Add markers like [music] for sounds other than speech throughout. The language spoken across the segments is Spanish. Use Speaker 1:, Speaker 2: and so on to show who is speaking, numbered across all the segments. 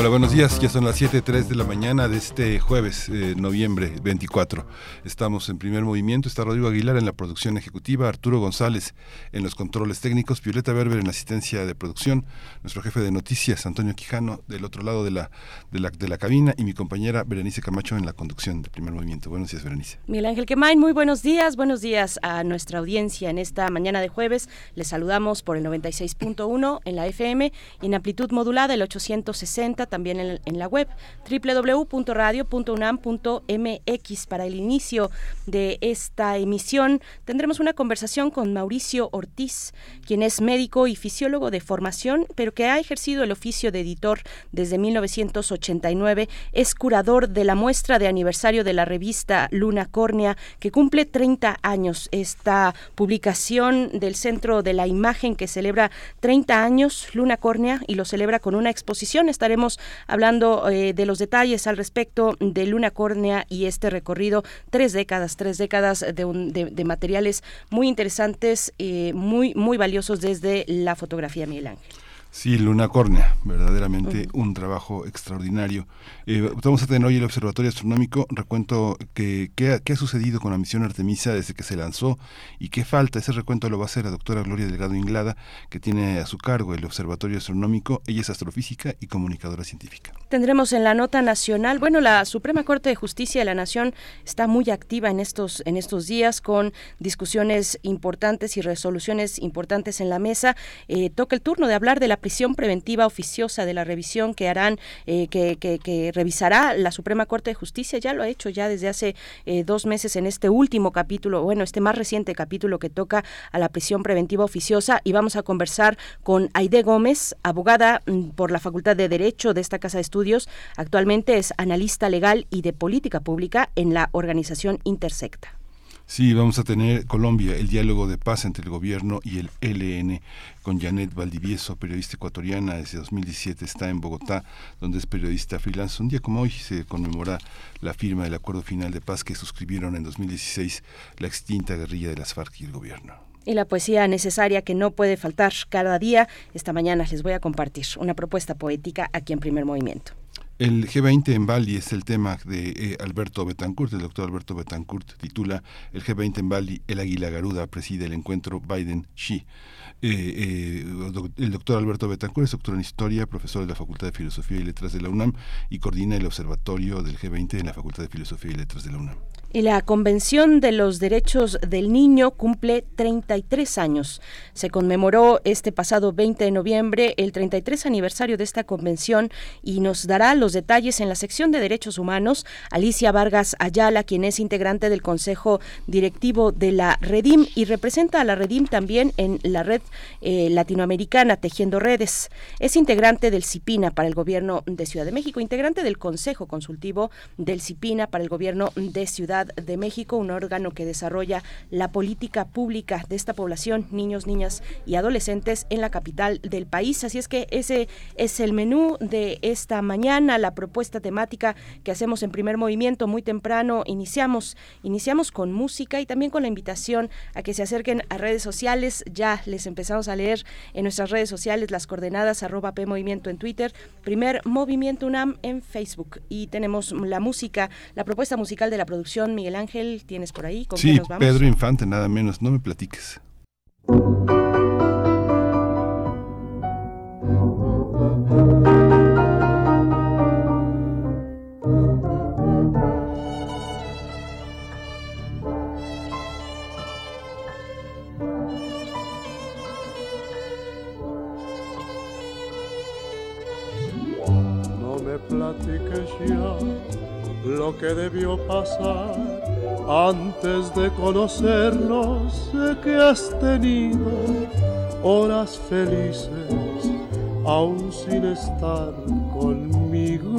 Speaker 1: Hola, buenos días. Ya son las 7.03 de la mañana de este jueves, eh, noviembre 24. Estamos en primer movimiento. Está Rodrigo Aguilar en la producción ejecutiva, Arturo González en los controles técnicos, Violeta Berber en la asistencia de producción, nuestro jefe de noticias, Antonio Quijano, del otro lado de la, de la, de la cabina, y mi compañera Berenice Camacho en la conducción de primer movimiento. Buenos días, Berenice.
Speaker 2: Miguel Ángel Quemain, muy buenos días. Buenos días a nuestra audiencia en esta mañana de jueves. Les saludamos por el 96.1 en la FM y en amplitud modulada el 860 también en, la web www.radio.unam.mx. Para el inicio de esta emisión tendremos una conversación con Mauricio Ortiz, quien es médico y fisiólogo de formación, pero que ha ejercido el oficio de editor desde 1989. Es curador de la muestra de aniversario de la revista Luna Córnea, que cumple 30 años. Esta publicación del Centro de la Imagen que celebra 30 años Luna Córnea y lo celebra con una exposición. Estaremos hablando eh, de los detalles al respecto de Luna Córnea y este recorrido, tres décadas, tres décadas de, materiales muy interesantes, eh, muy, muy valiosos desde la fotografía Miguel Ángel.
Speaker 1: Sí, Luna Córnea, verdaderamente un trabajo extraordinario. Eh, vamos a tener hoy el Observatorio Astronómico, recuento que, qué ha, sucedido con la misión Artemisa desde que se lanzó y qué falta. Ese recuento lo va a hacer la doctora Gloria Delgado Inglada, que tiene a su cargo el Observatorio Astronómico. Ella es astrofísica y comunicadora científica.
Speaker 2: Tendremos en la nota nacional, bueno, la Suprema Corte de Justicia de la Nación está muy activa en estos, en estos días con discusiones importantes y resoluciones importantes en la mesa. Eh, toca el turno de hablar de la prisión preventiva oficiosa de la revisión que harán, eh, que, que, revisará la Suprema Corte de Justicia. Ya lo ha hecho ya desde hace eh, dos meses en este último capítulo, bueno, este más reciente capítulo que toca a la prisión preventiva oficiosa. Y vamos a conversar con Aide Gómez, abogada mm, por la Facultad de Derecho de esta Casa de Estudios. Actualmente es analista legal y de política pública en la organización Intersecta.
Speaker 1: Sí, vamos a tener Colombia, el diálogo de paz entre el gobierno y el LN, con Janet Valdivieso, periodista ecuatoriana, desde 2017 está en Bogotá, donde es periodista freelance. Un día como hoy se conmemora la firma del acuerdo final de paz que suscribieron en 2016 la extinta guerrilla de las FARC y el gobierno.
Speaker 2: Y la poesía necesaria que no puede faltar cada día. Esta mañana les voy a compartir una propuesta poética aquí en Primer Movimiento.
Speaker 1: El G20 en Bali es el tema de eh, Alberto Betancourt, el doctor Alberto Betancourt titula El G20 en Bali, el águila garuda preside el encuentro Biden-Xi. Eh, eh, el doctor Alberto Betancourt es doctor en Historia, profesor de la Facultad de Filosofía y Letras de la UNAM y coordina el Observatorio del G20 en la Facultad de Filosofía y Letras de la UNAM.
Speaker 2: Y la Convención de los Derechos del Niño cumple 33 años. Se conmemoró este pasado 20 de noviembre el 33 aniversario de esta convención y nos dará los detalles en la sección de Derechos Humanos Alicia Vargas Ayala, quien es integrante del Consejo Directivo de la Redim y representa a la Redim también en la red eh, latinoamericana Tejiendo Redes. Es integrante del CIPINA para el Gobierno de Ciudad de México, integrante del Consejo Consultivo del CIPINA para el Gobierno de Ciudad de México, un órgano que desarrolla la política pública de esta población, niños, niñas y adolescentes en la capital del país. Así es que ese es el menú de esta mañana, la propuesta temática que hacemos en primer movimiento muy temprano. Iniciamos, iniciamos con música y también con la invitación a que se acerquen a redes sociales. Ya les empezamos a leer en nuestras redes sociales las coordenadas arroba P en Twitter, primer Movimiento UNAM en Facebook. Y tenemos la música, la propuesta musical de la producción Miguel Ángel, ¿tienes por ahí?
Speaker 1: ¿Con sí, nos vamos? Pedro Infante, nada menos, no me platiques.
Speaker 3: No me platiques ya lo que debió pasar antes de conocernos, sé que has tenido horas felices aún sin estar conmigo.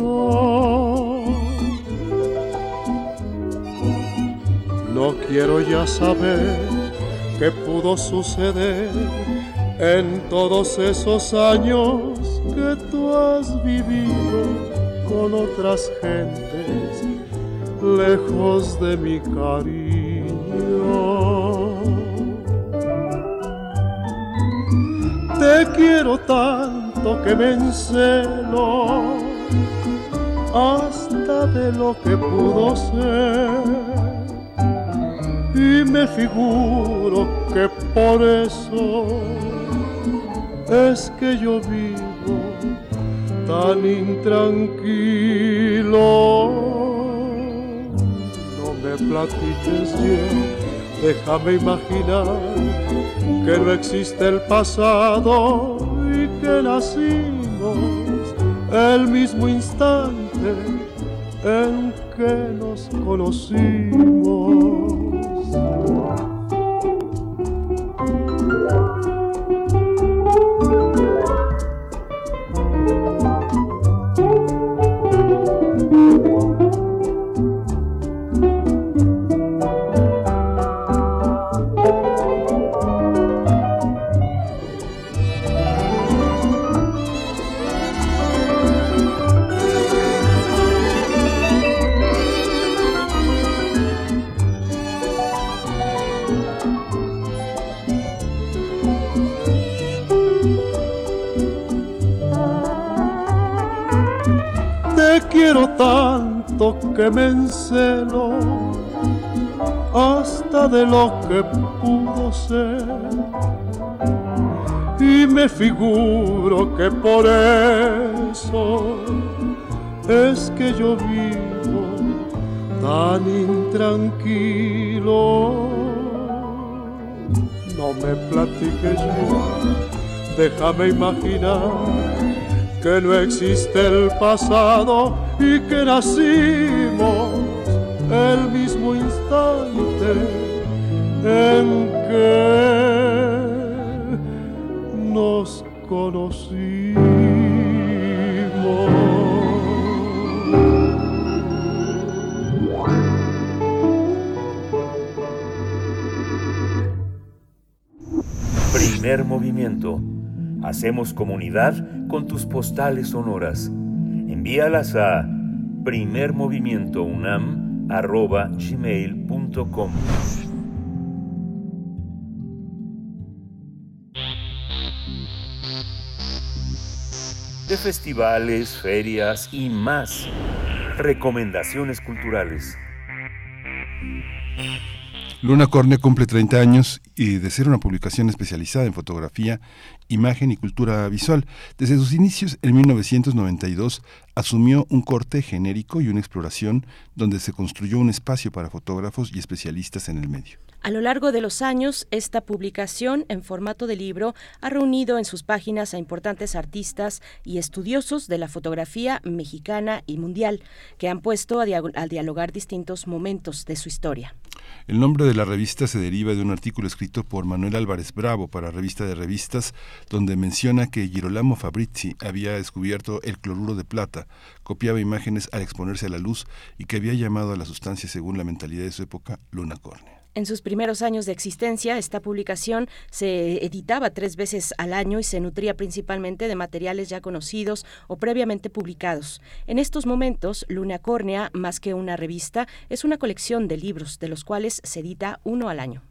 Speaker 3: No quiero ya saber qué pudo suceder en todos esos años que tú has vivido con otras gentes lejos de mi cariño. Te quiero tanto que me encelo hasta de lo que pudo ser. Y me figuro que por eso es que yo vivo tan intranquilo me platiques bien, déjame imaginar que no existe el pasado y que nacimos el mismo instante en que nos conocimos. Que me encelo hasta de lo que pudo ser. Y me figuro que por eso es que yo vivo tan intranquilo. No me platiques yo, déjame imaginar que no existe el pasado y que nacimos el mismo instante en que nos conocimos.
Speaker 4: Primer movimiento. Hacemos comunidad con tus postales sonoras envíalas a primermovimientounam.gmail.com De festivales, ferias y más. Recomendaciones culturales.
Speaker 1: Luna Corne cumple 30 años y de ser una publicación especializada en fotografía, imagen y cultura visual. Desde sus inicios, en 1992, asumió un corte genérico y una exploración donde se construyó un espacio para fotógrafos y especialistas en el medio.
Speaker 2: A lo largo de los años, esta publicación en formato de libro ha reunido en sus páginas a importantes artistas y estudiosos de la fotografía mexicana y mundial, que han puesto a, dialogar distintos momentos de su historia.
Speaker 1: El nombre de la revista se deriva de un artículo escrito por Manuel Álvarez Bravo para Revista de Revistas, donde menciona que Girolamo Fabrizi había descubierto el cloruro de plata, copiaba imágenes al exponerse a la luz y que había llamado a la sustancia, según la mentalidad de su época, luna córnea.
Speaker 2: En sus primeros años de existencia, esta publicación se editaba tres veces al año y se nutría principalmente de materiales ya conocidos o previamente publicados. En estos momentos, Luna Córnea, más que una revista, es una colección de libros, de los cuales se edita uno al año.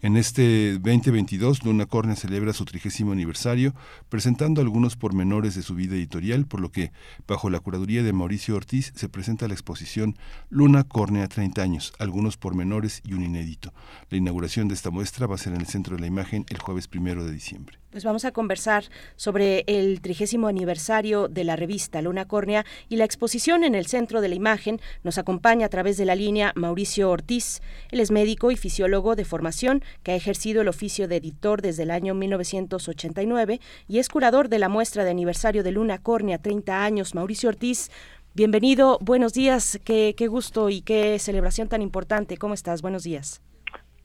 Speaker 1: En este 2022, Luna Córnea celebra su trigésimo aniversario, presentando algunos pormenores de su vida editorial, por lo que, bajo la curaduría de Mauricio Ortiz, se presenta la exposición Luna Córnea 30 años, algunos pormenores y un inédito. La inauguración de esta muestra va a ser en el centro de la imagen el jueves primero de diciembre.
Speaker 2: Pues vamos a conversar sobre el trigésimo aniversario de la revista Luna Córnea y la exposición en el centro de la imagen. Nos acompaña a través de la línea Mauricio Ortiz. Él es médico y fisiólogo de formación que ha ejercido el oficio de editor desde el año 1989 y es curador de la muestra de aniversario de Luna Córnea 30 años. Mauricio Ortiz, bienvenido, buenos días, qué, qué gusto y qué celebración tan importante. ¿Cómo estás? Buenos días.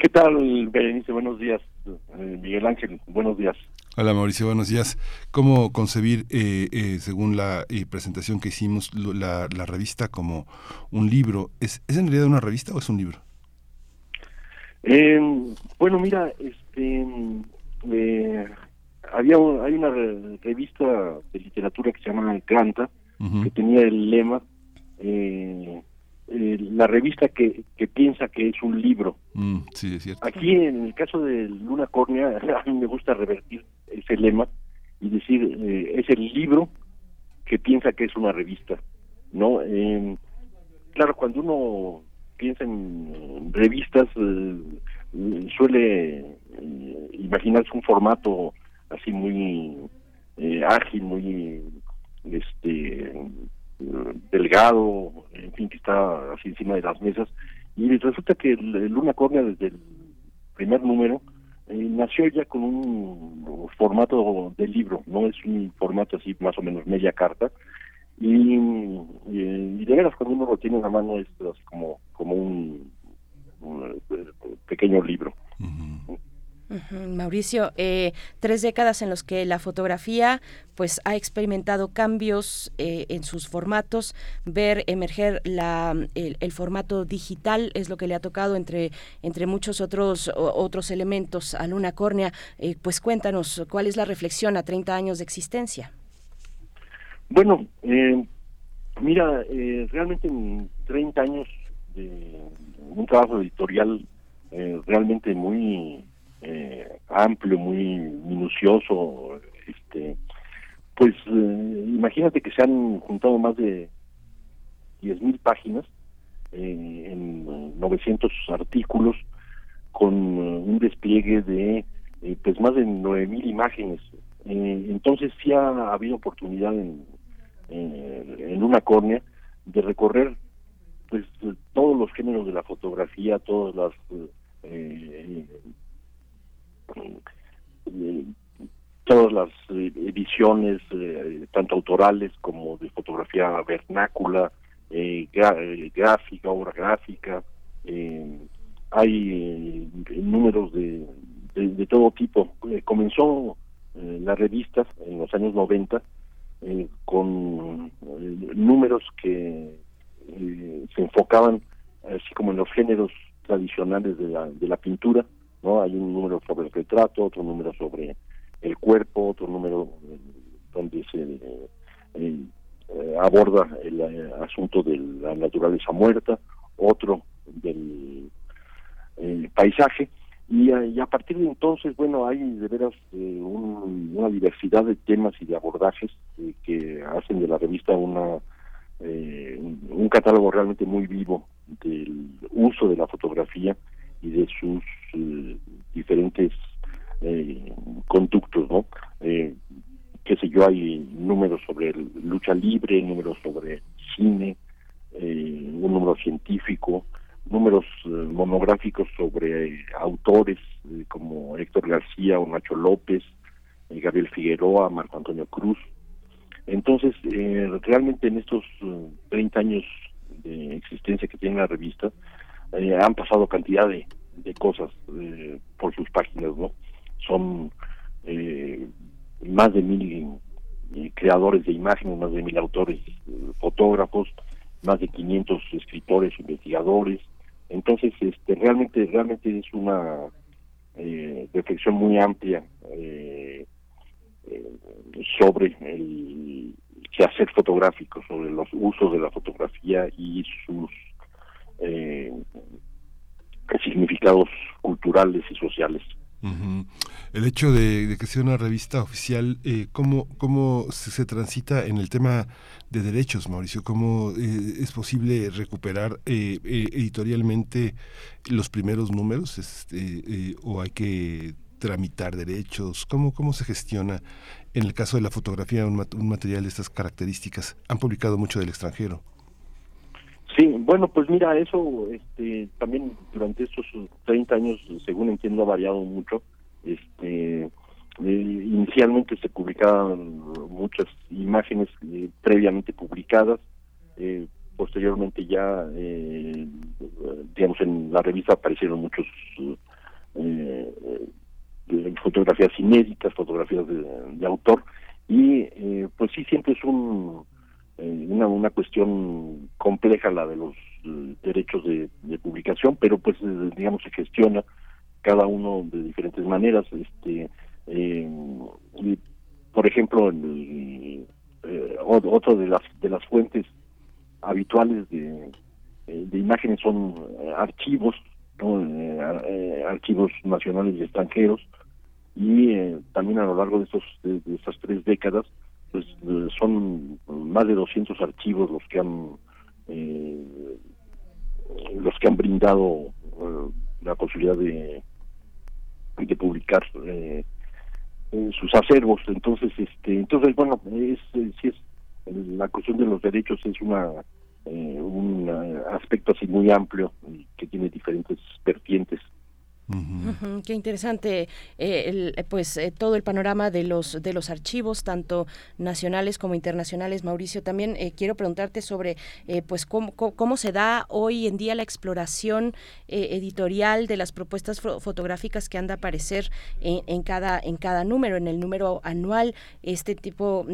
Speaker 5: ¿Qué tal, Berenice? Buenos días. Eh, Miguel Ángel, buenos días.
Speaker 1: Hola Mauricio, buenos días. ¿Cómo concebir, eh, eh, según la presentación que hicimos, la, revista como un libro? ¿Es, ¿Es en realidad una revista o es un libro?
Speaker 5: Eh, bueno, mira, este, eh, había hay una revista de literatura que se llama Granta, que tenía el lema eh, eh, la revista que, que piensa que es un libro.
Speaker 1: Mm, sí, es cierto.
Speaker 5: Aquí, en el caso de Luna Córnea, [laughs] a mí me gusta revertir ese lema y decir, eh, es el libro que piensa que es una revista, ¿no? Eh, claro, cuando uno piensa en revistas, eh, suele eh, imaginarse un formato así muy ágil, muy este delgado, en fin, que está así encima de las mesas. Y resulta que Luna Córnea desde el primer número eh, nació ya con un formato de libro, no es un formato así más o menos media carta. Y, y, de veras cuando uno lo tiene en la mano es así como, como un, pequeño libro.
Speaker 2: Mauricio, eh, tres décadas en los que la fotografía pues ha experimentado cambios eh, en sus formatos, ver emerger la, el, formato digital es lo que le ha tocado entre, entre muchos otros, otros elementos a Luna Córnea. Eh, pues cuéntanos, ¿cuál es la reflexión a 30 años de existencia?
Speaker 5: Bueno, mira, realmente en 30 años de un trabajo editorial realmente muy eh, amplio, muy minucioso, este, pues eh, imagínate que se han juntado más de 10.000 páginas eh, en 900 artículos con un despliegue de pues más de 9.000 imágenes. entonces sí ha habido oportunidad en, en una córnea de recorrer pues todos los géneros de la fotografía, todas las eh, eh, todas las eh, ediciones, eh, tanto autorales como de fotografía vernácula, gráfica, obra gráfica, hay números de, de, todo tipo. comenzó la revista en los años 90 con números que se enfocaban así como en los géneros tradicionales de la, de la pintura, ¿no? Hay un número sobre el retrato, otro número sobre el cuerpo, otro número eh, donde se eh, eh, aborda el asunto de la naturaleza muerta, otro del paisaje, y, a partir de entonces, bueno, hay de veras una diversidad de temas y de abordajes que hacen de la revista una un catálogo realmente muy vivo del uso de la fotografía y de sus eh, diferentes eh, conductos, ¿no? Eh, sé yo, hay números sobre lucha libre, números sobre cine, eh, un número científico, números monográficos sobre autores como Héctor García o Nacho López, Gabriel Figueroa, Marco Antonio Cruz. Entonces, realmente en estos 30 años de existencia que tiene la revista, eh, han pasado cantidad de, de cosas eh, por sus páginas, ¿no? Son eh, más de mil creadores de imágenes, más de mil autores, fotógrafos, más de 500 escritores, investigadores. Entonces, este, realmente, realmente es una reflexión muy amplia sobre el quehacer fotográfico, sobre los usos de la fotografía y sus eh, significados culturales y sociales.
Speaker 1: El hecho de, que sea una revista oficial, eh, ¿cómo, ¿cómo, se, transita en el tema de derechos, Mauricio? ¿Cómo eh, es posible recuperar eh, eh, editorialmente los primeros números? Este, ¿O hay que tramitar derechos? ¿Cómo, ¿Cómo se gestiona en el caso de la fotografía un, un material de estas características? Han publicado mucho del extranjero.
Speaker 5: Sí, bueno, pues mira, eso este, también durante estos 30 años, según entiendo, ha variado mucho. Este, eh, inicialmente se publicaban muchas imágenes eh, previamente publicadas, eh, posteriormente ya, digamos, en la revista aparecieron muchos fotografías inéditas, fotografías de, de autor, y pues sí, siempre es un eh, una, una cuestión compleja la de los derechos de, publicación, pero pues digamos se gestiona cada uno de diferentes maneras. Este, por ejemplo, el, otro de las de las fuentes habituales de, de imágenes son archivos, archivos nacionales y extranjeros, y también a lo largo de estos de, estas tres décadas pues eh, son más de 200 archivos los que han eh, los que han brindado eh, la posibilidad de de publicar sus acervos. Entonces este entonces bueno es si es la cuestión de los derechos es una un aspecto así muy amplio que tiene diferentes vertientes
Speaker 2: qué interesante, eh, eh, pues eh, todo el panorama de los de los archivos, tanto nacionales como internacionales. Mauricio, también quiero preguntarte sobre, pues cómo, cómo, se da hoy en día la exploración editorial de las propuestas fotográficas que han de aparecer en, cada en cada número, en el número anual. Este tipo,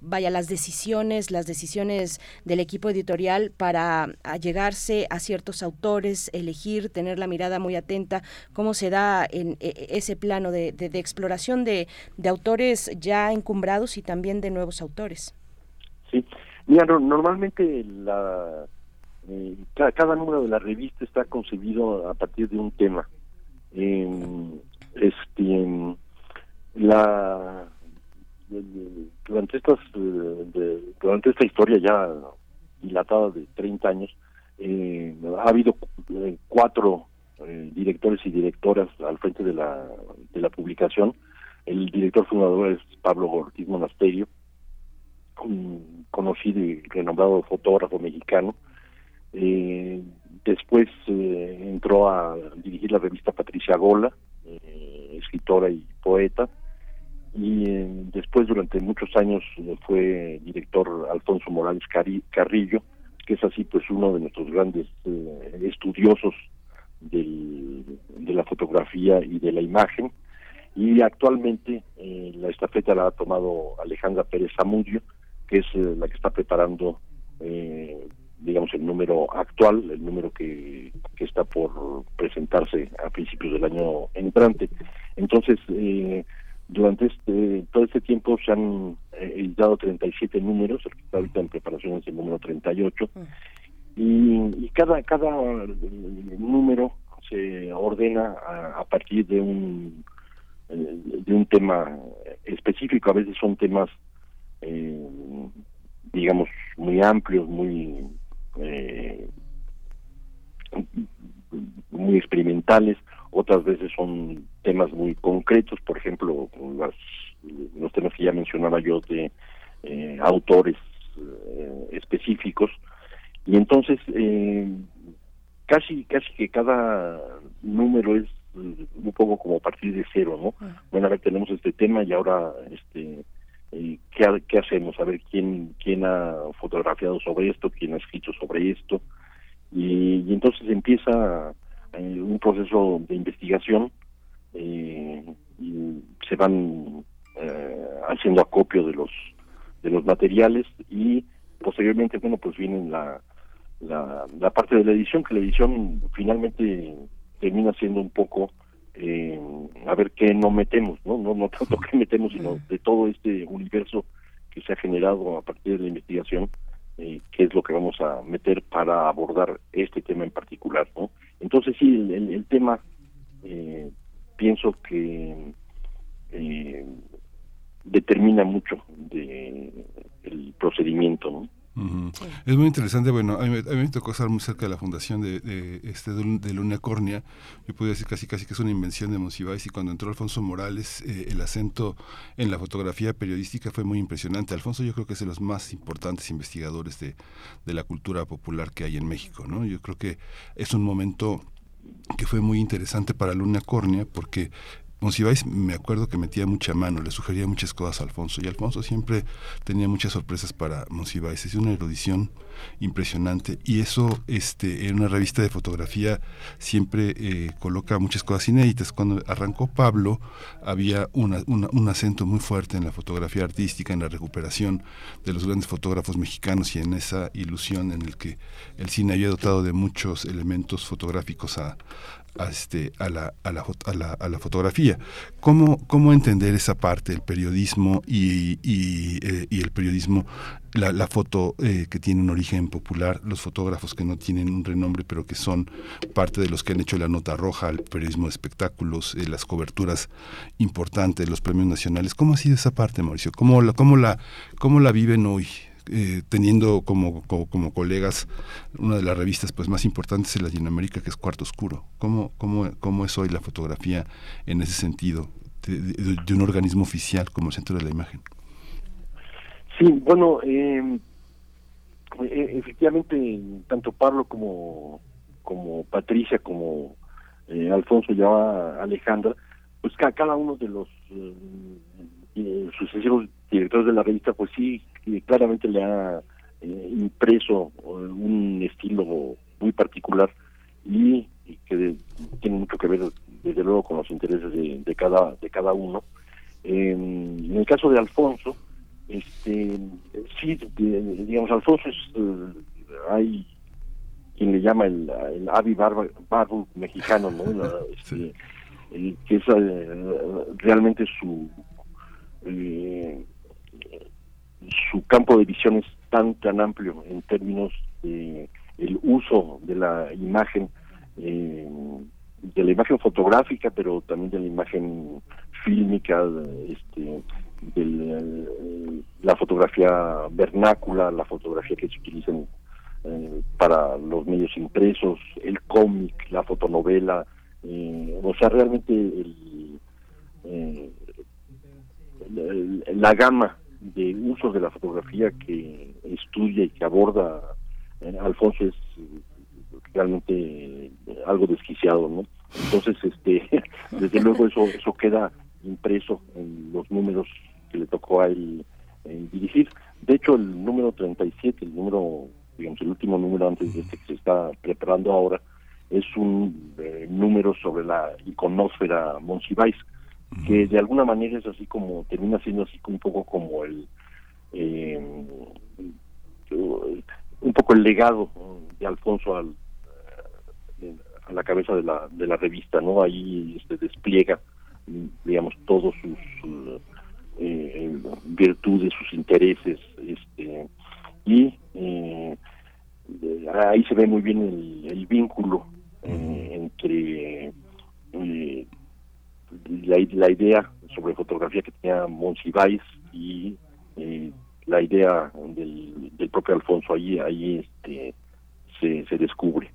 Speaker 2: vaya las decisiones, las decisiones del equipo editorial para llegarse a ciertos autores, elegir, tener la mirada muy atenta cómo se da en e, e, ese plano de, exploración de, autores ya encumbrados y también de nuevos autores.
Speaker 5: Sí, mira, normalmente la, eh, cada, número de la revista está concebido a partir de un tema. este, la durante estas eh, durante esta historia ya dilatada de 30 años eh, ha habido cuatro eh, directores y directoras al frente de la, de la publicación. El director fundador es Pablo Ortiz Monasterio, un conocido y renombrado fotógrafo mexicano. Eh, después eh, entró a dirigir la revista Patricia Gola, escritora y poeta. Y después, durante muchos años, fue director Alfonso Morales Carrillo, que es así pues uno de nuestros grandes estudiosos de la fotografía y de la imagen. Y actualmente eh, la estafeta la ha tomado Alejandra Pérez Zamudio que es eh, la que está preparando eh, digamos el número actual el número que, que está por presentarse a principios del año entrante. Entonces durante este todo este tiempo se han editado 37 números el que está ahorita en preparación es el número 38 y, cada cada número se ordena a, partir de un de un tema específico. A veces son temas eh, digamos muy amplios muy eh, muy experimentales. Otras veces son temas muy concretos por ejemplo las, los temas que ya mencionaba yo de eh, autores específicos y entonces, eh, casi, casi que cada número es un poco como partir de cero, ¿no? Bueno, a ver, tenemos este tema y ahora, este, eh, ¿qué, ¿qué hacemos? A ver quién, quién ha fotografiado sobre esto, quién ha escrito sobre esto. Y, entonces empieza eh, un proceso de investigación y se van haciendo acopio de los de los materiales y posteriormente bueno pues vienen la la, la parte de la edición, que la edición finalmente termina siendo un poco eh, a ver qué no metemos, ¿no? No, no tanto [laughs] qué metemos, sino de todo este universo que se ha generado a partir de la investigación, eh, qué es lo que vamos a meter para abordar este tema en particular, ¿no? Entonces sí, el, el, tema eh, pienso que eh, determina mucho de el procedimiento, ¿no?
Speaker 1: Es muy interesante, bueno, a mí, me tocó estar muy cerca de la fundación de, este de Luna Córnea, yo podría decir casi casi que es una invención de Monsiváis y cuando entró Alfonso Morales eh, el acento en la fotografía periodística fue muy impresionante. Alfonso yo creo que es de los más importantes investigadores de, de la cultura popular que hay en México, ¿no? Yo creo que es un momento que fue muy interesante para Luna Córnea porque Monsiváis me acuerdo que metía mucha mano, le sugería muchas cosas a Alfonso y Alfonso siempre tenía muchas sorpresas para Monsiváis. Es una erudición impresionante y eso este, en una revista de fotografía siempre eh, coloca muchas cosas inéditas. Cuando arrancó Pablo había un acento muy fuerte en la fotografía artística, en la recuperación de los grandes fotógrafos mexicanos y en esa ilusión en el que el cine había dotado de muchos elementos fotográficos a, a, este, a, la, a, la, a, la, a la fotografía. ¿Cómo, ¿Cómo entender esa parte, el periodismo y, y, eh, y el periodismo, la, la foto eh, que tiene un origen popular, los fotógrafos que no tienen un renombre, pero que son parte de los que han hecho la nota roja, el periodismo de espectáculos, eh, las coberturas importantes, los premios nacionales? ¿Cómo ha sido esa parte, Mauricio? ¿Cómo la, cómo la, cómo la viven hoy? Eh, teniendo como, como, colegas una de las revistas pues más importantes en Latinoamérica que es Cuarto Oscuro. ¿Cómo, cómo, cómo es hoy la fotografía en ese sentido de, un organismo oficial como Centro de la Imagen?
Speaker 5: Sí, bueno, em, e, efectivamente tanto Pablo como, como Patricia como eh, Alfonso y Alejandra, pues cada uno de los eh, sucesivos directores de la revista, pues sí, claramente le ha eh, impreso eh, un estilo muy particular y, que tiene mucho que ver desde luego con los intereses de, cada de cada uno. en el caso de Alfonso, este sí, digamos, Alfonso es, hay quien le llama el, el Avi Barbu mexicano, ¿no? [laughs] Este, que es realmente su eh, su campo de visión es tan tan amplio en términos de el uso de la imagen eh, de la imagen fotográfica pero también de la imagen fílmica este de la, fotografía vernácula la fotografía que se utiliza eh, para los medios impresos el cómic la fotonovela eh, o sea realmente el, la gama de usos de la fotografía que estudia y que aborda eh, Alfonso es realmente algo desquiciado, ¿no? Entonces, este, [laughs] desde luego eso eso queda impreso en los números que le tocó a él dirigir. De hecho, el número 37, el número, digamos, el último número antes de este que se está preparando ahora, es un eh, número sobre la iconósfera Monsiváis, que de alguna manera es así como, termina siendo así un poco como el, eh, un poco el legado de Alfonso al, eh, a la cabeza de la, de la revista, ¿no? Ahí este, despliega, digamos, todos sus eh, virtudes, sus intereses, este, y ahí se ve muy bien el, el vínculo entre la, la idea sobre fotografía que tenía Monsiváis y eh, la idea del, del propio Alfonso ahí ahí este se, se descubre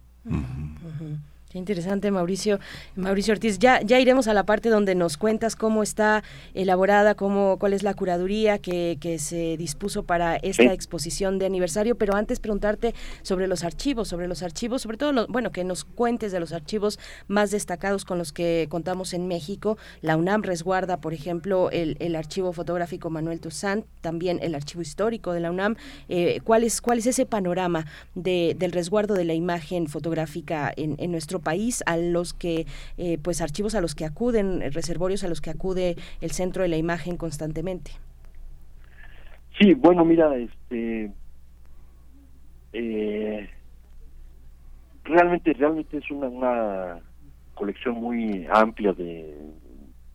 Speaker 2: Qué interesante, Mauricio. Mauricio Ortiz, ya, ya iremos a la parte donde nos cuentas cómo está elaborada, cómo, cuál es la curaduría que, que se dispuso para esta exposición de aniversario, pero antes preguntarte sobre los archivos, sobre los archivos, sobre todo, bueno, que nos cuentes de los archivos más destacados con los que contamos en México. La UNAM resguarda, por ejemplo, el, el archivo fotográfico Manuel Toussaint, también el archivo histórico de la UNAM. Eh, ¿cuál, es, ¿Cuál es ese panorama de, del resguardo de la imagen fotográfica en, en nuestro país, a los que, eh, pues archivos a los que acuden, reservorios a los que acude el centro de la imagen constantemente.
Speaker 5: Sí, bueno, mira, este, eh, realmente, realmente es una, una colección muy amplia de,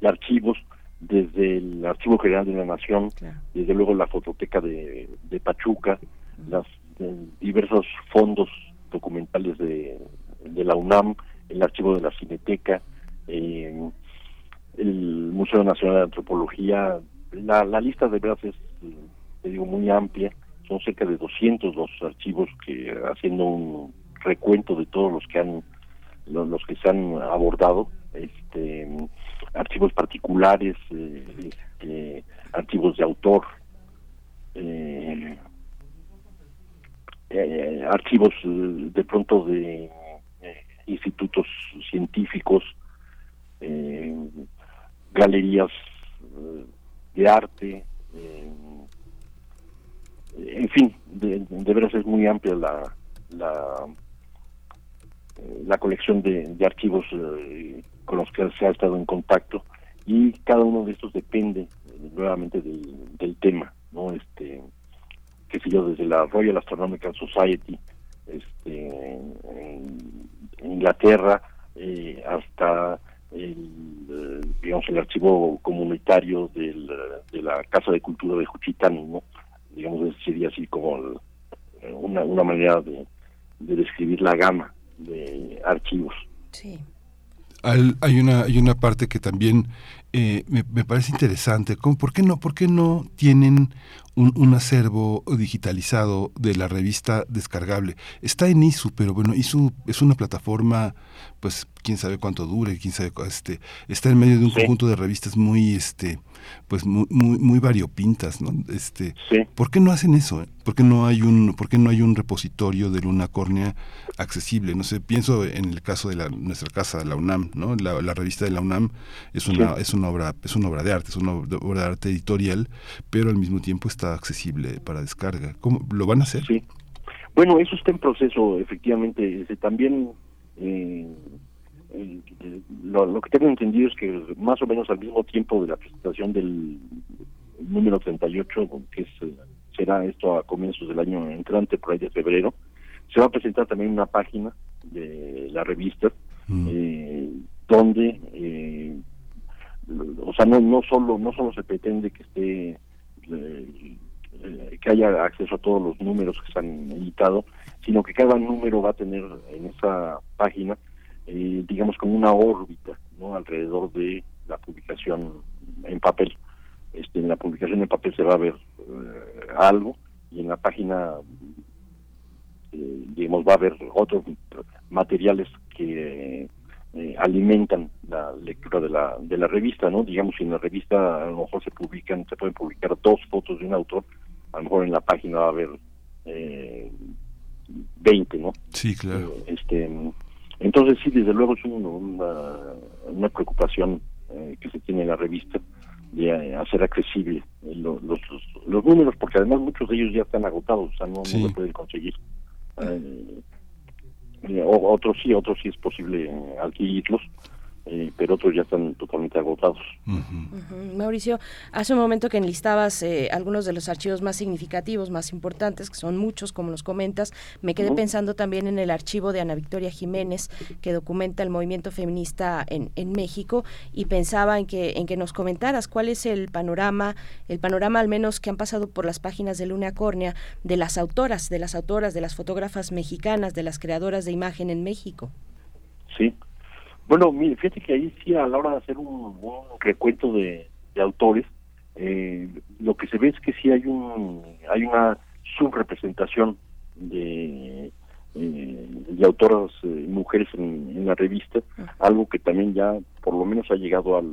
Speaker 5: archivos, desde el Archivo General de la Nación, desde luego la Fototeca de, Pachuca, las diversos fondos documentales de, de la UNAM, el archivo de la Cineteca, eh, el Museo Nacional de Antropología. La, lista de verdad es, muy amplia. Son cerca de 200 los archivos que, haciendo un recuento de todos los que han los, que se han abordado, este, archivos particulares, eh, este, archivos de autor, eh, archivos de pronto de institutos científicos, eh, galerías de arte, en fin, de, de, veras es muy amplia la, la, la colección de, archivos con los que se ha estado en contacto y cada uno de estos depende nuevamente del, del tema, ¿no? Este, qué sé yo, desde la Royal Astronomical Society, este, en Inglaterra, eh, hasta el, eh, digamos, el archivo comunitario del, de la Casa de Cultura de Juchitán, ¿no? Digamos, sería así como una, una manera de, de describir la gama de archivos.
Speaker 2: Sí.
Speaker 1: hay una hay una parte que también eh, me, me, parece interesante. ¿Cómo, ¿Por qué no por qué no tienen un, un, acervo digitalizado de la revista descargable. Está en ISU, pero bueno, ISU es una plataforma, pues quién sabe cuánto dure, quién sabe, este, está en medio de un sí. conjunto de revistas muy, este, pues muy, muy, muy variopintas, ¿no? Este,
Speaker 5: sí.
Speaker 1: ¿por qué no hacen eso? ¿Por qué no hay un, por qué no hay un repositorio de Luna Córnea accesible? No sé, pienso en el caso de la, nuestra casa, la UNAM, ¿no? La, la revista de la UNAM es una, sí. es una obra, es una obra de arte, es una obra de arte editorial, pero al mismo tiempo está accesible para descarga. ¿Cómo lo van a hacer?
Speaker 5: Sí. Bueno, eso está en proceso, efectivamente. Este, también eh, eh, lo, lo, que tengo entendido es que más o menos al mismo tiempo de la presentación del número 38, que es, será esto a comienzos del año entrante, por ahí de febrero, se va a presentar también una página de la revista mm. eh, donde eh, o sea no no solo no solo se pretende que esté eh, que haya acceso a todos los números que se han editado, sino que cada número va a tener en esa página, eh, digamos, como una órbita, ¿no? Alrededor de la publicación en papel. Este, en la publicación en papel se va a ver eh, algo y en la página, eh, digamos, va a haber otros materiales que alimentan la lectura de la de la revista, ¿no? Digamos, si en la revista a lo mejor se publican, se pueden publicar dos fotos de un autor, a lo mejor en la página va a haber eh, 20, ¿no?
Speaker 1: Sí, claro.
Speaker 5: Eh, este, entonces sí, desde luego es un, una, una, preocupación eh, que se tiene en la revista de eh, hacer accesible los, los, los, números, porque además muchos de ellos ya están agotados, o sea, no, sí. no se pueden conseguir. Eh, otros sí, otros sí es posible adquirirlos, eh, pero otros ya están totalmente agotados.
Speaker 2: Uh -huh. Uh -huh. Mauricio, hace un momento que enlistabas eh, algunos de los archivos más significativos, más importantes, que son muchos, como nos comentas, me quedé uh -huh. pensando también en el archivo de Ana Victoria Jiménez, que documenta el movimiento feminista en, en, México, y pensaba en que, en que nos comentaras cuál es el panorama, el panorama al menos que han pasado por las páginas de Luna Córnea, de las autoras, de las autoras, de las fotógrafas mexicanas, de las creadoras de imagen en México.
Speaker 5: Sí, bueno, mire, fíjate que ahí sí a la hora de hacer un, un recuento de, de autores, eh, lo que se ve es que sí hay un hay una subrepresentación de, eh, de autoras eh, mujeres en, en, la revista, algo que también ya por lo menos ha llegado al,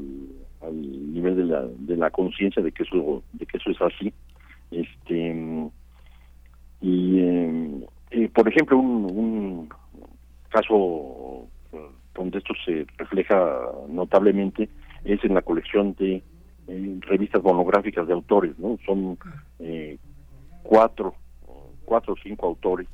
Speaker 5: al nivel de la, de la conciencia de que eso de que eso es así. Este y por ejemplo un, un caso donde esto se refleja notablemente es en la colección de eh, revistas monográficas de autores, ¿no? Son eh, cuatro, cuatro o cinco autores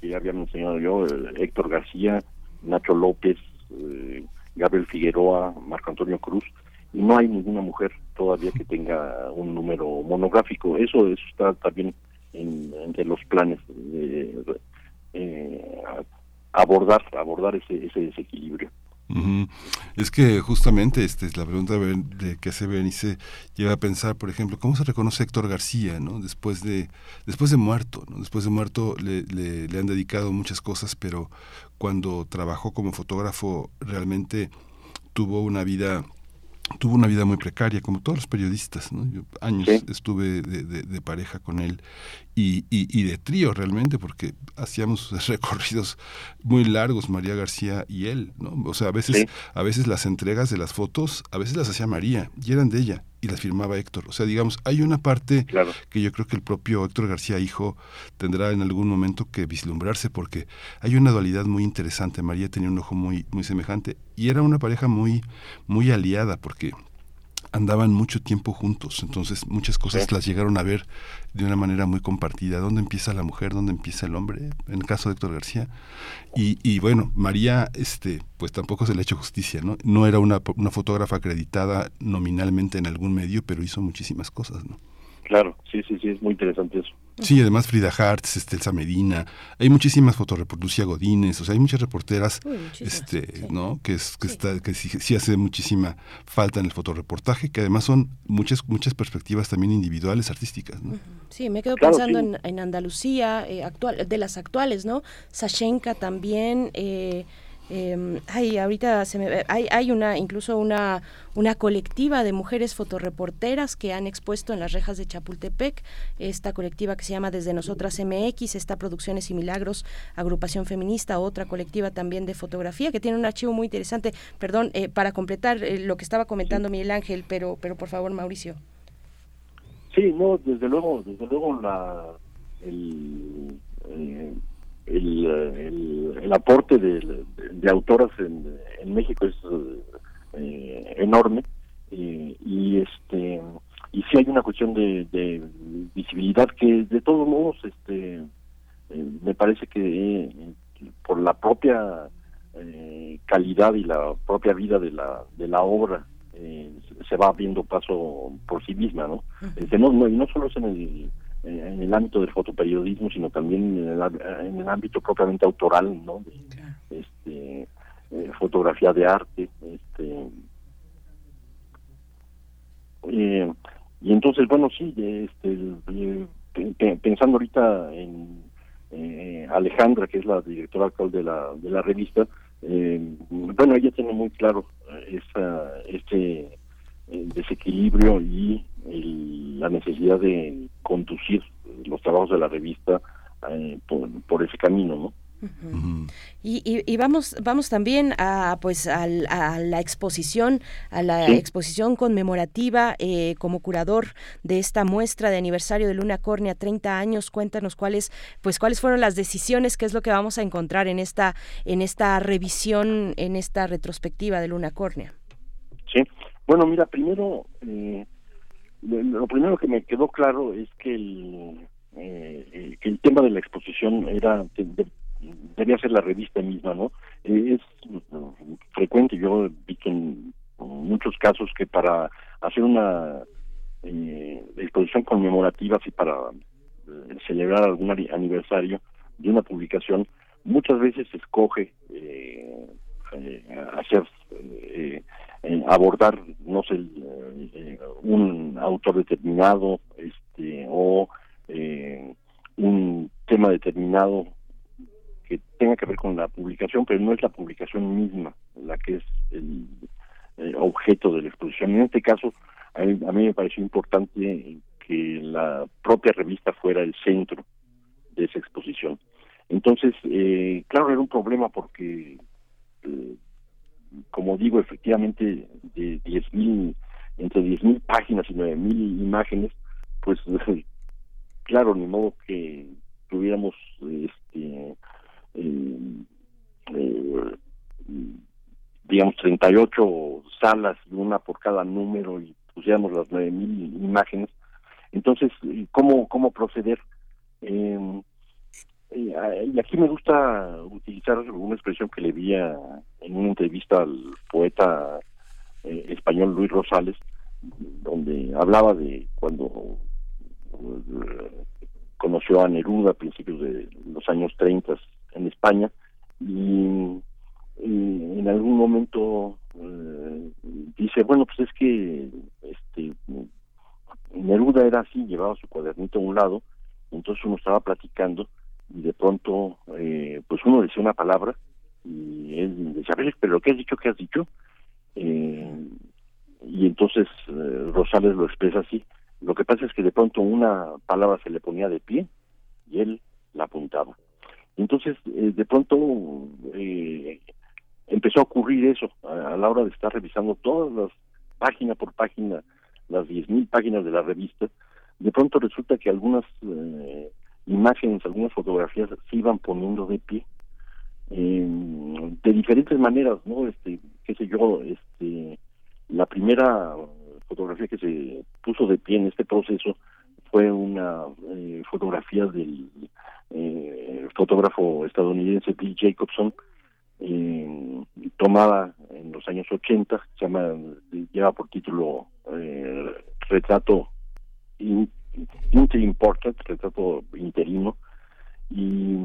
Speaker 5: que ya había mencionado yo, eh, Héctor García, Nacho López, eh, Gabriel Figueroa, Marco Antonio Cruz, y no hay ninguna mujer todavía que tenga un número monográfico. Eso, eso está también en, entre los planes de, eh, abordar abordar ese, ese desequilibrio.
Speaker 1: Uh -huh. Es que justamente este, la pregunta de que hace Berenice lleva a pensar, por ejemplo, cómo se reconoce Héctor García, ¿no? Después de después de muerto, ¿no? Después de muerto le, le, le han dedicado muchas cosas, pero cuando trabajó como fotógrafo realmente tuvo una vida tuvo una vida muy precaria, como todos los periodistas. ¿no? Yo años sí. estuve de, de, de, pareja con él y, y, y, de trío realmente, porque hacíamos [laughs] recorridos muy largos, María García y él. ¿no? O sea, a veces, sí. a veces las entregas de las fotos, a veces las hacía María y eran de ella y las firmaba Héctor. O sea, digamos, hay una parte
Speaker 5: claro.
Speaker 1: que yo creo que el propio Héctor García, hijo, tendrá en algún momento que vislumbrarse porque hay una dualidad muy interesante. María tenía un ojo muy, muy semejante y era una pareja muy, muy aliada porque andaban mucho tiempo juntos, entonces muchas cosas las llegaron a ver de una manera muy compartida. ¿Dónde empieza la mujer? ¿Dónde empieza el hombre? En el caso de Héctor García. Y, y bueno, María, este, pues tampoco se le ha hecho justicia, ¿no? No era una, una fotógrafa acreditada nominalmente en algún medio, pero hizo muchísimas cosas, ¿no?
Speaker 5: Claro, sí, sí, sí, es muy interesante eso.
Speaker 1: Sí, además Frida Hartz, este, Elsa Medina, hay muchísimas fotoreporteras, Godínez, o sea, hay muchas reporteras, este, ¿no? Que es, que está, que sí, hace muchísima falta en el fotoreportaje, que además son muchas, muchas perspectivas también individuales, artísticas, ¿no?
Speaker 2: Sí, me quedo pensando en, en, Andalucía, eh, actual, de las actuales, ¿no? Sashenka también, eh, eh, ay, ahorita se me, hay, hay una, incluso una, una colectiva de mujeres fotoreporteras que han expuesto en las rejas de Chapultepec, esta colectiva que se llama Desde Nosotras MX, esta Producciones y Milagros, agrupación feminista, otra colectiva también de fotografía que tiene un archivo muy interesante. Perdón, eh, para completar eh, lo que estaba comentando Miguel Ángel, pero, pero por favor, Mauricio.
Speaker 5: Sí, no, desde luego, desde luego la, el, eh, el, el, aporte de, de, autoras en, en, México es eh, enorme y este y sí hay una cuestión de, de, visibilidad que de todos modos este eh, me parece que eh, por la propia calidad y la propia vida de la de la obra se va abriendo paso por sí misma no, este, no, no y no solo es en el en el ámbito del fotoperiodismo, sino también en el, ámbito propiamente autoral, ¿no? este, eh, fotografía de arte, este, eh, y entonces, bueno, sí, este, eh, pensando ahorita en Alejandra, que es la directora actual de la, de la revista, bueno, ella tiene muy claro esa, este desequilibrio y la necesidad de conducir los trabajos de la revista eh, por, ese camino, ¿no?
Speaker 2: y, y, vamos vamos también a pues a, la exposición a la exposición conmemorativa eh, como curador de esta muestra de aniversario de Luna Córnea 30 años. Cuéntanos cuáles pues cuáles fueron las decisiones qué es lo que vamos a encontrar en esta en esta revisión en esta retrospectiva de Luna Córnea
Speaker 5: bueno mira primero eh, lo primero que me quedó claro es que el, eh, que el tema de la exposición era debía ser la revista misma, ¿no? Eh, es frecuente, yo he visto en muchos casos que para hacer una eh, exposición conmemorativa, así para eh, celebrar algún aniversario de una publicación, muchas veces se escoge eh, abordar no sé eh, un autor determinado este o eh, un tema determinado que tenga que ver con la publicación pero no es la publicación misma la que es el, objeto de la exposición. En este caso a mí, me pareció importante que la propia revista fuera el centro de esa exposición. Entonces eh, claro era un problema porque eh, como digo, efectivamente, de 10.000, entre 10.000 páginas y 9.000 imágenes, pues [laughs] claro, ni modo que tuviéramos este eh, eh, digamos 38 salas una por cada número y pusiéramos las 9.000 imágenes. Entonces cómo cómo proceder eh, y aquí me gusta utilizar una expresión que le vi en una entrevista al poeta eh, español Luis Rosales, donde hablaba de cuando eh, conoció a Neruda a principios de los años 30 en España y, en algún momento eh, dice, bueno, pues es que este Neruda era así, llevaba su cuadernito a un lado, entonces uno estaba platicando y de pronto eh, pues uno decía una palabra y él decía, pero ¿qué has dicho? ¿Qué has dicho? Eh, y entonces eh, Rosales lo expresa así. Lo que pasa es que de pronto una palabra se le ponía de pie y él la apuntaba. Entonces, de pronto empezó a ocurrir eso a, la hora de estar revisando todas las página por página, las 10.000 páginas de la revista. De pronto resulta que algunas imágenes, algunas fotografías se iban poniendo de pie de diferentes maneras, ¿no? Este, qué sé yo, este, la primera fotografía que se puso de pie en este proceso fue una eh, fotografía del eh, fotógrafo estadounidense Bill Jacobson, eh, tomada en los años 80, se llama, lleva por título eh, Retrato Interim Portrait, Retrato Interino, y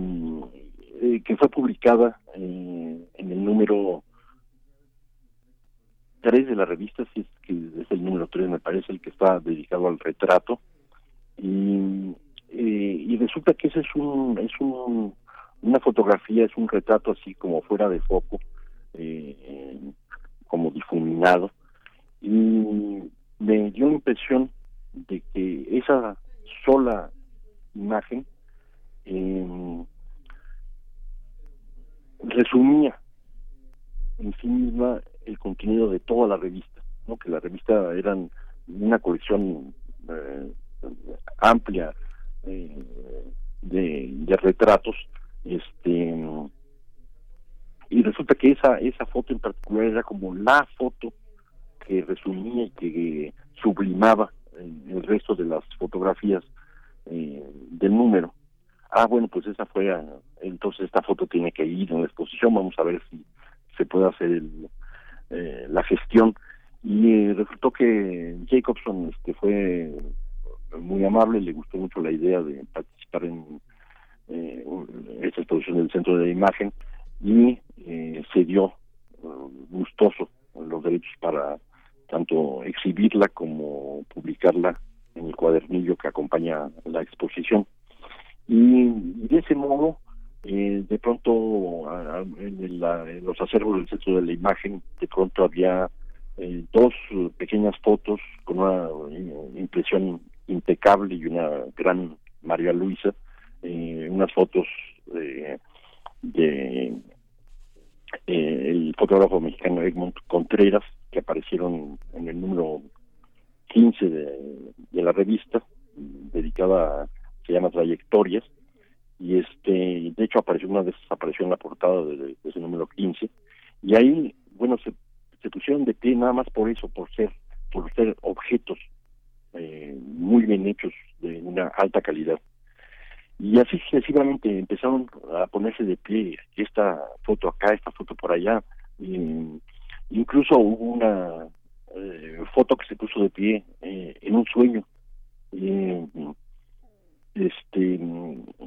Speaker 5: eh, que fue publicada en el número 3 de la revista, si es que es el número 3 me parece, el que está dedicado al retrato, y, y resulta que ese es un, es un una fotografía es un retrato así como fuera de foco, eh, como difuminado, y me dio la impresión de que esa sola imagen eh, resumía en sí misma el contenido de toda la revista, ¿no? que la revista eran una colección eh, amplia eh, de, de retratos este y resulta que esa esa foto en particular era como la foto que resumía y que sublimaba el resto de las fotografías eh, del número. Ah bueno pues esa fue entonces esta foto tiene que ir en la exposición vamos a ver si se puede hacer el, eh, la gestión. Y eh, resultó que Jacobson este fue muy amable le gustó mucho la idea de participar en eh, esta exposición del Centro de Imagen y eh, se dio gustoso los derechos para tanto exhibirla como publicarla en el cuadernillo que acompaña la exposición. Y, de ese modo, eh, de pronto, en, los acervos del Centro de la Imagen, de pronto había eh, dos pequeñas fotos con una impresión impecable y una gran María Luisa, eh, unas fotos de, eh, el fotógrafo mexicano Egmont Contreras aparecieron en el número 15 de, la revista dedicada se llama Trayectorias y este de hecho apareció una vez apareció en la portada de, ese número 15 y ahí bueno se, se pusieron de pie nada más por eso por ser por ser objetos eh, muy bien hechos de una alta calidad y así sucesivamente empezaron a ponerse de pie esta foto acá, esta foto por allá. Incluso hubo una eh, foto que se puso de pie eh, en un sueño. este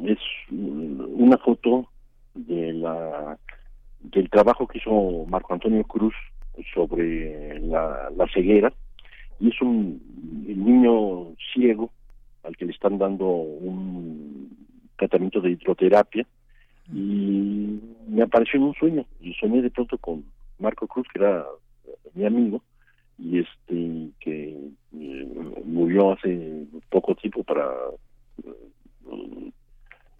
Speaker 5: es una foto de la del trabajo que hizo Marco Antonio Cruz sobre la, la ceguera y es un niño ciego al que le están dando un tratamiento de hidroterapia y me apareció en un sueño y soñé de pronto con Marco Cruz que era mi amigo y este que eh, murió hace poco tiempo para eh,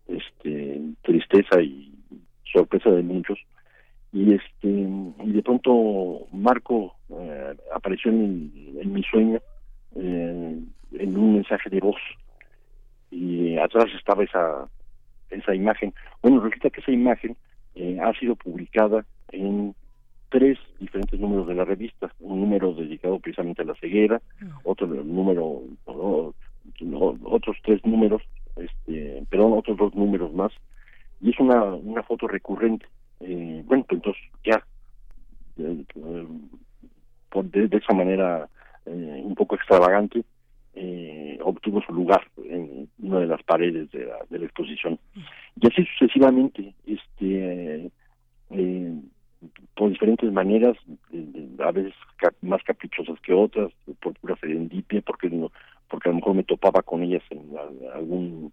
Speaker 5: este tristeza y sorpresa de muchos y este y de pronto Marco eh, apareció en, mi sueño en un mensaje de voz y atrás estaba esa esa imagen. Bueno, resulta que esa imagen eh, ha sido publicada en tres diferentes números de la revista, un número dedicado precisamente a la ceguera, otro número, otros tres números, este, perdón, otros dos números más, y es una, una foto recurrente. Eh, bueno, pues entonces ya, eh, de, de, esa manera un poco extravagante, eh, obtuvo su lugar en una de las paredes de la, de la exposición. Y así sucesivamente, este, eh, por diferentes maneras, a veces más caprichosas que otras, por pura serendipia, porque, porque a lo mejor me topaba con ellas en algún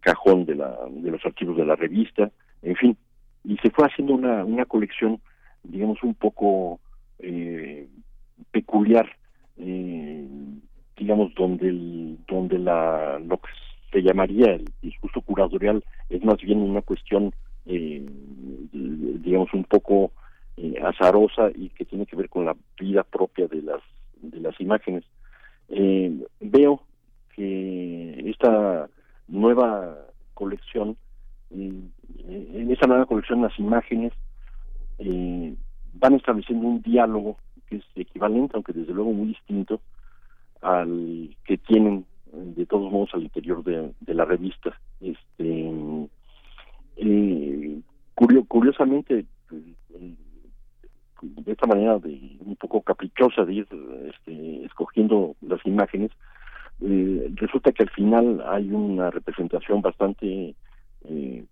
Speaker 5: cajón de, la, de los archivos de la revista, en fin, y se fue haciendo una, una colección, digamos, un poco eh, peculiar, eh, digamos, donde el, donde la, lo que se llamaría el discurso curatorial es más bien una cuestión, eh, digamos, un poco eh, azarosa y que tiene que ver con la vida propia de las, de las imágenes. Eh, veo que esta nueva colección, en esta nueva colección las imágenes van estableciendo un diálogo que es equivalente, aunque desde luego muy distinto, al que tienen de todos modos al interior de, la revista. Este, eh, curiosamente, de esta manera de un poco caprichosa de ir este, escogiendo las imágenes, eh, resulta que al final hay una representación bastante, eh,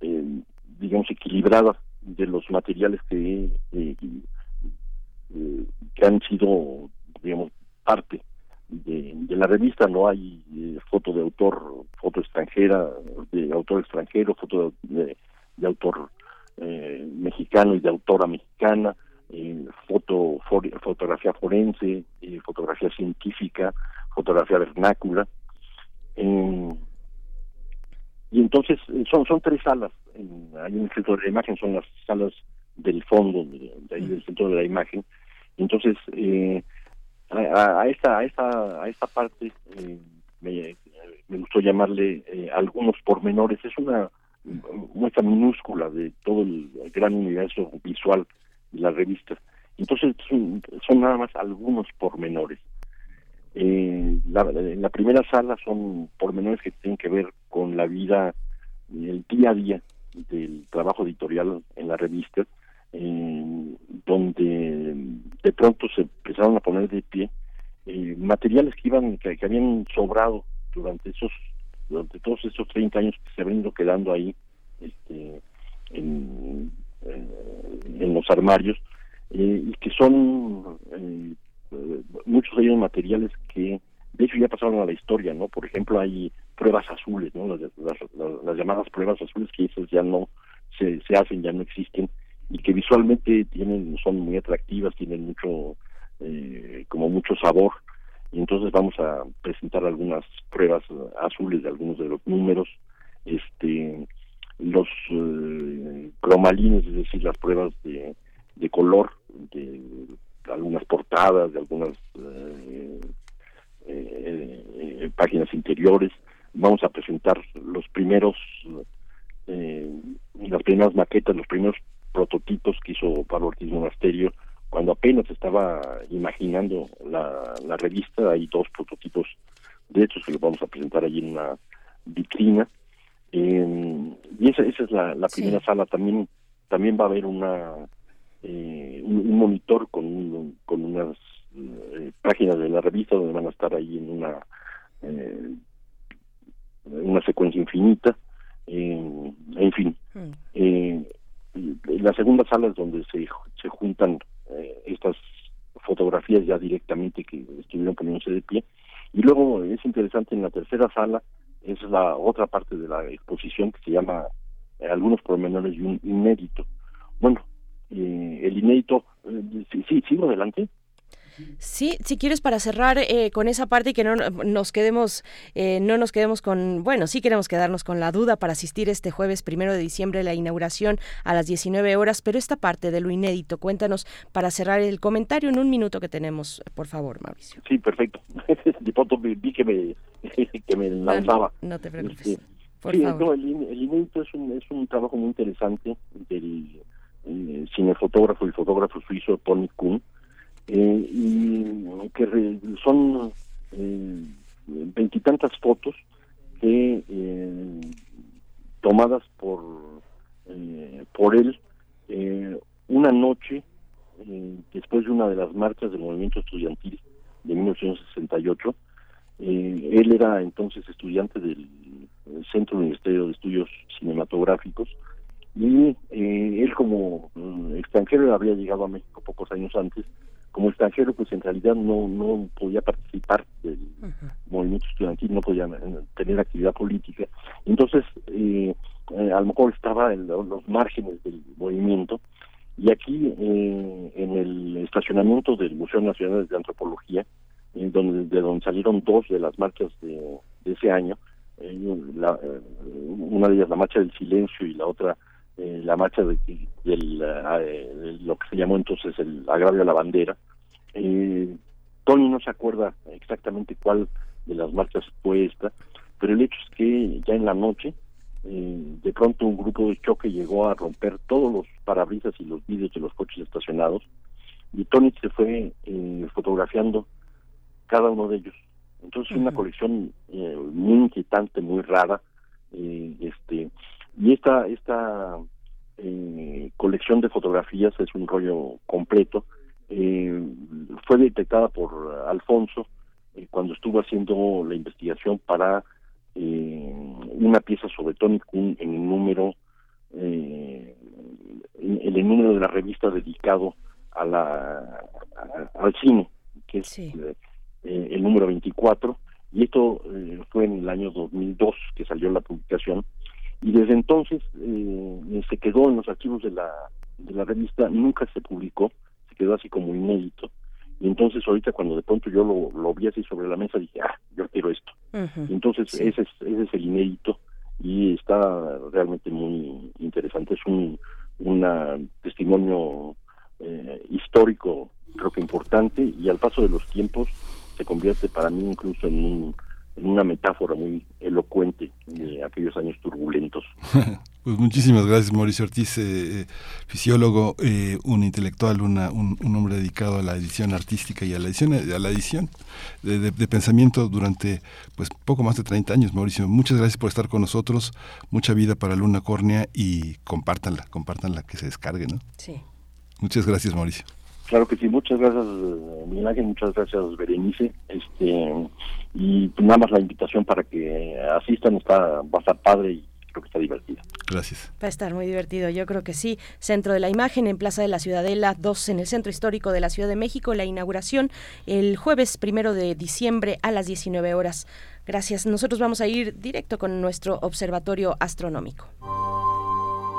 Speaker 5: eh, digamos, equilibrada de los materiales que, que han sido, digamos, parte de, la revista. No hay foto de autor, foto extranjera, de autor extranjero, foto de, autor mexicano y de autora mexicana, foto, fotografía forense, fotografía científica, fotografía vernácula. y entonces eh, son son tres salas. hay un centro de la imagen, son las salas del fondo, de, ahí del centro de la imagen. Entonces, eh, a, esta a esta a esta parte eh, me, me, gustó llamarle algunos pormenores. Es una muestra minúscula de todo el gran universo visual de la revista. Entonces son, nada más algunos pormenores. Eh, en la primera sala son pormenores que tienen que ver con la vida, el día a día del trabajo editorial en la revista, donde de pronto se empezaron a poner de pie eh, materiales que iban que, habían sobrado durante esos durante todos esos 30 años que se habían ido quedando ahí este, en, los armarios eh, y que son eh, muchos de ellos materiales que de hecho ya pasaron a la historia, ¿no? Por ejemplo, hay pruebas azules, ¿no? Las, llamadas pruebas azules que esas ya no se, se hacen, ya no existen y que visualmente tienen son muy atractivas, tienen mucho eh, como mucho sabor y entonces vamos a presentar algunas pruebas azules de algunos de los números, este los eh, cromalines, es decir, las pruebas de, color de algunas portadas, de algunas eh, eh, eh, páginas interiores. Vamos a presentar los primeros, las primeras maquetas, los primeros prototipos que hizo Pablo Ortiz Monasterio cuando apenas estaba imaginando la, la revista. Hay dos prototipos de estos que los vamos a presentar allí en una vitrina. y esa, esa es la, la primera sala. También también va a haber una eh, un, monitor con, con unas eh, páginas de la revista donde van a estar ahí en una eh, una secuencia infinita en fin mm. la segunda sala es donde se, se juntan estas fotografías ya directamente que estuvieron poniéndose de pie y luego es interesante en la tercera sala es la otra parte de la exposición que se llama algunos pormenores y un inédito bueno eh, el inédito. Eh, sí, sí, sigo adelante.
Speaker 2: Sí, si quieres para cerrar eh, con esa parte y que no nos quedemos, no nos quedemos con, bueno, sí queremos quedarnos con la duda para asistir este jueves primero de diciembre a la inauguración a las 19 horas, pero esta parte de lo inédito, cuéntanos para cerrar el comentario en un minuto que tenemos, por favor, Mauricio.
Speaker 5: Sí, perfecto. [laughs] De pronto vi que me, [laughs] que me lanzaba.
Speaker 2: No, te preocupes. Este, por favor.
Speaker 5: el, el, inédito es un, es un trabajo muy interesante del eh, cinefotógrafo y fotógrafo suizo Tony Kuhn, eh, y que son eh, veintitantas fotos que eh, tomadas por por él una noche después de una de las marchas del movimiento estudiantil de 1968 él era entonces estudiante del Centro Ministerio de Estudios Cinematográficos y eh, él como mm, extranjero había llegado a México pocos años antes como extranjero pues en realidad no no podía participar del movimiento estudiantil no podía eh, tener actividad política. Entonces eh, eh, a lo mejor estaba en los márgenes del movimiento. Y aquí en el estacionamiento del Museo Nacional de Antropología donde de donde salieron dos de las marchas de, de ese año la, una de ellas la marcha del silencio y la otra eh, la marcha de, del, eh, lo que se llamó entonces el agravio a la bandera. Eh, Tony no se acuerda exactamente cuál de las marchas fue esta, pero el hecho es que ya en la noche, de pronto un grupo de choque llegó a romper todos los parabrisas y los vidrios de los coches estacionados y Tony se fue fotografiando cada uno de ellos. Entonces es una colección eh, muy inquietante, muy rara, eh, este y esta esta eh, colección de fotografías es un rollo completo. fue detectada por Alfonso cuando estuvo haciendo la investigación para una pieza sobre Tony Kuhn en el número en el número de la revista dedicado a la al cine que es eh, el número 24, y esto eh, fue en el año 2002 que salió la publicación, y desde entonces eh, se quedó en los archivos de la, de la revista, nunca se publicó, se quedó así como inédito. Y entonces ahorita cuando de pronto yo lo, lo vi así sobre la mesa dije, ah, yo quiero esto. entonces ese, es, ese es el inédito y está realmente muy interesante. Es un una testimonio histórico creo que importante y al paso de los tiempos se convierte para mí incluso en, una metáfora muy elocuente de aquellos años turbulentos. [laughs]
Speaker 1: Pues muchísimas gracias, Mauricio Ortiz, eh, eh, fisiólogo, eh, un intelectual, una, un, hombre dedicado a la edición artística y a la edición, a la edición de, pensamiento durante pues poco más de 30 años, Mauricio. Muchas gracias por estar con nosotros, mucha vida para Luna Córnea y compártanla, compártanla, que se descargue, ¿no?
Speaker 2: Sí.
Speaker 1: Muchas gracias, Mauricio.
Speaker 5: Claro que sí, muchas gracias Miguel Ángel, muchas gracias Berenice, este y nada más la invitación para que asistan está va a estar padre y creo que está divertido.
Speaker 1: Gracias.
Speaker 2: Va a estar muy divertido, yo creo que sí. Centro de la Imagen en Plaza de la Ciudadela, dos en el Centro Histórico de la Ciudad de México, la inauguración el jueves primero de diciembre a las 19 horas. Gracias. Nosotros vamos a ir directo con nuestro observatorio astronómico.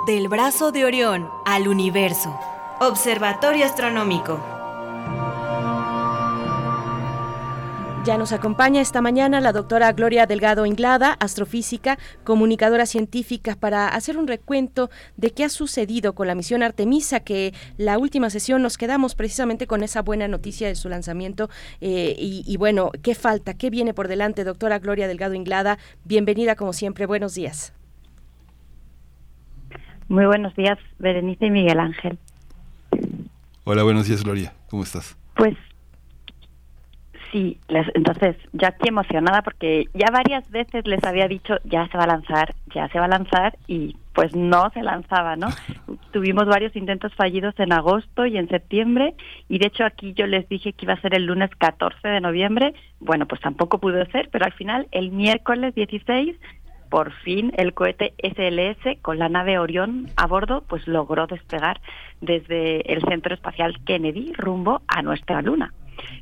Speaker 6: Del brazo de Orión al universo. Observatorio Astronómico.
Speaker 2: Ya nos acompaña esta mañana la doctora Gloria Delgado Inglada, astrofísica, comunicadora científica, para hacer un recuento de qué ha sucedido con la misión Artemisa, que la última sesión nos quedamos precisamente con esa buena noticia de su lanzamiento. Eh, y, y, bueno, ¿qué falta? ¿Qué viene por delante? Doctora Gloria Delgado Inglada, bienvenida como siempre. Buenos días.
Speaker 7: Muy buenos días, Berenice y Miguel Ángel.
Speaker 1: Hola, buenos días, Gloria. ¿Cómo estás?
Speaker 7: Pues sí, entonces ya aquí emocionada porque ya varias veces les había dicho ya se va a lanzar, ya se va a lanzar y pues no se lanzaba, ¿no? [laughs] Tuvimos varios intentos fallidos en agosto y en septiembre y de hecho aquí yo les dije que iba a ser el lunes 14 de noviembre, bueno, pues tampoco pudo ser, pero al final el miércoles 16 por fin el cohete SLS con la nave Orión a bordo pues logró despegar desde el Centro Espacial Kennedy rumbo a nuestra Luna.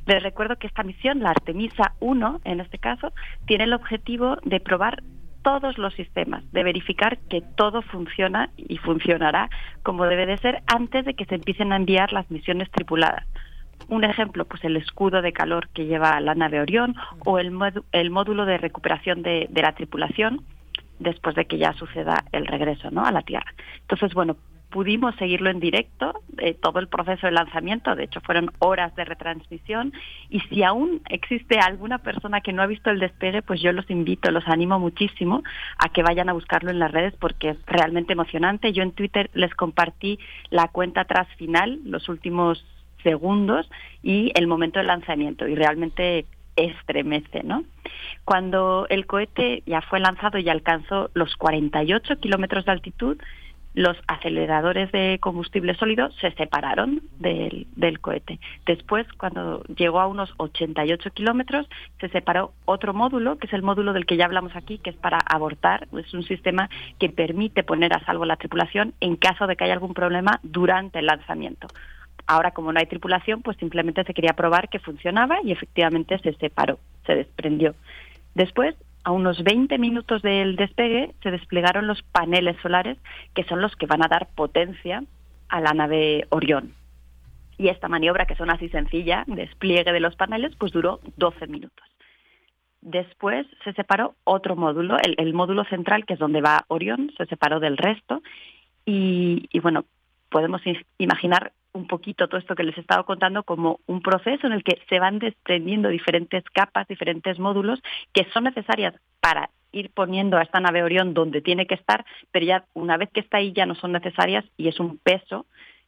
Speaker 7: Les recuerdo que esta misión, la Artemisa 1 en este caso, tiene el objetivo de probar todos los sistemas, de verificar que todo funciona y funcionará como debe de ser antes de que se empiecen a enviar las misiones tripuladas. Un ejemplo, pues el escudo de calor que lleva la nave Orión o el, el módulo de recuperación de, de la tripulación, después de que ya suceda el regreso ¿no? a la Tierra. Entonces, bueno, pudimos seguirlo en directo, eh, todo el proceso de lanzamiento, de hecho fueron horas de retransmisión, y si aún existe alguna persona que no ha visto el despegue, pues yo los invito, los animo muchísimo a que vayan a buscarlo en las redes porque es realmente emocionante. Yo en Twitter les compartí la cuenta atrás final, los últimos segundos y el momento del lanzamiento, y realmente estremece, ¿no? Cuando el cohete ya fue lanzado y alcanzó los 48 kilómetros de altitud, los aceleradores de combustible sólido se separaron del, del, cohete. Después, cuando llegó a unos 88 kilómetros, se separó otro módulo, que es el módulo del que ya hablamos aquí, que es para abortar. Es un sistema que permite poner a salvo la tripulación en caso de que haya algún problema durante el lanzamiento. Ahora, como no hay tripulación, pues simplemente se quería probar que funcionaba y efectivamente se separó, se desprendió. Después, a unos 20 minutos del despegue, se desplegaron los paneles solares, que son los que van a dar potencia a la nave Orión. Y esta maniobra, que son así sencilla, despliegue de los paneles, pues duró 12 minutos. Después se separó otro módulo, el, módulo central, que es donde va Orión, se separó del resto. Y, y bueno, podemos imaginar un poquito todo esto que les he estado contando como un proceso en el que se van desprendiendo diferentes capas, diferentes módulos que son necesarias para ir poniendo a esta nave Orión donde tiene que estar, pero ya una vez que está ahí ya no son necesarias y es un peso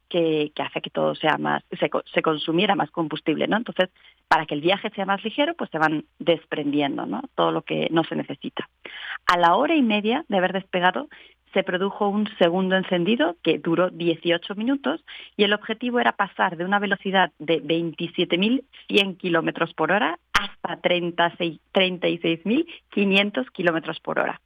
Speaker 7: que, hace que todo sea más, se, se, consumiera más combustible, ¿no? Entonces, para que el viaje sea más ligero, pues se van desprendiendo, ¿no? Todo lo que no se necesita. A la hora y media de haber despegado, se produjo un segundo encendido que duró 18 minutos y el objetivo era pasar de una velocidad de 27.100 kilómetros por hora hasta 36.500 kilómetros por hora.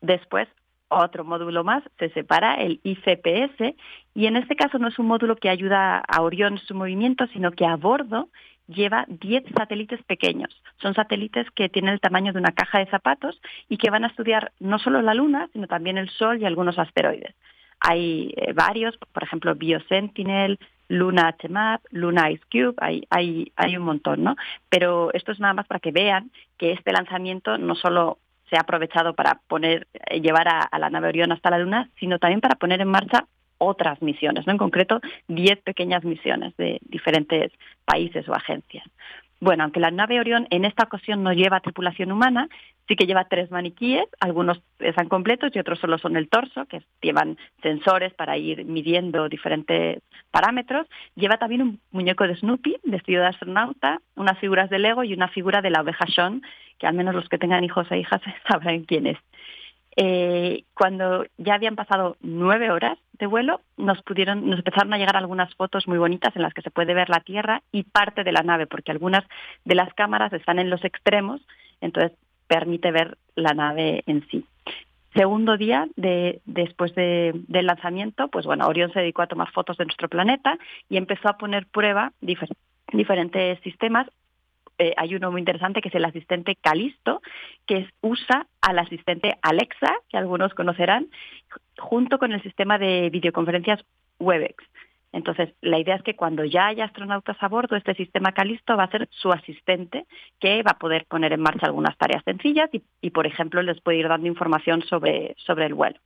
Speaker 7: Después, otro módulo más se separa, el ICPS, y en este caso no es un módulo que ayuda a Orión su movimiento, sino que a bordo lleva 10 satélites pequeños. Son satélites que tienen el tamaño de una caja de zapatos y que van a estudiar no solo la Luna, sino también el Sol y algunos asteroides. Hay eh, varios, por ejemplo, BioSentinel, Luna HMAP, Luna Ice Cube, hay, hay, hay un montón, ¿no? Pero esto es nada más para que vean que este lanzamiento no solo se ha aprovechado para poner, eh, llevar a, a la nave Orión hasta la Luna, sino también para poner en marcha otras misiones, ¿no? en concreto 10 pequeñas misiones de diferentes países o agencias. Bueno, aunque la nave Orión en esta ocasión no lleva tripulación humana, sí que lleva tres maniquíes, algunos están completos y otros solo son el torso, que llevan sensores para ir midiendo diferentes parámetros. Lleva también un muñeco de Snoopy, vestido de astronauta, unas figuras de Lego y una figura de la oveja Sean, que al menos los que tengan hijos e hijas [laughs] sabrán quién es. Eh, cuando ya habían pasado nueve horas de vuelo, nos pudieron, nos empezaron a llegar algunas fotos muy bonitas en las que se puede ver la Tierra y parte de la nave, porque algunas de las cámaras están en los extremos, entonces permite ver la nave en sí. Segundo día de, después del lanzamiento, pues bueno, Orión se dedicó a tomar fotos de nuestro planeta y empezó a poner prueba diferentes sistemas eh, hay uno muy interesante que es el asistente Calisto, que usa al asistente Alexa, que algunos conocerán, junto con el sistema de videoconferencias Webex. Entonces, la idea es que cuando ya haya astronautas a bordo, este sistema Calisto va a ser su asistente que va a poder poner en marcha algunas tareas sencillas y, y por ejemplo, les puede ir dando información sobre, sobre el vuelo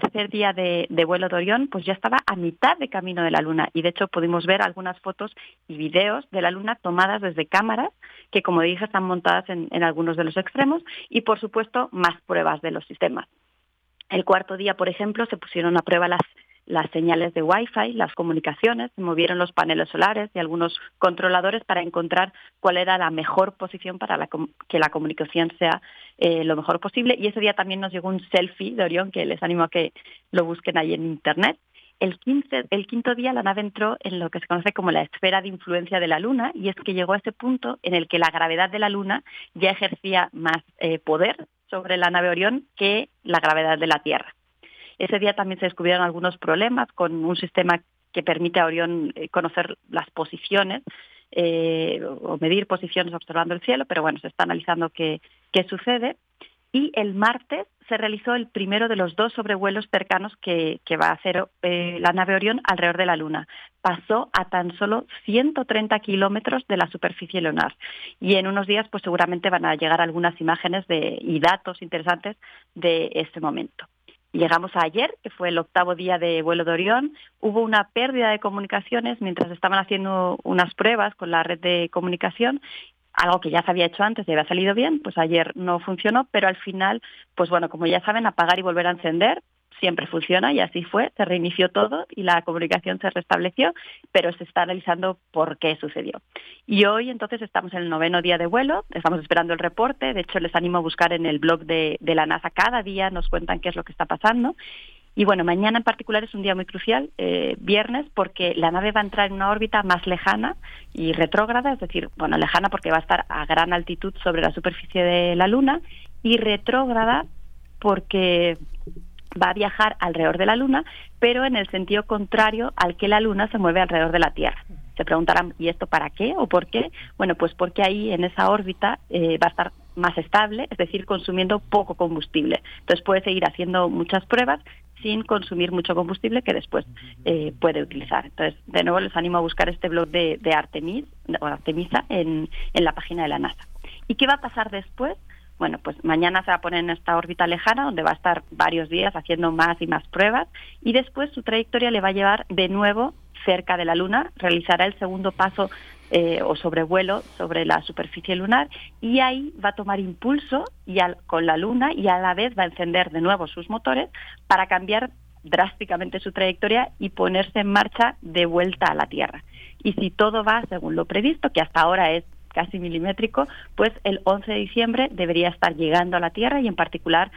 Speaker 7: tercer día de, vuelo de Orión, pues ya estaba a mitad de camino de la Luna y de hecho pudimos ver algunas fotos y videos de la Luna tomadas desde cámaras que, como dije, están montadas en, en algunos de los extremos y, por supuesto, más pruebas de los sistemas. El cuarto día, por ejemplo, se pusieron a prueba las las señales de Wi-Fi, las comunicaciones, se movieron los paneles solares y algunos controladores para encontrar cuál era la mejor posición para que la comunicación sea eh, lo mejor posible. Y ese día también nos llegó un selfie de Orión que les animo a que lo busquen ahí en Internet. El, el quinto día la nave entró en lo que se conoce como la esfera de influencia de la Luna y es que llegó a ese punto en el que la gravedad de la Luna ya ejercía más eh, poder sobre la nave Orión que la gravedad de la Tierra. Ese día también se descubrieron algunos problemas con un sistema que permite a Orión eh, conocer las posiciones eh, o medir posiciones observando el cielo, pero bueno, se está analizando qué, qué sucede. Y el martes se realizó el primero de los dos sobrevuelos cercanos que, que va a hacer eh, la nave Orión alrededor de la Luna. Pasó a tan solo 130 kilómetros de la superficie lunar. Y en unos días, pues seguramente van a llegar algunas imágenes de, y datos interesantes de este momento. Llegamos a ayer, que fue el octavo día de vuelo de Orión. Hubo una pérdida de comunicaciones mientras estaban haciendo unas pruebas con la red de comunicación algo que ya se había hecho antes y había salido bien, pues ayer no funcionó, pero al final, pues bueno, como ya saben, apagar y volver a encender siempre funciona y así fue, se reinició todo y la comunicación se restableció, pero se está analizando por qué sucedió. Y hoy entonces estamos en el noveno día de vuelo, estamos esperando el reporte, de hecho les animo a buscar en el blog de, la NASA cada día, nos cuentan qué es lo que está pasando. Y bueno, mañana en particular es un día muy crucial, eh, viernes, porque la nave va a entrar en una órbita más lejana y retrógrada, es decir, bueno, lejana porque va a estar a gran altitud sobre la superficie de la Luna y retrógrada porque va a viajar alrededor de la Luna, pero en el sentido contrario al que la Luna se mueve alrededor de la Tierra. Se preguntarán, ¿y esto para qué o por qué? Bueno, pues porque ahí en esa órbita eh, va a estar más estable, es decir, consumiendo poco combustible. Entonces puede seguir haciendo muchas pruebas sin consumir mucho combustible que después eh, puede utilizar. Entonces, de nuevo les animo a buscar este blog de, Artemis o Artemisa en, en la página de la NASA. ¿Y qué va a pasar después? Bueno, pues mañana se va a poner en esta órbita lejana donde va a estar varios días haciendo más y más pruebas y después su trayectoria le va a llevar de nuevo cerca de la Luna, realizará el segundo paso eh, o sobrevuelo sobre la superficie lunar y ahí va a tomar impulso y con la Luna y a la vez va a encender de nuevo sus motores para cambiar drásticamente su trayectoria y ponerse en marcha de vuelta a la Tierra. Y si todo va según lo previsto, que hasta ahora es casi milimétrico, pues el 11 de diciembre debería estar llegando a la Tierra y en particular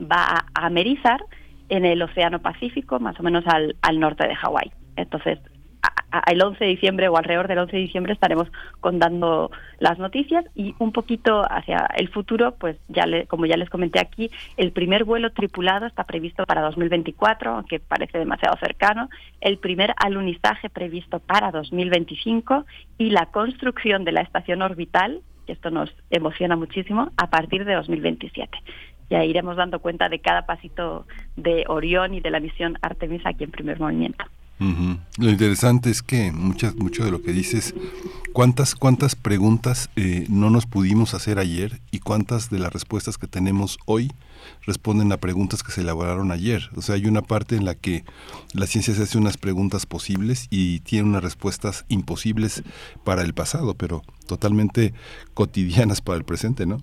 Speaker 7: va a amerizar en el Océano Pacífico, más o menos al, al norte de Hawái. Entonces, el 11 de diciembre o alrededor del 11 de diciembre estaremos contando las noticias y un poquito hacia el futuro, pues ya le, como ya les comenté aquí, el primer vuelo tripulado está previsto para 2024, aunque parece demasiado cercano, el primer alunizaje previsto para 2025 y la construcción de la estación orbital, que esto nos emociona muchísimo, a partir de 2027 ya iremos dando cuenta de cada pasito de Orión y de la misión Artemisa aquí en primer movimiento.
Speaker 1: Lo interesante es que muchas, mucho de lo que dices, cuántas, cuántas preguntas eh, no nos pudimos hacer ayer y cuántas de las respuestas que tenemos hoy responden a preguntas que se elaboraron ayer. O sea, hay una parte en la que la ciencia se hace unas preguntas posibles y tiene unas respuestas imposibles para el pasado, pero totalmente cotidianas para el presente, ¿no?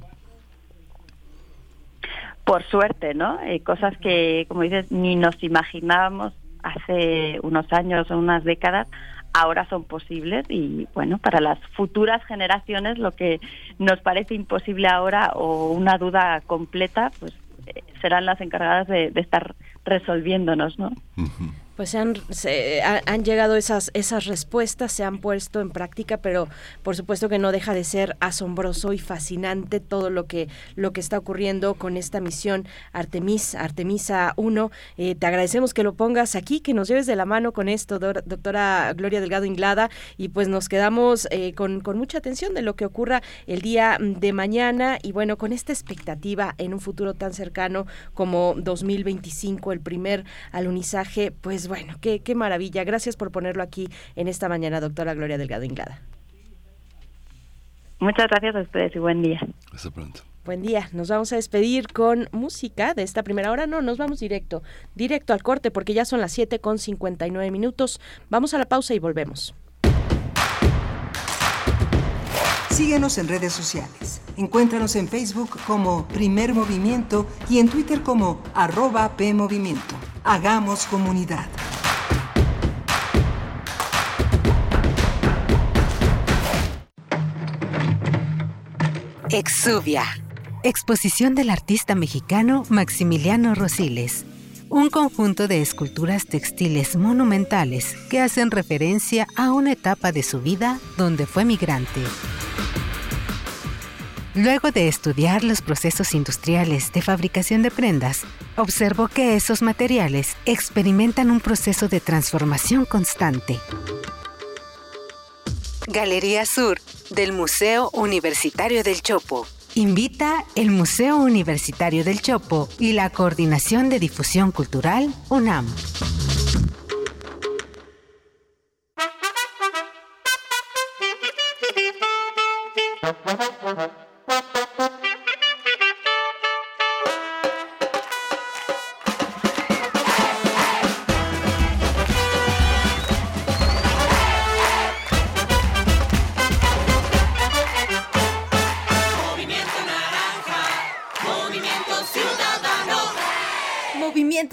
Speaker 7: Por suerte, ¿no? Eh, cosas que, como dices, ni nos imaginábamos hace unos años o unas décadas ahora son posibles y bueno, para las futuras generaciones lo que nos parece imposible ahora o una duda completa, pues eh, serán las encargadas de, estar resolviéndonos, ¿no?
Speaker 2: Pues se han, han llegado esas, esas respuestas, se han puesto en práctica, pero por supuesto que no deja de ser asombroso y fascinante todo lo que, lo que está ocurriendo con esta misión Artemis, Artemisa 1. Eh, te agradecemos que lo pongas aquí, que nos lleves de la mano con esto, doctora Gloria Delgado Inglada, y pues nos quedamos eh, con, con mucha atención de lo que ocurra el día de mañana y bueno, con esta expectativa en un futuro tan cercano como 2025, el primer alunizaje, pues bueno, qué, qué maravilla. Gracias por ponerlo aquí en esta mañana, doctora Gloria Delgado Inglada.
Speaker 7: Muchas gracias a ustedes y buen día.
Speaker 1: Hasta pronto.
Speaker 2: Buen día. Nos vamos a despedir con música de esta primera hora. No, nos vamos directo, directo al corte porque ya son las 7 con 59 minutos. Vamos a la pausa y volvemos.
Speaker 8: Síguenos en redes sociales. Encuéntranos en Facebook como Primer Movimiento y en Twitter como arroba PMovimiento. Hagamos comunidad.
Speaker 9: Exuvia. Exposición del artista mexicano Maximiliano Rosiles. Un conjunto de esculturas textiles monumentales que hacen referencia a una etapa de su vida donde fue migrante. Luego de estudiar los procesos industriales de fabricación de prendas, observó que esos materiales experimentan un proceso de transformación constante. Galería Sur del Museo Universitario del Chopo. Invita el Museo Universitario del Chopo y la Coordinación de Difusión Cultural UNAM.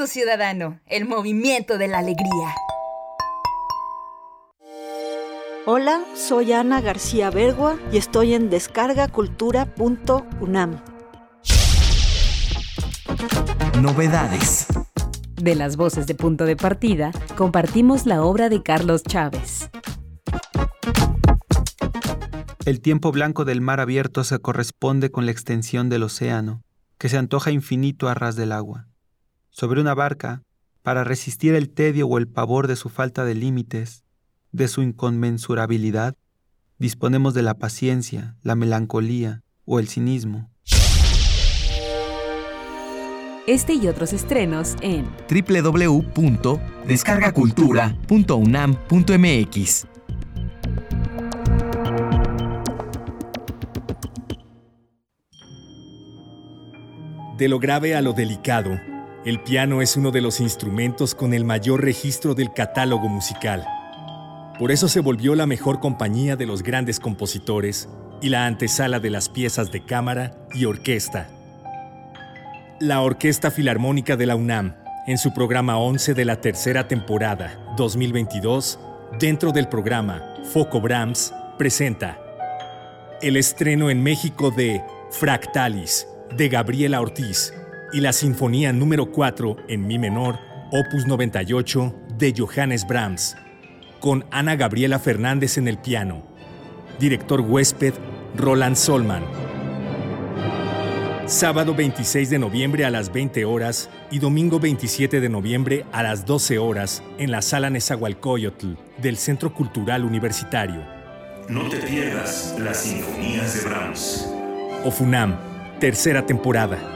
Speaker 10: Ciudadano, el movimiento de la alegría.
Speaker 11: Hola, soy Ana García Bergua y estoy en descargacultura.unam.
Speaker 12: Novedades.
Speaker 13: De las voces de punto de partida, compartimos la obra de Carlos Chávez.
Speaker 14: El tiempo blanco del mar abierto se corresponde con la extensión del océano, que se antoja infinito a ras del agua sobre una barca para resistir el tedio o el pavor de su falta de límites, de su inconmensurabilidad, disponemos de la paciencia, la melancolía o el cinismo.
Speaker 13: Este y otros estrenos en
Speaker 12: www.descargacultura.unam.mx.
Speaker 15: De lo grave a lo delicado el piano es uno de los instrumentos con el mayor registro del catálogo musical. Por eso se volvió la mejor compañía de los grandes compositores y la antesala de las piezas de cámara y orquesta. La Orquesta Filarmónica de la UNAM, en su programa 11 de la tercera temporada 2022, dentro del programa Foco Brahms, presenta el estreno en México de Fractalis, de Gabriela Ortiz, y la Sinfonía número 4 en Mi menor, opus 98, de Johannes Brahms, con Ana Gabriela Fernández en el piano. Director huésped, Roland Solman. Sábado 26 de noviembre a las 20 horas y domingo 27 de noviembre a las 12 horas en la Sala Nezahualcóyotl del Centro Cultural Universitario.
Speaker 4: No te pierdas las sinfonías de Brahms.
Speaker 15: Ofunam, tercera temporada,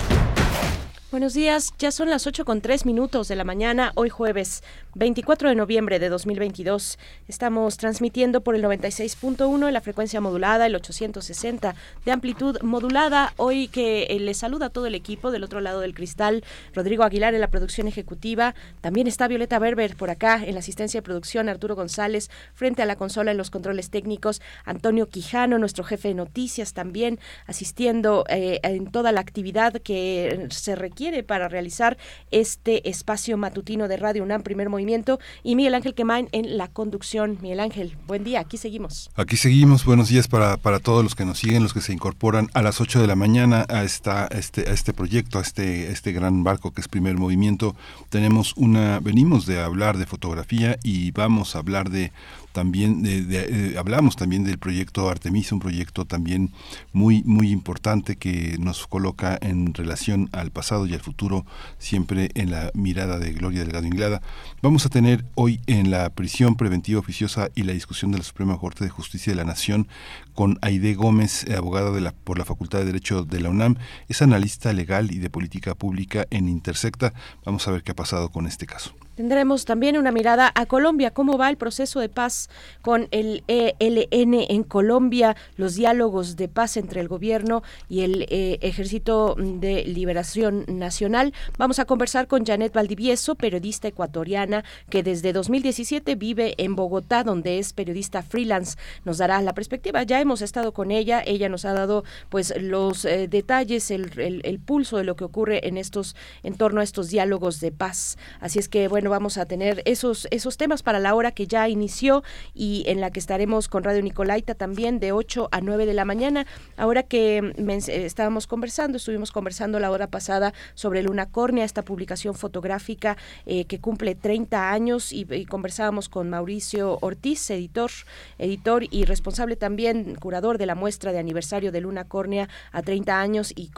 Speaker 2: Buenos días, ya son las 8 con 3 minutos de la mañana, hoy jueves 24 de noviembre de 2022. Estamos transmitiendo por el 96.1 en la frecuencia modulada, el 860 de amplitud modulada. Hoy que eh, les saluda todo el equipo del otro lado del cristal, Rodrigo Aguilar en la producción ejecutiva. También está Violeta Berber por acá en la asistencia de producción, Arturo González frente a la consola en los controles técnicos, Antonio Quijano, nuestro jefe de noticias también asistiendo eh, en toda la actividad que se requiere para realizar este espacio matutino de Radio UNAM, primer movimiento y Miguel Ángel Quemain en la conducción. Miguel Ángel, buen día, aquí seguimos.
Speaker 1: Aquí seguimos, buenos días para, para todos los que nos siguen, los que se incorporan a las 8 de la mañana a, esta, este, a este proyecto, a este, este gran barco que es primer movimiento. Tenemos una, venimos de hablar de fotografía y vamos a hablar de también de, eh, hablamos también del proyecto Artemisa, un proyecto también muy muy importante que nos coloca en relación al pasado y al futuro, siempre en la mirada de Gloria Delgado Inglada. Vamos a tener hoy en la prisión preventiva oficiosa y la discusión de la Suprema Corte de Justicia de la Nación con Aide Gómez, abogada de la, por la Facultad de Derecho de la UNAM, es analista legal y de política pública en Intersecta. Vamos a ver qué ha pasado con este caso.
Speaker 2: Tendremos también una mirada a Colombia, cómo va el proceso de paz con el ELN en Colombia, los diálogos de paz entre el gobierno y el eh, Ejército de Liberación Nacional. Vamos a conversar con Janet Valdivieso, periodista ecuatoriana que desde 2017 vive en Bogotá, donde es periodista freelance. Nos dará la perspectiva. Ya hemos estado con ella, ella nos ha dado pues los eh, detalles, el, el, pulso de lo que ocurre en estos, en torno a estos diálogos de paz. Así es que bueno, vamos a tener esos, esos temas para la hora que ya inició y en la que estaremos con Radio Nicolaita también de 8 a 9 de la mañana. Ahora que estábamos conversando, estuvimos conversando la hora pasada sobre Luna Córnea, esta publicación fotográfica eh, que cumple 30 años y, conversábamos con Mauricio Ortiz, editor, editor y responsable también, curador de la muestra de aniversario de Luna Córnea a 30 años y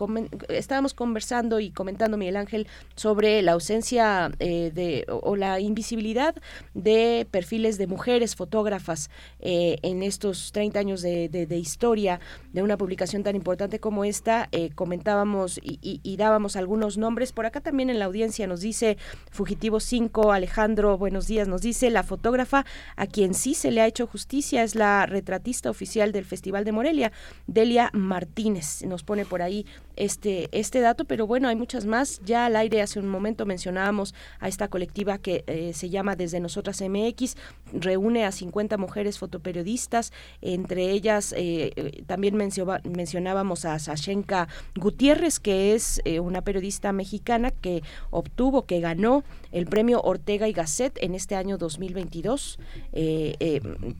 Speaker 2: estábamos conversando y comentando Miguel Ángel sobre la ausencia eh, de o la invisibilidad de perfiles de mujeres fotógrafas eh, en estos 30 años de, historia de una publicación tan importante como esta. Eh, comentábamos y, dábamos algunos nombres. Por acá también en la audiencia nos dice Fugitivo 5, Alejandro, buenos días, nos dice la fotógrafa a quien sí se le ha hecho justicia es la retratista oficial del Festival de Morelia, Delia Martínez. Nos pone por ahí este, este dato, pero bueno, hay muchas más. Ya al aire hace un momento mencionábamos a esta colectiva que eh, se llama Desde Nosotras MX, reúne a 50 mujeres fotoperiodistas, entre ellas eh, eh, también mencionábamos a Sashenka Gutiérrez, que es una periodista mexicana que obtuvo, que ganó el premio Ortega y Gasset en este año 2022.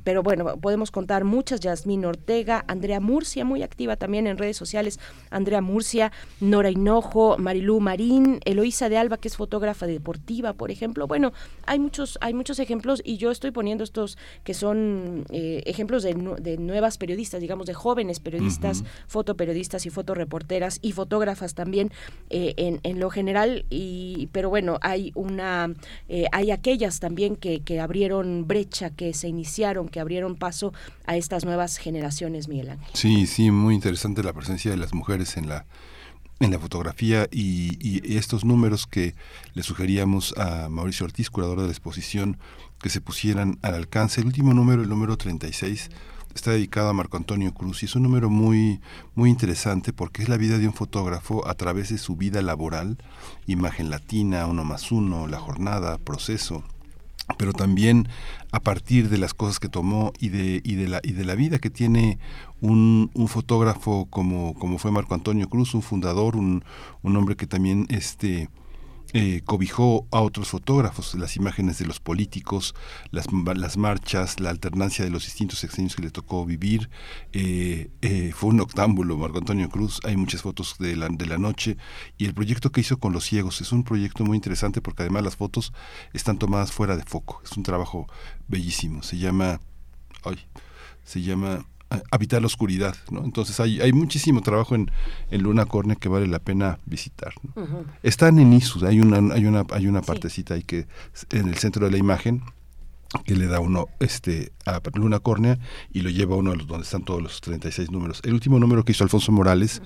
Speaker 2: pero bueno, podemos contar muchas, Yasmín Ortega, Andrea Murcia, muy activa también en redes sociales, Andrea Murcia, Nora Hinojo, Marilú Marín, Eloísa de Alba, que es fotógrafa deportiva, por ejemplo. Bueno, hay muchos, hay muchos ejemplos y yo estoy poniendo estos que son eh, ejemplos de, nuevas periodistas, digamos, de jóvenes periodistas, fotoperiodistas y fotoreporteras y fotógrafas también eh, en, lo general. Y, pero bueno, hay una, eh, hay aquellas también que, que abrieron brecha, que se iniciaron, que abrieron paso a estas nuevas generaciones, Miguel Ángel.
Speaker 1: Sí, sí, muy interesante la presencia de las mujeres en la en la fotografía y, estos números que le sugeríamos a Mauricio Ortiz, curador de la exposición, que se pusieran al alcance. El último número, el número 36, está dedicado a Marco Antonio Cruz y es un número muy, muy interesante porque es la vida de un fotógrafo a través de su vida laboral, imagen latina, uno más uno, la jornada, proceso, pero también a partir de las cosas que tomó y de, y de, la, y de la vida que tiene un, un fotógrafo como, como fue Marco Antonio Cruz, un fundador, un, un hombre que también este, eh, cobijó a otros fotógrafos, las imágenes de los políticos, las, las marchas, la alternancia de los distintos sexenios que le tocó vivir. Eh, eh, fue un octámbulo, Marco Antonio Cruz, hay muchas fotos de la, de la noche. Y el proyecto que hizo con los ciegos es un proyecto muy interesante porque además las fotos están tomadas fuera de foco. Es un trabajo bellísimo. Se llama... Ay, se llama habitar la oscuridad, ¿no? Entonces hay, hay muchísimo trabajo en, en Luna Corne que vale la pena visitar. ¿no? Están en ISUS, hay una, hay una, hay una partecita ahí que en el centro de la imagen que le da uno este a Luna Córnea y lo lleva uno a los, donde están todos los 36 números. El último número que hizo Alfonso Morales,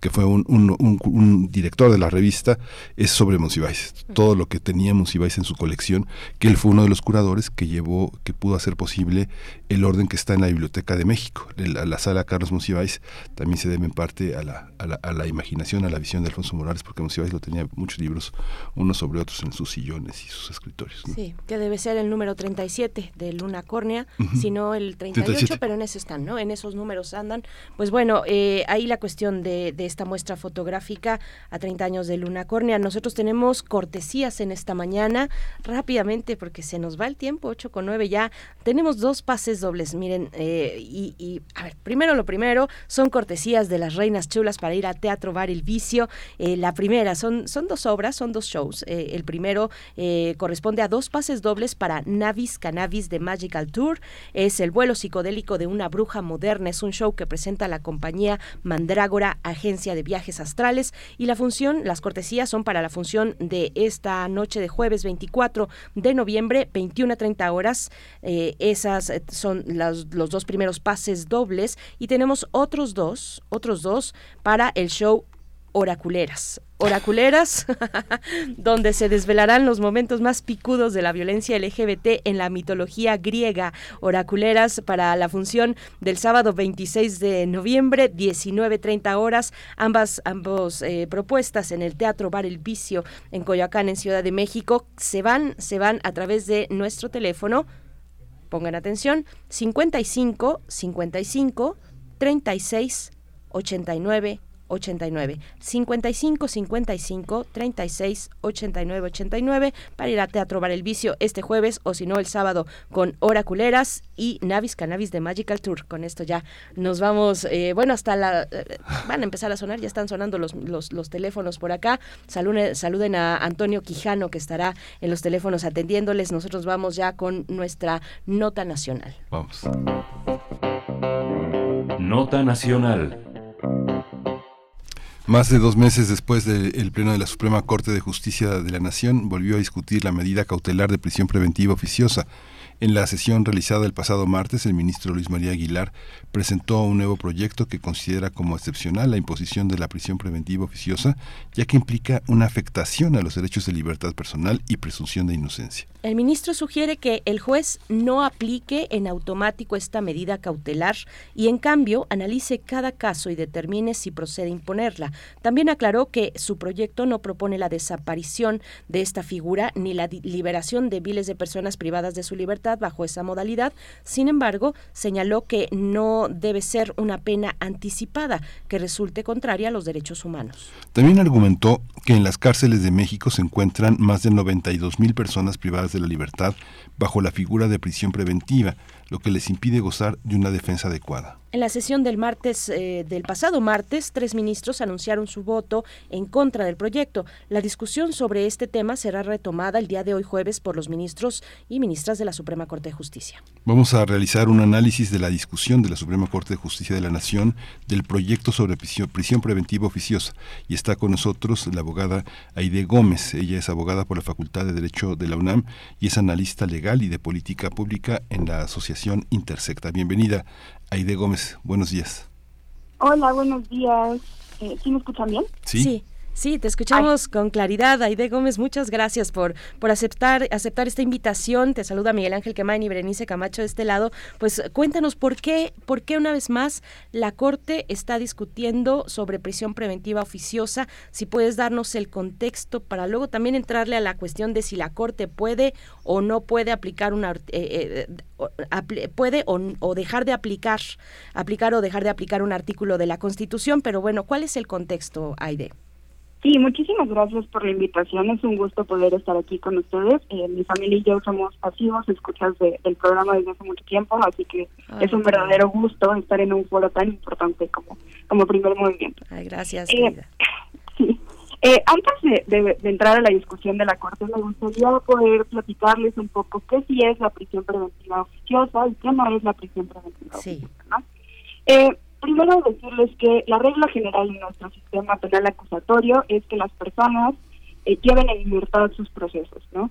Speaker 1: que fue un, un, un, un director de la revista, es sobre Monsiváis. Todo lo que tenía Monsiváis en su colección, que él fue uno de los curadores que llevó, que pudo hacer posible el orden que está en la Biblioteca de México. La, la sala Carlos Monsiváis también se debe en parte a la, a la, a, la, imaginación, a la visión de Alfonso Morales, porque Monsiváis lo tenía muchos libros, unos sobre otros en sus sillones y sus escritorios. ¿no?
Speaker 2: Sí, que debe ser el número 37 de Luna Córnea, uh -huh. sino el 38, 37. pero en ese están, ¿no? En esos números andan. Pues bueno, eh, ahí la cuestión de, de, esta muestra fotográfica a 30 años de Luna Córnea. Nosotros tenemos cortesías en esta mañana, rápidamente, porque se nos va el tiempo, 8 con 9 ya. Tenemos dos pases dobles, miren, eh, y, y, a ver, primero lo primero, son cortesías de las Reinas Chulas para ir a Teatro Bar El Vicio. Eh, la primera, son, son dos obras, son dos shows. el primero corresponde a dos pases dobles para Navis Cannabis de Magical Tour. Es el vuelo psicodélico de una bruja moderna. Es un show que presenta la compañía Mandrágora, agencia de viajes astrales. Y la función, las cortesías son para la función de esta noche de jueves 24 de noviembre, 21 a 30 horas. Eh, esas son las, los dos primeros pases dobles. Y tenemos otros dos, otros dos para el show oraculeras. Oraculeras, [laughs] donde se desvelarán los momentos más picudos de la violencia LGBT en la mitología griega. Oraculeras para la función del sábado 26 de noviembre, 19.30 horas. Ambas ambos, eh, propuestas en el Teatro Bar El Vicio en Coyoacán, en Ciudad de México, se van, se van a través de nuestro teléfono. Pongan atención, 55 55 36 89 89 55 55 36 89 89 para ir a Teatro Bar El Vicio este jueves o si no el sábado con Oraculeras y Navis Cannabis de Magical Tour. Con esto ya nos vamos, eh, bueno, hasta la... Eh, van a empezar a sonar, ya están sonando los, los, los teléfonos por acá. Saluden, saluden a Antonio Quijano que estará en los teléfonos atendiéndoles. Nosotros vamos ya con nuestra nota nacional.
Speaker 1: Vamos.
Speaker 4: Nota nacional.
Speaker 1: Más de dos meses después del Pleno de la Suprema Corte de Justicia de la Nación, volvió a discutir la medida cautelar de prisión preventiva oficiosa. En la sesión realizada el pasado martes, el ministro Luis María Aguilar presentó un nuevo proyecto que considera como excepcional la imposición de la prisión preventiva oficiosa, ya que implica una afectación a los derechos de libertad personal y presunción de inocencia.
Speaker 2: El ministro sugiere que el juez no aplique en automático esta medida cautelar y, en cambio, analice cada caso y determine si procede imponerla. También aclaró que su proyecto no propone la desaparición de esta figura ni la liberación de miles de personas privadas de su libertad bajo esa modalidad. Sin embargo, señaló que no debe ser una pena anticipada que resulte contraria a los derechos humanos.
Speaker 1: También argumentó que en las cárceles de México se encuentran más de 92 mil personas privadas de la libertad bajo la figura de prisión preventiva, lo que les impide gozar de una defensa adecuada.
Speaker 2: En la sesión del martes eh, del pasado martes, tres ministros anunciaron su voto en contra del proyecto. La discusión sobre este tema será retomada el día de hoy jueves por los ministros y ministras de la Suprema Corte de Justicia.
Speaker 1: Vamos a realizar un análisis de la discusión de la Suprema Corte de Justicia de la Nación del proyecto sobre prisión, prisión preventiva oficiosa y está con nosotros la abogada Aide Gómez. Ella es abogada por la Facultad de Derecho de la UNAM y es analista legal y de política pública en la Asociación Intersecta. Bienvenida. Aide Gómez, buenos días.
Speaker 16: Hola, buenos días. Eh, ¿Sí me escuchan bien?
Speaker 1: Sí.
Speaker 2: sí. Sí, te escuchamos con claridad. Aide Gómez, muchas gracias por, por aceptar, aceptar esta invitación. Te saluda Miguel Ángel Quemain y Berenice Camacho de este lado. Pues cuéntanos por qué, por qué una vez más la Corte está discutiendo sobre prisión preventiva oficiosa. Si puedes darnos el contexto para luego también entrarle a la cuestión de si la Corte puede o no puede aplicar una eh, eh, puede o, o dejar de aplicar, aplicar o dejar de aplicar un artículo de la Constitución. Pero bueno, ¿cuál es el contexto, Aide?
Speaker 16: Sí, muchísimas gracias por la invitación. Es un gusto poder estar aquí con ustedes. Eh, mi familia y yo somos pasivos, escuchas del programa desde hace mucho tiempo, así que es un verdadero gusto estar en un foro tan importante como, como primer movimiento.
Speaker 2: Ay, gracias.
Speaker 16: Eh, [laughs] sí. Eh, antes de, entrar a la discusión de la Corte, me gustaría poder platicarles un poco qué sí es la prisión preventiva oficiosa y qué no es la prisión preventiva sí. oficiosa. ¿no? Eh, Primero decirles que la regla general en nuestro sistema penal acusatorio es que las personas eh, lleven en libertad sus procesos, ¿no?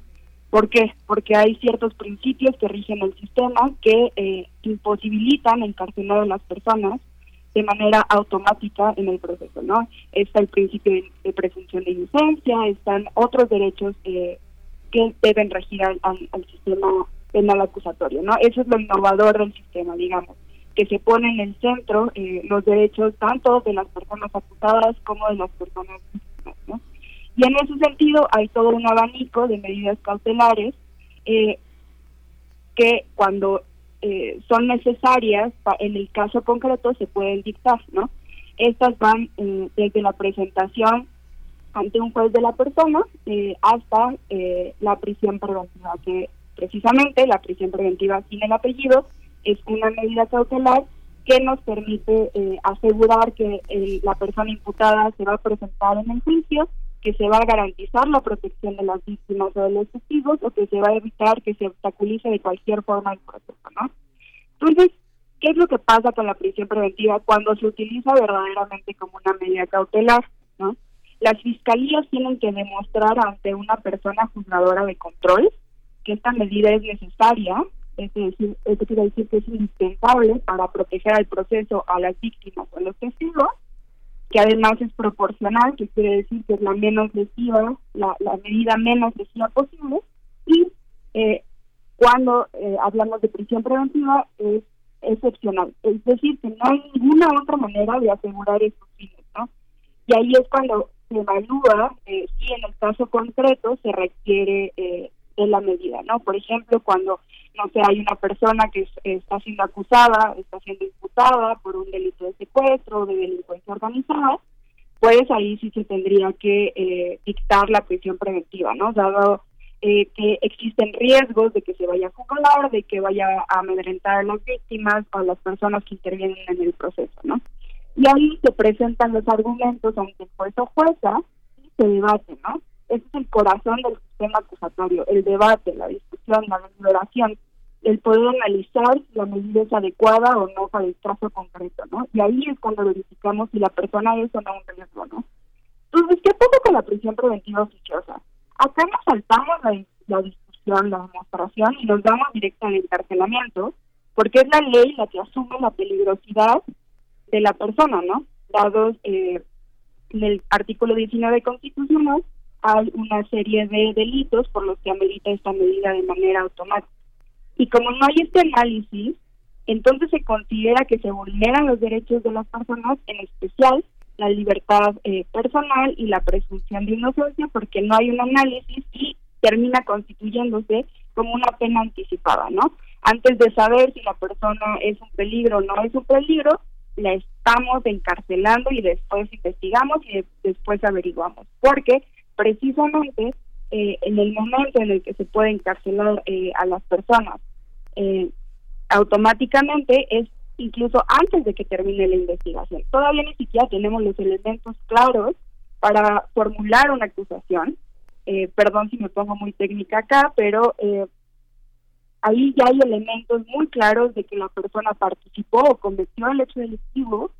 Speaker 16: ¿Por qué? Porque hay ciertos principios que rigen el sistema que eh, imposibilitan encarcelar a las personas de manera automática en el proceso, ¿no? Está el principio de, presunción de inocencia, están otros derechos eh, que deben regir al, al, sistema penal acusatorio, ¿no? Eso es lo innovador del sistema, digamos que se pone en el centro eh, los derechos tanto de las personas acusadas como de las personas víctimas. ¿no? Y en ese sentido hay todo un abanico de medidas cautelares eh, que cuando eh, son necesarias, en el caso concreto se pueden dictar. ¿no? Estas van desde la presentación ante un juez de la persona hasta la prisión preventiva, que precisamente la prisión preventiva sin el apellido es una medida cautelar que nos permite eh, asegurar que la persona imputada se va a presentar en el juicio, que se va a garantizar la protección de las víctimas o de los testigos o que se va a evitar que se obstaculice de cualquier forma el proceso, ¿no? Entonces, ¿qué es lo que pasa con la prisión preventiva cuando se utiliza verdaderamente como una medida cautelar, ¿no? Las fiscalías tienen que demostrar ante una persona juzgadora de control que esta medida es necesaria es decir, esto quiere decir que es indispensable para proteger al proceso a las víctimas o a los testigos, que además es proporcional, que quiere decir que es la menos lesiva, la, medida menos lesiva posible, y eh, cuando eh, hablamos de prisión preventiva es excepcional, es decir, que no hay ninguna otra manera de asegurar esos fines, ¿no? Y ahí es cuando se evalúa eh, si en el caso concreto se requiere de la medida, ¿no? Por ejemplo, cuando no sé, hay una persona que está siendo acusada, está siendo imputada por un delito de secuestro o de delincuencia organizada, pues ahí sí se tendría que eh, dictar la prisión preventiva, ¿no? Dado eh, que existen riesgos de que se vaya a jugar, de que vaya a amedrentar a las víctimas o a las personas que intervienen en el proceso, ¿no? Y ahí se presentan los argumentos ante el juez o jueza y se debate, ¿no? Es el corazón del sistema acusatorio, el debate, la discusión, la deliberación, el poder analizar si la medida es adecuada o no para el caso concreto, ¿no? Y ahí es cuando verificamos si la persona es o no un riesgo, ¿no? Entonces, ¿qué pasa con la prisión preventiva oficiosa? Acá nos saltamos la, discusión, la demostración y nos vamos directo al encarcelamiento, porque es la ley la que asume la peligrosidad de la persona, ¿no? Dados eh, en el artículo 19 constitucional, hay una serie de delitos por los que amerita esta medida de manera automática. Y como no hay este análisis, entonces se considera que se vulneran los derechos de las personas, en especial la libertad eh, personal y la presunción de inocencia, porque no hay un análisis y termina constituyéndose como una pena anticipada, ¿no? Antes de saber si la persona es un peligro o no es un peligro, la estamos encarcelando y después investigamos y después averiguamos, porque precisamente eh, en el momento en el que se puede encarcelar eh, a las personas eh, automáticamente es incluso antes de que termine la investigación. Todavía ni siquiera tenemos los elementos claros para formular una acusación. perdón si me pongo muy técnica acá, pero ahí ya hay elementos muy claros de que la persona participó o cometió el hecho delictivo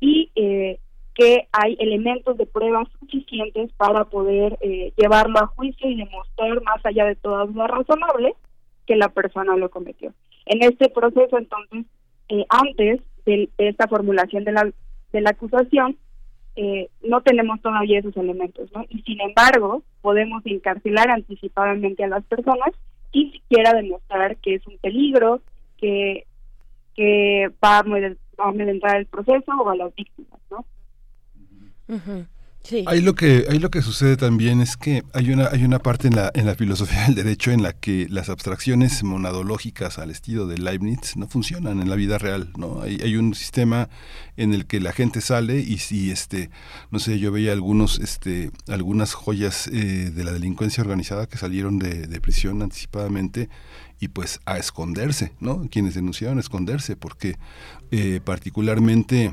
Speaker 16: y eh, que hay elementos de pruebas suficientes para poder eh, llevarlo a juicio y demostrar más allá de toda duda razonable que la persona lo cometió. En este proceso, entonces, eh, antes de, esta formulación de la, de la acusación, eh, no tenemos todavía esos elementos, ¿no? Y sin embargo, podemos encarcelar anticipadamente a las personas sin siquiera demostrar que es un peligro, que, que va a, amedrentar el proceso o a las víctimas, ¿no?
Speaker 1: Ahí lo que ahí lo que sucede también es que hay una hay una parte en la en la filosofía del derecho en la que las abstracciones monadológicas al estilo de Leibniz no funcionan en la vida real, ¿no? Hay, hay un sistema en el que la gente sale y si este no sé yo veía algunos este algunas joyas eh, de la delincuencia organizada que salieron de, prisión anticipadamente y pues a esconderse, ¿no? Quienes denunciaron a esconderse porque eh, particularmente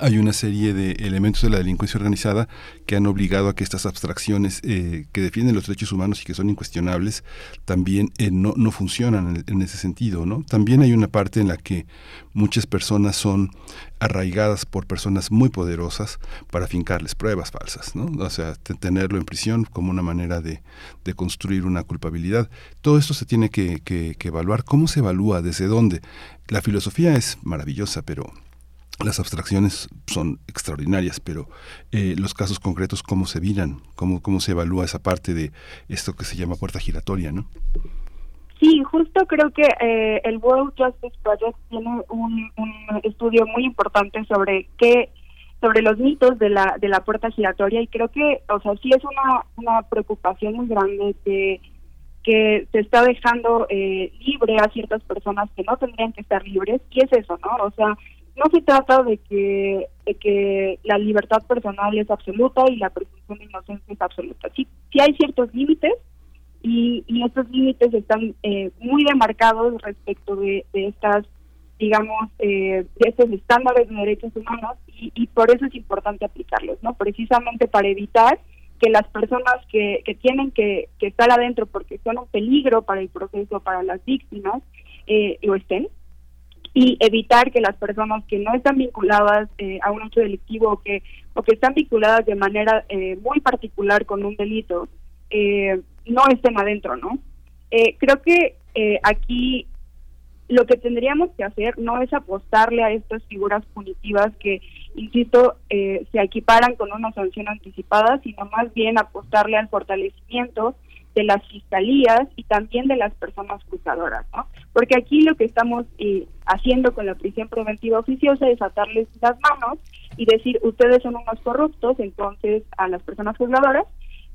Speaker 1: hay una serie de elementos de la delincuencia organizada que han obligado a que estas abstracciones eh, que defienden los derechos humanos y que son incuestionables también eh, no, no, funcionan en, ese sentido. También hay una parte en la que muchas personas son arraigadas por personas muy poderosas para fincarles pruebas falsas, ¿no? o sea, tenerlo en prisión como una manera de, construir una culpabilidad. Todo esto se tiene que evaluar. ¿Cómo se evalúa? ¿Desde dónde? La filosofía es maravillosa, pero las abstracciones son extraordinarias, pero eh, los casos concretos, ¿cómo se miran? ¿Cómo, ¿Cómo se evalúa esa parte de esto que se llama puerta giratoria, no?
Speaker 16: Sí, justo creo que eh, el World Justice Project tiene un, estudio muy importante sobre qué sobre los mitos de la de la puerta giratoria y creo que o sea sí es una una preocupación muy grande que que se está dejando eh, libre a ciertas personas que no tendrían que estar libres y es eso no o sea no se trata de que, de que la libertad personal es absoluta y la presunción de inocencia es absoluta. Sí, sí hay ciertos límites y, y estos límites están eh, muy demarcados respecto de, de estas, digamos, eh, de estos estándares de derechos humanos y, y por eso es importante aplicarlos, ¿no? Precisamente para evitar que las personas que, que tienen que, que estar adentro porque son un peligro para el proceso, para las víctimas, eh, lo estén y evitar que las personas que no están vinculadas eh, a un hecho delictivo o que o que están vinculadas de manera eh, muy particular con un delito eh, no estén adentro, ¿no? creo que aquí lo que tendríamos que hacer no es apostarle a estas figuras punitivas que, insisto, se equiparan con una sanción anticipada, sino más bien apostarle al fortalecimiento de las fiscalías y también de las personas juzgadoras, ¿no? Porque aquí lo que estamos eh, haciendo con la prisión preventiva oficiosa es atarles las manos y decir, ustedes son unos corruptos, entonces a las personas juzgadoras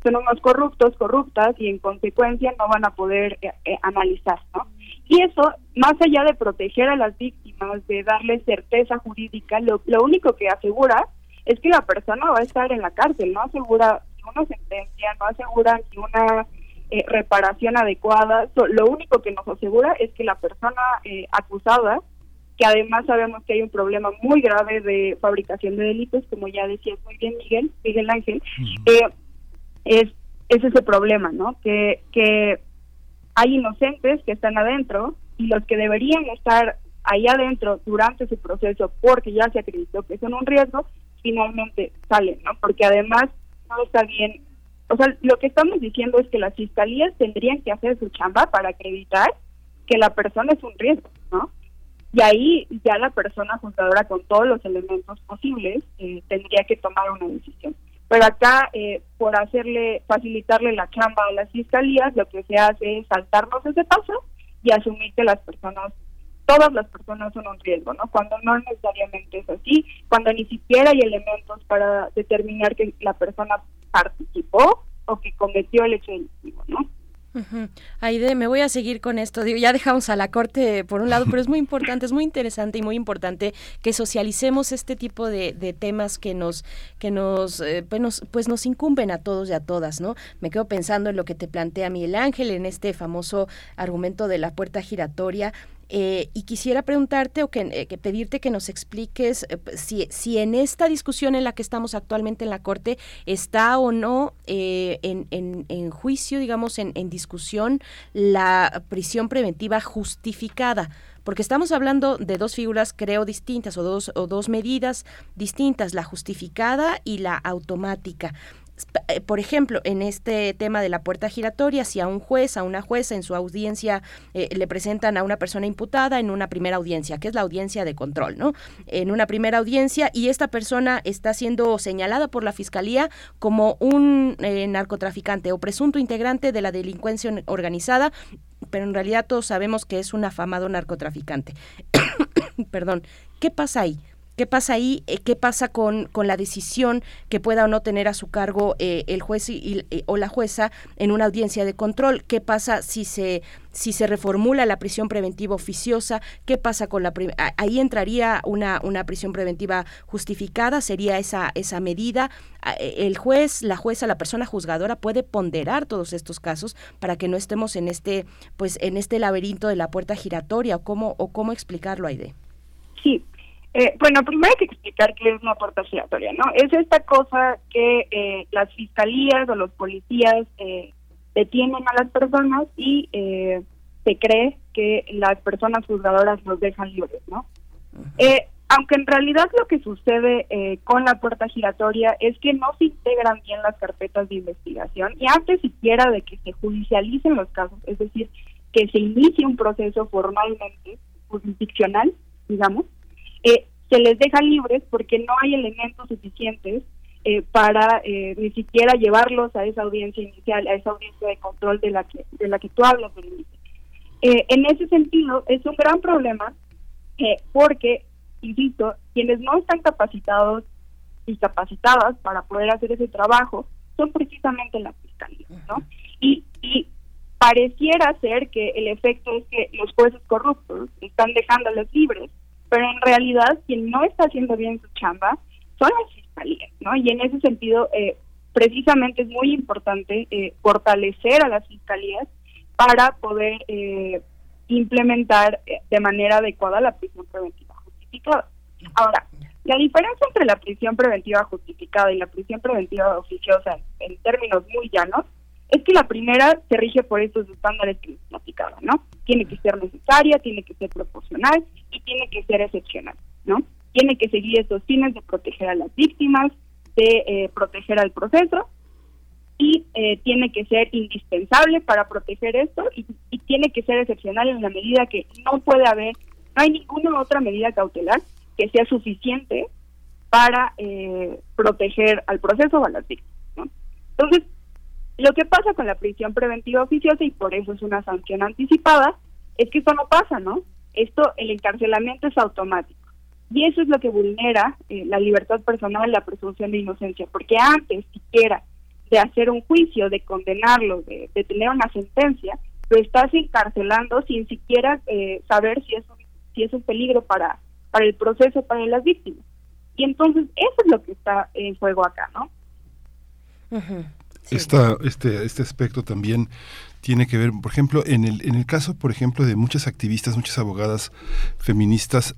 Speaker 16: son unos corruptos, corruptas y en consecuencia no van a poder eh, eh, analizar, ¿no? Y eso, más allá de proteger a las víctimas, de darles certeza jurídica, lo, lo único que asegura es que la persona va a estar en la cárcel, no asegura una sentencia, no asegura ni una eh, reparación adecuada. lo único que nos asegura es que la persona eh, acusada, que además sabemos que hay un problema muy grave de fabricación de delitos, como ya decías muy bien Miguel, Miguel Ángel, eh, es, es ese problema, ¿no? Que, que hay inocentes que están adentro y los que deberían estar ahí adentro durante su proceso porque ya se acreditó que son un riesgo, finalmente salen, ¿no? Porque además no está bien o sea, lo que estamos diciendo es que las fiscalías tendrían que hacer su chamba para acreditar que la persona es un riesgo, ¿no? Y ahí ya la persona juzgadora con todos los elementos posibles eh, tendría que tomar una decisión. Pero acá, eh, por hacerle, facilitarle la chamba a las fiscalías, lo que se hace es saltarnos ese paso y asumir que las personas, todas las personas son un riesgo, ¿no? Cuando no necesariamente es así, cuando ni siquiera hay elementos para determinar que la persona participó o que cometió el hecho delictivo, ¿no?
Speaker 2: Aide, me voy a seguir con esto. Digo, ya dejamos a la corte por un lado, pero es muy importante, es muy interesante y muy importante que socialicemos este tipo de, temas que nos, que nos, eh, pues nos, pues nos incumben a todos y a todas, ¿no? Me quedo pensando en lo que te plantea Miguel Ángel en este famoso argumento de la puerta giratoria. Eh, y quisiera preguntarte o eh, que, pedirte que nos expliques eh, si, si, en esta discusión en la que estamos actualmente en la Corte está o no en, en, juicio, digamos, en, en discusión la prisión preventiva justificada. Porque estamos hablando de dos figuras, creo, distintas o dos, o dos medidas distintas, la justificada y la automática. eh, por ejemplo, en este tema de la puerta giratoria, si a un juez, a una jueza en su audiencia eh, le presentan a una persona imputada en una primera audiencia, que es la audiencia de control, ¿no? En una primera audiencia y esta persona está siendo señalada por la fiscalía como un eh, narcotraficante o presunto integrante de la delincuencia organizada, pero en realidad todos sabemos que es un afamado narcotraficante. [coughs] Perdón, ¿qué pasa ahí? ¿Qué pasa ahí? Eh, ¿Qué pasa con, con, la decisión que pueda o no tener a su cargo eh, el juez y, o la jueza en una audiencia de control? ¿Qué pasa si se si se reformula la prisión preventiva oficiosa? ¿Qué pasa con la ahí entraría una, una prisión preventiva justificada? ¿Sería esa esa medida? E, el juez, la jueza, la persona juzgadora puede ponderar todos estos casos para que no estemos en este pues en este laberinto de la puerta giratoria o cómo o cómo explicarlo, Aide.
Speaker 16: Sí, eh, bueno, primero hay que explicar qué es una puerta giratoria, ¿no? Es esta cosa que eh, las fiscalías o los policías eh, detienen a las personas y eh, se cree que las personas juzgadoras los dejan libres, ¿no? aunque en realidad lo que sucede con la puerta giratoria es que no se integran bien las carpetas de investigación y antes siquiera de que se judicialicen los casos, es decir, que se inicie un proceso formalmente jurisdiccional, digamos, eh, se les deja libres porque no hay elementos suficientes eh, para eh, ni siquiera llevarlos a esa audiencia inicial, a esa audiencia de control de la que, de la que tú hablas, eh, en ese sentido, es un gran problema porque, insisto, quienes no están capacitados y capacitadas para poder hacer ese trabajo son precisamente las fiscalías, ¿no? Y, y pareciera ser que el efecto es que los jueces corruptos están dejándolos libres pero en realidad quien no está haciendo bien su chamba son las fiscalías, ¿no? Y en ese sentido, eh, precisamente es muy importante eh, fortalecer a las fiscalías para poder eh, implementar de manera adecuada la prisión preventiva justificada. Ahora, la diferencia entre la prisión preventiva justificada y la prisión preventiva oficiosa, en términos muy llanos, es que la primera se rige por estos estándares que les platicaba, ¿no? Tiene que ser necesaria, tiene que ser proporcional y tiene que ser excepcional, ¿no? Tiene que seguir estos fines de proteger a las víctimas, de eh, proteger al proceso y eh, tiene que ser indispensable para proteger esto y, tiene que ser excepcional en la medida que no puede haber, no hay ninguna otra medida cautelar que sea suficiente para eh, proteger al proceso o a las víctimas, ¿no? Entonces, lo que pasa con la prisión preventiva oficiosa, y por eso es una sanción anticipada, es que esto no pasa, ¿no? Esto, el encarcelamiento es automático. Y eso es lo que vulnera eh, la libertad personal, la presunción de inocencia, porque antes siquiera de hacer un juicio, de condenarlo, de, tener una sentencia, lo estás encarcelando sin siquiera eh, saber si es, un, si es un peligro para, para el proceso, para las víctimas. Y entonces eso es lo que está en juego acá, ¿no?
Speaker 1: Esta, este, este aspecto también tiene que ver, por ejemplo, en el, en el caso, por ejemplo, de muchas activistas, muchas abogadas feministas,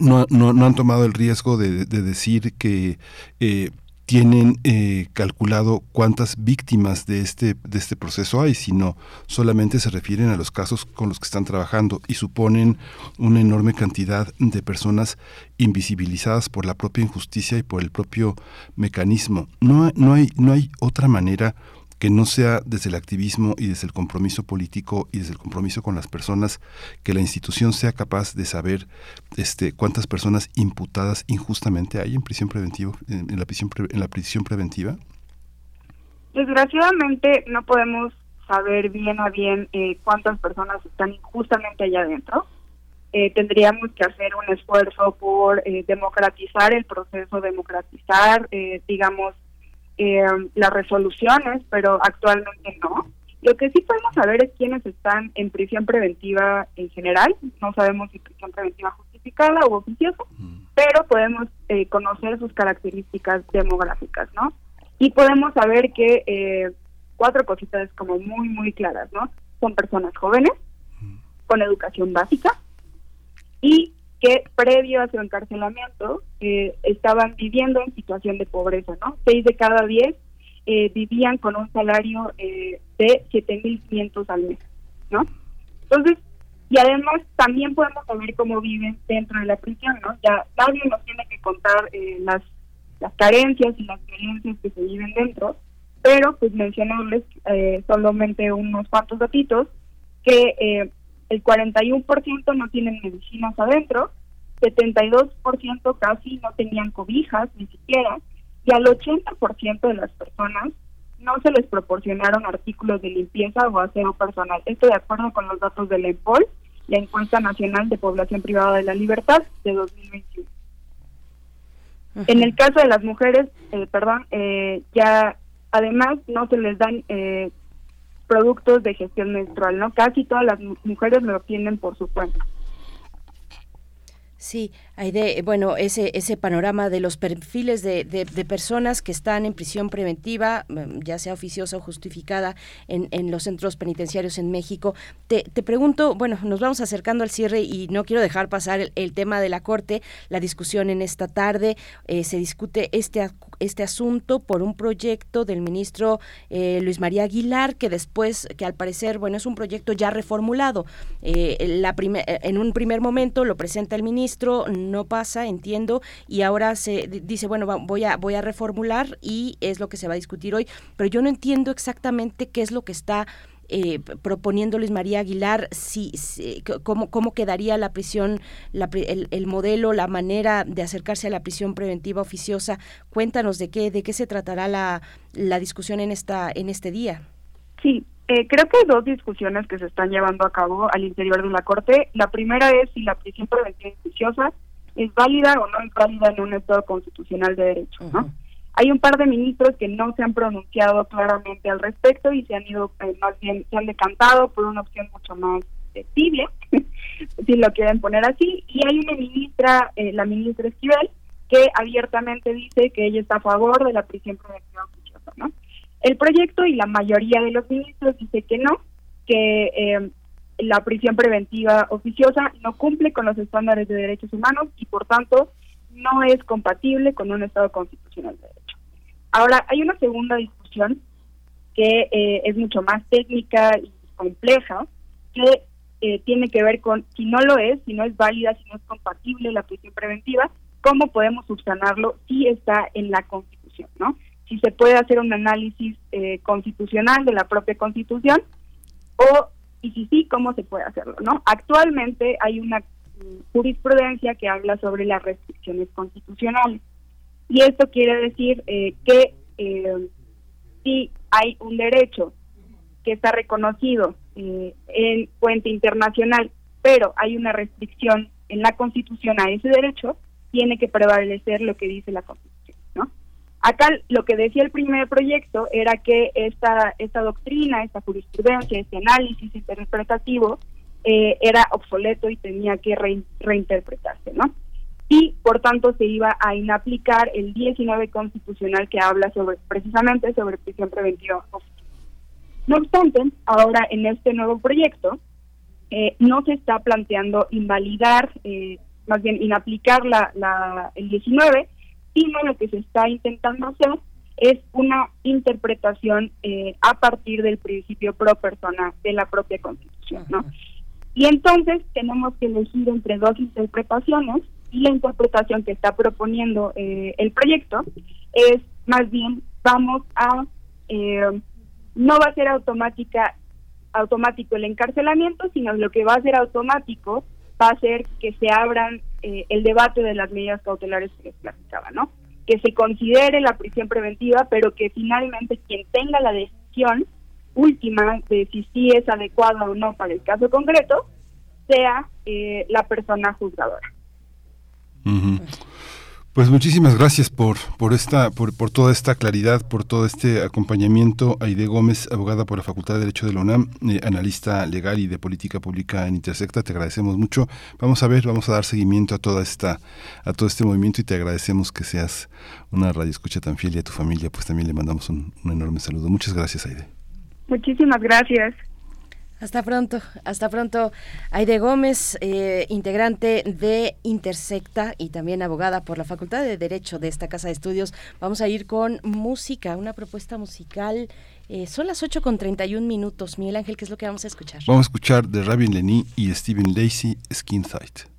Speaker 1: no, no, han tomado el riesgo de, de decir que eh, tienen eh, calculado cuántas víctimas de este, de este proceso hay, sino solamente se refieren a los casos con los que están trabajando y suponen una enorme cantidad de personas invisibilizadas por la propia injusticia y por el propio mecanismo. No, no, hay, no hay otra manera que no sea desde el activismo y desde el compromiso político y desde el compromiso con las personas, que la institución sea capaz de saber este, cuántas personas imputadas injustamente hay en prisión preventiva, en, la prisión en la prisión preventiva.
Speaker 16: Desgraciadamente no podemos saber bien a bien eh, cuántas personas están injustamente allá adentro. Eh, tendríamos que hacer un esfuerzo por eh, democratizar el proceso, democratizar, digamos, eh, las resoluciones, pero actualmente no. Lo que sí podemos saber es quiénes están en prisión preventiva en general. No sabemos si prisión preventiva justificada o oficiosa, pero podemos eh, conocer sus características demográficas, ¿no? Y podemos saber que eh, cuatro cositas como muy, muy claras, ¿no? Son personas jóvenes, con educación básica y que previo a su encarcelamiento eh, estaban viviendo en situación de pobreza, ¿no? Seis de cada diez eh, vivían con un salario eh, de 7.500 al mes, ¿no? Entonces, y además también podemos saber cómo viven dentro de la prisión, ¿no? Ya nadie nos tiene que contar las, las carencias y las violencias que se viven dentro, pero pues mencionarles eh, solamente unos cuantos datitos, que eh, el 41% no tienen medicinas adentro, 72% casi no tenían cobijas ni siquiera, y al 80% de las personas no se les proporcionaron artículos de limpieza o aseo personal. Esto de acuerdo con los datos del EMPOL, la Encuesta Nacional de Población Privada de la Libertad de 2021. En el caso de las mujeres, eh, perdón, eh, ya además no se les dan eh, productos de gestión menstrual, ¿no? Casi todas las mujeres lo obtienen por su cuenta.
Speaker 2: Sí, hay de, bueno, ese, ese panorama de los perfiles de, de, personas que están en prisión preventiva, mm, ya sea oficiosa o justificada, en, en los centros penitenciarios en México. Te, te, pregunto, bueno, nos vamos acercando al cierre y no quiero dejar pasar el, tema de la Corte, la discusión en esta tarde. Eh, se discute este, este asunto por un proyecto del ministro eh, Luis María Aguilar, que después, que al parecer, bueno, es un proyecto ya reformulado. Eh, la en un primer momento lo presenta el ministro no pasa, entiendo, y ahora se dice, bueno, voy a, voy a reformular y es lo que se va a discutir hoy, pero yo no entiendo exactamente qué es lo que está eh, proponiendo Luis María Aguilar, si, cómo, cómo quedaría la prisión, el, modelo, la manera de acercarse a la prisión preventiva oficiosa. Cuéntanos de qué, de qué se tratará la, la discusión en esta, en este día.
Speaker 16: Sí, eh, creo que hay dos discusiones que se están llevando a cabo al interior de la Corte. La primera es si la prisión preventiva oficiosa es válida o no es válida en un Estado constitucional de derecho, ¿no? Hay un par de ministros que no se han pronunciado claramente al respecto y se han ido, eh, más bien, se han decantado por una opción mucho más tibia, [laughs] si lo quieren poner así. Y hay una ministra, eh, la ministra Esquivel, que abiertamente dice que ella está a favor de la prisión preventiva oficiosa, ¿no? El proyecto y la mayoría de los ministros dice que no, que eh, la prisión preventiva oficiosa no cumple con los estándares de derechos humanos y por tanto no es compatible con un Estado constitucional de derecho. Ahora, hay una segunda discusión que eh, es mucho más técnica y compleja, que eh, tiene que ver con si no lo es, si no es válida, si no es compatible la prisión preventiva, cómo podemos subsanarlo si está en la Constitución, ¿no? Si se puede hacer un análisis eh, constitucional de la propia constitución o y si sí cómo se puede hacerlo no actualmente hay una mm, jurisprudencia que habla sobre las restricciones constitucionales y esto quiere decir eh, que eh, si hay un derecho que está reconocido en fuente internacional pero hay una restricción en la constitución a ese derecho tiene que prevalecer lo que dice la constitución Acá lo que decía el primer proyecto era que esta, esta doctrina, esta jurisprudencia, este análisis interpretativo eh, era obsoleto y tenía que reinterpretarse, ¿no? Y por tanto se iba a inaplicar el 19 constitucional que habla sobre precisamente sobre prisión preventiva. No obstante, ahora en este nuevo proyecto eh, no se está planteando invalidar, eh, más bien inaplicar la, la, el 19, sino lo que se está intentando hacer es una interpretación eh, a partir del principio pro persona de la propia Constitución, ¿no? Y entonces tenemos que elegir entre dos interpretaciones y la interpretación que está proponiendo eh, el proyecto es más bien vamos a eh, no va a ser automática automático el encarcelamiento, sino lo que va a ser automático va a ser que se abran eh, el debate de las medidas cautelares que les platicaba, ¿no? Que se considere la prisión preventiva, pero que finalmente quien tenga la decisión última de si sí es adecuada o no para el caso concreto, sea eh, la persona juzgadora.
Speaker 1: Pues muchísimas gracias por, por, esta, por, por, toda esta claridad, por todo este acompañamiento. Aide Gómez, abogada por la Facultad de Derecho de la UNAM, eh, analista legal y de política pública en Intersecta, te agradecemos mucho. Vamos a ver, vamos a dar seguimiento a toda esta, a todo este movimiento y te agradecemos que seas una radio escucha tan fiel y a tu familia, pues también le mandamos un, un enorme saludo. Muchas gracias, Aide.
Speaker 16: Muchísimas gracias.
Speaker 2: Hasta pronto, hasta pronto. Aide Gómez, eh, integrante de Intersecta y también abogada por la Facultad de Derecho de esta Casa de Estudios. Vamos a ir con música, una propuesta musical. Eh, son las 8 con 31 minutos. Miguel Ángel, ¿qué es lo que vamos a escuchar?
Speaker 1: Vamos a escuchar de Rabin Lenny y Stephen Lacey, Skin Sight.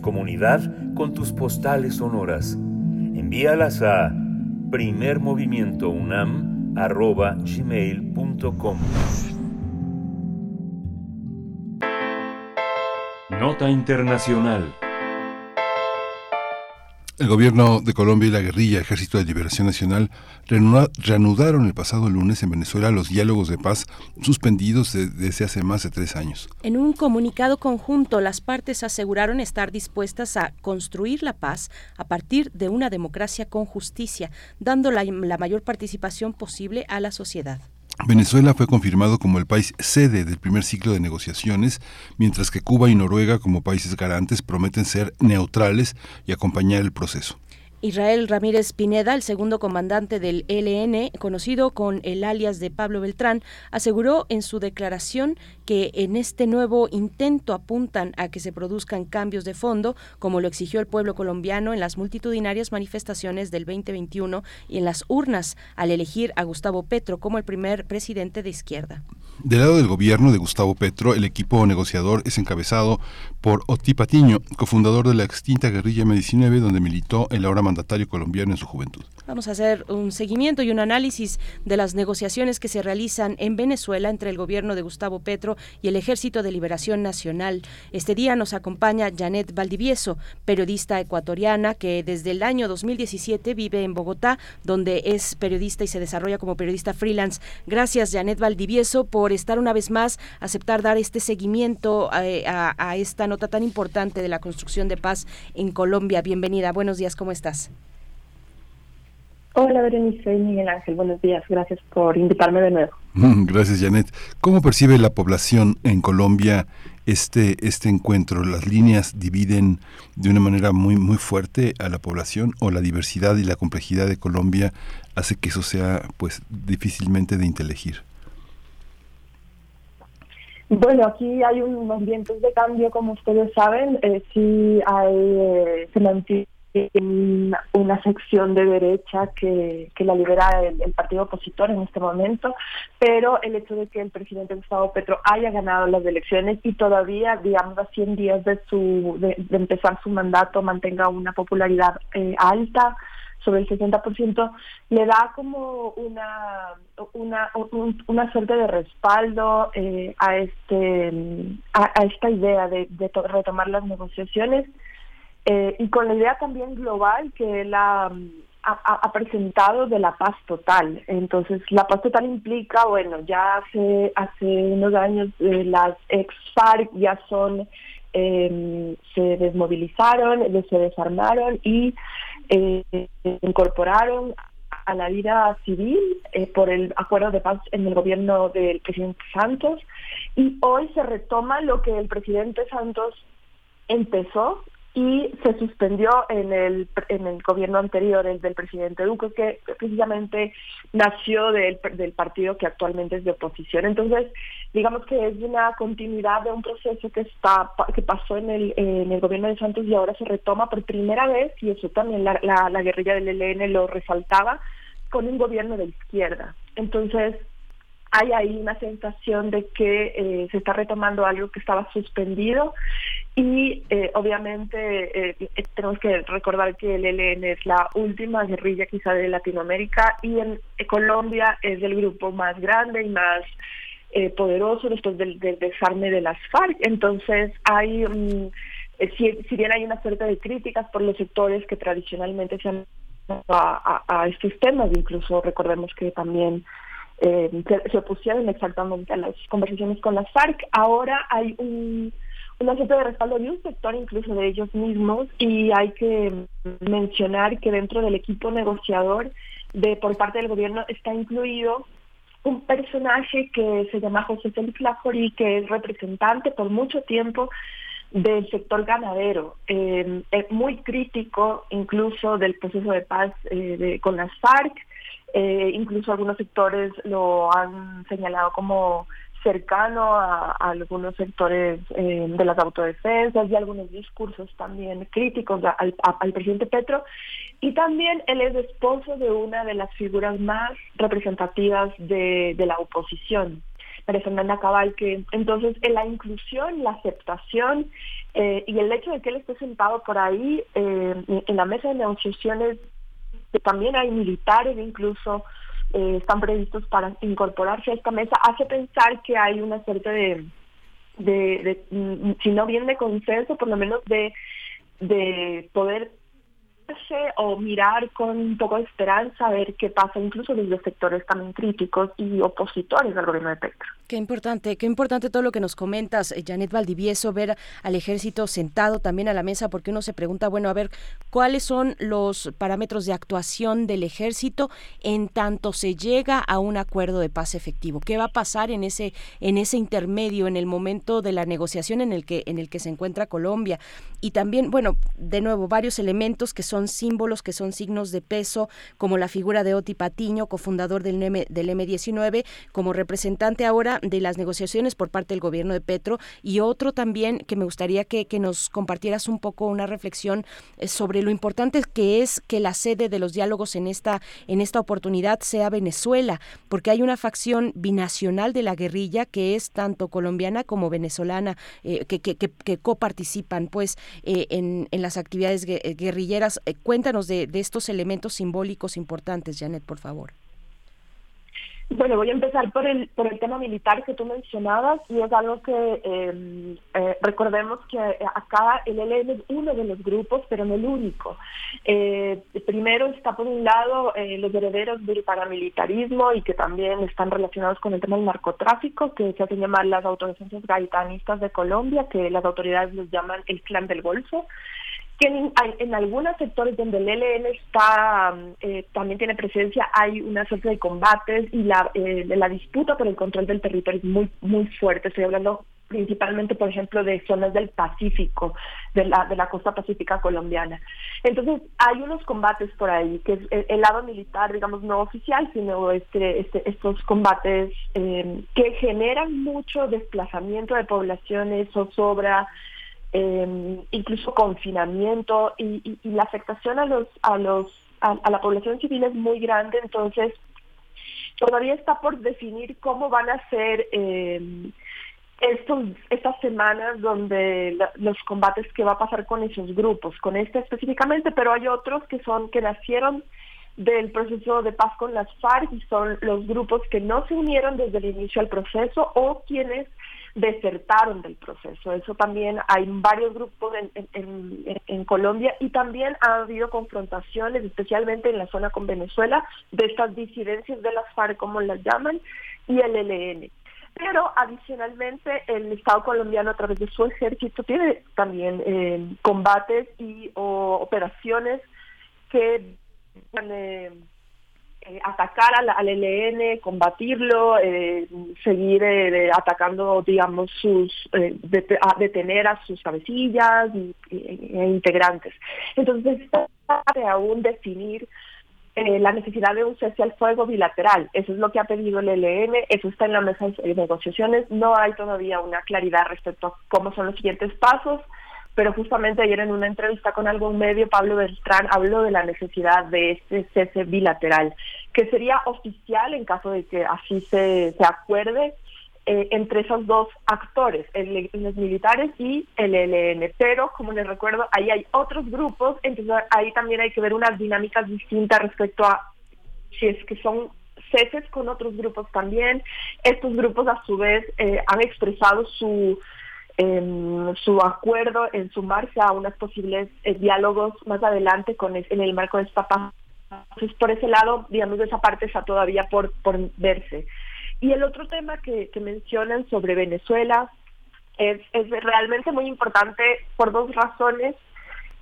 Speaker 4: Comunidad con tus postales sonoras. Envíalas a primermovimientounam.gmail.com Nota Internacional
Speaker 1: el gobierno de Colombia y la guerrilla Ejército de Liberación Nacional reanudaron el pasado lunes en Venezuela los diálogos de paz suspendidos desde hace más de tres años.
Speaker 2: En un comunicado conjunto, las partes aseguraron estar dispuestas a construir la paz a partir de una democracia con justicia, dando la mayor participación posible a la sociedad.
Speaker 1: Venezuela fue confirmado como el país sede del primer ciclo de negociaciones, mientras que Cuba y Noruega como países garantes prometen ser neutrales y acompañar el proceso.
Speaker 2: Israel Ramírez Pineda, el segundo comandante del ELN, conocido con el alias de Pablo Beltrán, aseguró en su declaración que en este nuevo intento apuntan a que se produzcan cambios de fondo, como lo exigió el pueblo colombiano en las multitudinarias manifestaciones del 2021 y en las urnas al elegir a Gustavo Petro como el primer presidente de izquierda.
Speaker 1: Del lado del gobierno de Gustavo Petro, el equipo negociador es encabezado por Oti Patiño, cofundador de la extinta guerrilla M19, donde militó el ahora mandatario colombiano en su juventud.
Speaker 2: Vamos a hacer un seguimiento y un análisis de las negociaciones que se realizan en Venezuela entre el gobierno de Gustavo Petro y el Ejército de Liberación Nacional. Este día nos acompaña Janet Valdivieso, periodista ecuatoriana que desde el año 2017 vive en Bogotá, donde es periodista y se desarrolla como periodista freelance. Gracias, Janet Valdivieso, por estar una vez más, aceptar dar este seguimiento eh, a, a esta nota tan importante de la construcción de paz en Colombia. Bienvenida. Buenos días, ¿cómo estás?
Speaker 17: Hola Berenice y Miguel Ángel, buenos días, gracias por invitarme de nuevo.
Speaker 1: Gracias Janet. ¿Cómo percibe la población en Colombia este, este encuentro? ¿Las líneas dividen de una manera muy, muy fuerte a la población o la diversidad y la complejidad de Colombia hace que eso sea pues difícilmente de inteligir?
Speaker 17: Bueno, aquí hay unos vientos de cambio, como ustedes saben, eh, sí hay, eh, se mantiene una sección de derecha que, que la lidera el, partido opositor en este momento, pero el hecho de que el presidente Gustavo Petro haya ganado las elecciones y todavía, digamos, a 100 días de, su, de, empezar su mandato mantenga una popularidad eh, alta, sobre el 60%, le da como una una, una suerte de respaldo eh, a este a, esta idea de, retomar las negociaciones eh, y con la idea también global que él ha, presentado de la paz total. Entonces, la paz total implica, bueno, ya hace, hace unos años eh, las ex-FARC ya son, em, se desmovilizaron, se desarmaron y eh, incorporaron a la vida civil por el acuerdo de paz en el gobierno del presidente Santos. Y hoy se retoma lo que el presidente Santos empezó y se suspendió en el, en el gobierno anterior, el del presidente Duque, que precisamente nació del, del partido que actualmente es de oposición. Entonces, digamos que es una continuidad de un proceso que está que pasó en el, en el gobierno de Santos y ahora se retoma por primera vez, y eso también la, la, la guerrilla del ELN lo resaltaba, con un gobierno de izquierda. Entonces, hay ahí una sensación de que eh, se está retomando algo que estaba suspendido y eh, obviamente eh, tenemos que recordar que el ELN es la última guerrilla quizá de Latinoamérica y en Colombia es el grupo más grande y más poderoso después del, desarme de las FARC. Entonces hay, si, si, bien hay una suerte de críticas por los sectores que tradicionalmente se han a, a, estos temas, incluso recordemos que también eh, se, opusieron exactamente a las conversaciones con las FARC. Ahora hay un, una suerte de respaldo de un sector incluso de ellos mismos y hay que mencionar que dentro del equipo negociador de por parte del gobierno está incluido un personaje que se llama José Félix Lafori, que es representante por mucho tiempo del sector ganadero. Eh, es muy crítico incluso del proceso de paz eh, con las FARC, eh, incluso algunos sectores lo han señalado como cercano a, algunos sectores de las autodefensas y algunos discursos también críticos al, presidente Petro. Y también él es esposo de una de las figuras más representativas de la oposición, María Fernanda Cabal, que entonces en la inclusión, la aceptación eh, y el hecho de que él esté sentado por ahí eh, en la mesa de negociaciones, que también hay militares incluso, eh, están previstos para incorporarse a esta mesa, hace pensar que hay una suerte de, de, mm, si no bien de consenso, por lo menos de, de poder o mirar con un poco de esperanza a ver qué pasa incluso desde sectores también críticos y opositores al gobierno de Petro.
Speaker 2: Qué importante, qué importante todo lo que nos comentas, eh, Janet Valdivieso, ver al ejército sentado también a la mesa, porque uno se pregunta, bueno, a ver, ¿cuáles son los parámetros de actuación del ejército en tanto se llega a un acuerdo de paz efectivo? ¿Qué va a pasar en ese, en ese intermedio, en el momento de la negociación en el que, en el que se encuentra Colombia? Y también, bueno, de nuevo, varios elementos que son símbolos, que son signos de peso, como la figura de Oti Patiño, cofundador del, del M19, como representante ahora de las negociaciones por parte del gobierno de Petro y otro también que me gustaría que, nos compartieras un poco una reflexión eh, sobre lo importante que es que la sede de los diálogos en esta, en esta oportunidad sea Venezuela, porque hay una facción binacional de la guerrilla que es tanto colombiana como venezolana, eh, que, coparticipan pues eh, en, las actividades guerrilleras. Cuéntanos de, de estos elementos simbólicos importantes, Janet, por favor.
Speaker 17: Bueno, voy a empezar por el, por el tema militar que tú mencionabas y es algo que em, eh, recordemos que acá el ELN es uno de los grupos, pero no el único. Eh, primero está por un lado eh, los herederos del paramilitarismo y que también están relacionados con el tema del narcotráfico, que se hacen llamar las autodefensas gaitanistas de Colombia, que las autoridades los llaman el clan del Golfo que en, algunos sectores donde el ELN está, eh, también tiene presencia, hay una suerte de combates y la, eh, la disputa por el control del territorio es muy, muy fuerte. Estoy hablando principalmente, por ejemplo, de zonas del Pacífico, de la, de la costa pacífica colombiana. Entonces, hay unos combates por ahí, que es el, lado militar, digamos, no oficial, sino este, este, estos combates eh, que generan mucho desplazamiento de poblaciones, zozobra, eh, incluso confinamiento y, la afectación a los a los a, la población civil es muy grande entonces todavía está por definir cómo van a ser eh, estos estas semanas donde los combates que va a pasar con esos grupos con este específicamente pero hay otros que son que nacieron del proceso de paz con las FARC y son los grupos que no se unieron desde el inicio al proceso o quienes desertaron del proceso. Eso también hay varios grupos en, Colombia y también ha habido confrontaciones, especialmente en la zona con Venezuela, de estas disidencias de las FARC, como las llaman, y el ELN. Pero adicionalmente el Estado colombiano a través de su ejército tiene también eh, combates y o operaciones que eh, eh, atacar al, al, ELN, combatirlo, eh, seguir eh, atacando, digamos, sus, a detener a sus cabecillas e integrantes. Entonces, de aún definir la necesidad de un cese al fuego bilateral. Eso es lo que ha pedido el ELN, eso está en la mesa de negociaciones. No hay todavía una claridad respecto a cómo son los siguientes pasos pero justamente ayer en una entrevista con algún medio, Pablo Beltrán habló de la necesidad de este cese bilateral, que sería oficial en caso de que así se, se acuerde eh, entre esos dos actores, el, los militares y el ELN. Pero, como les recuerdo, ahí hay otros grupos, entonces ahí también hay que ver unas dinámicas distintas respecto a si es que son ceses con otros grupos también. Estos grupos, a su vez, eh, han expresado su su acuerdo en sumarse a unos posibles eh, diálogos más adelante con en el marco de esta paz. Entonces, por ese lado, digamos, esa parte está todavía por, por verse. Y el otro tema que, mencionan sobre Venezuela es, es realmente muy importante por dos razones.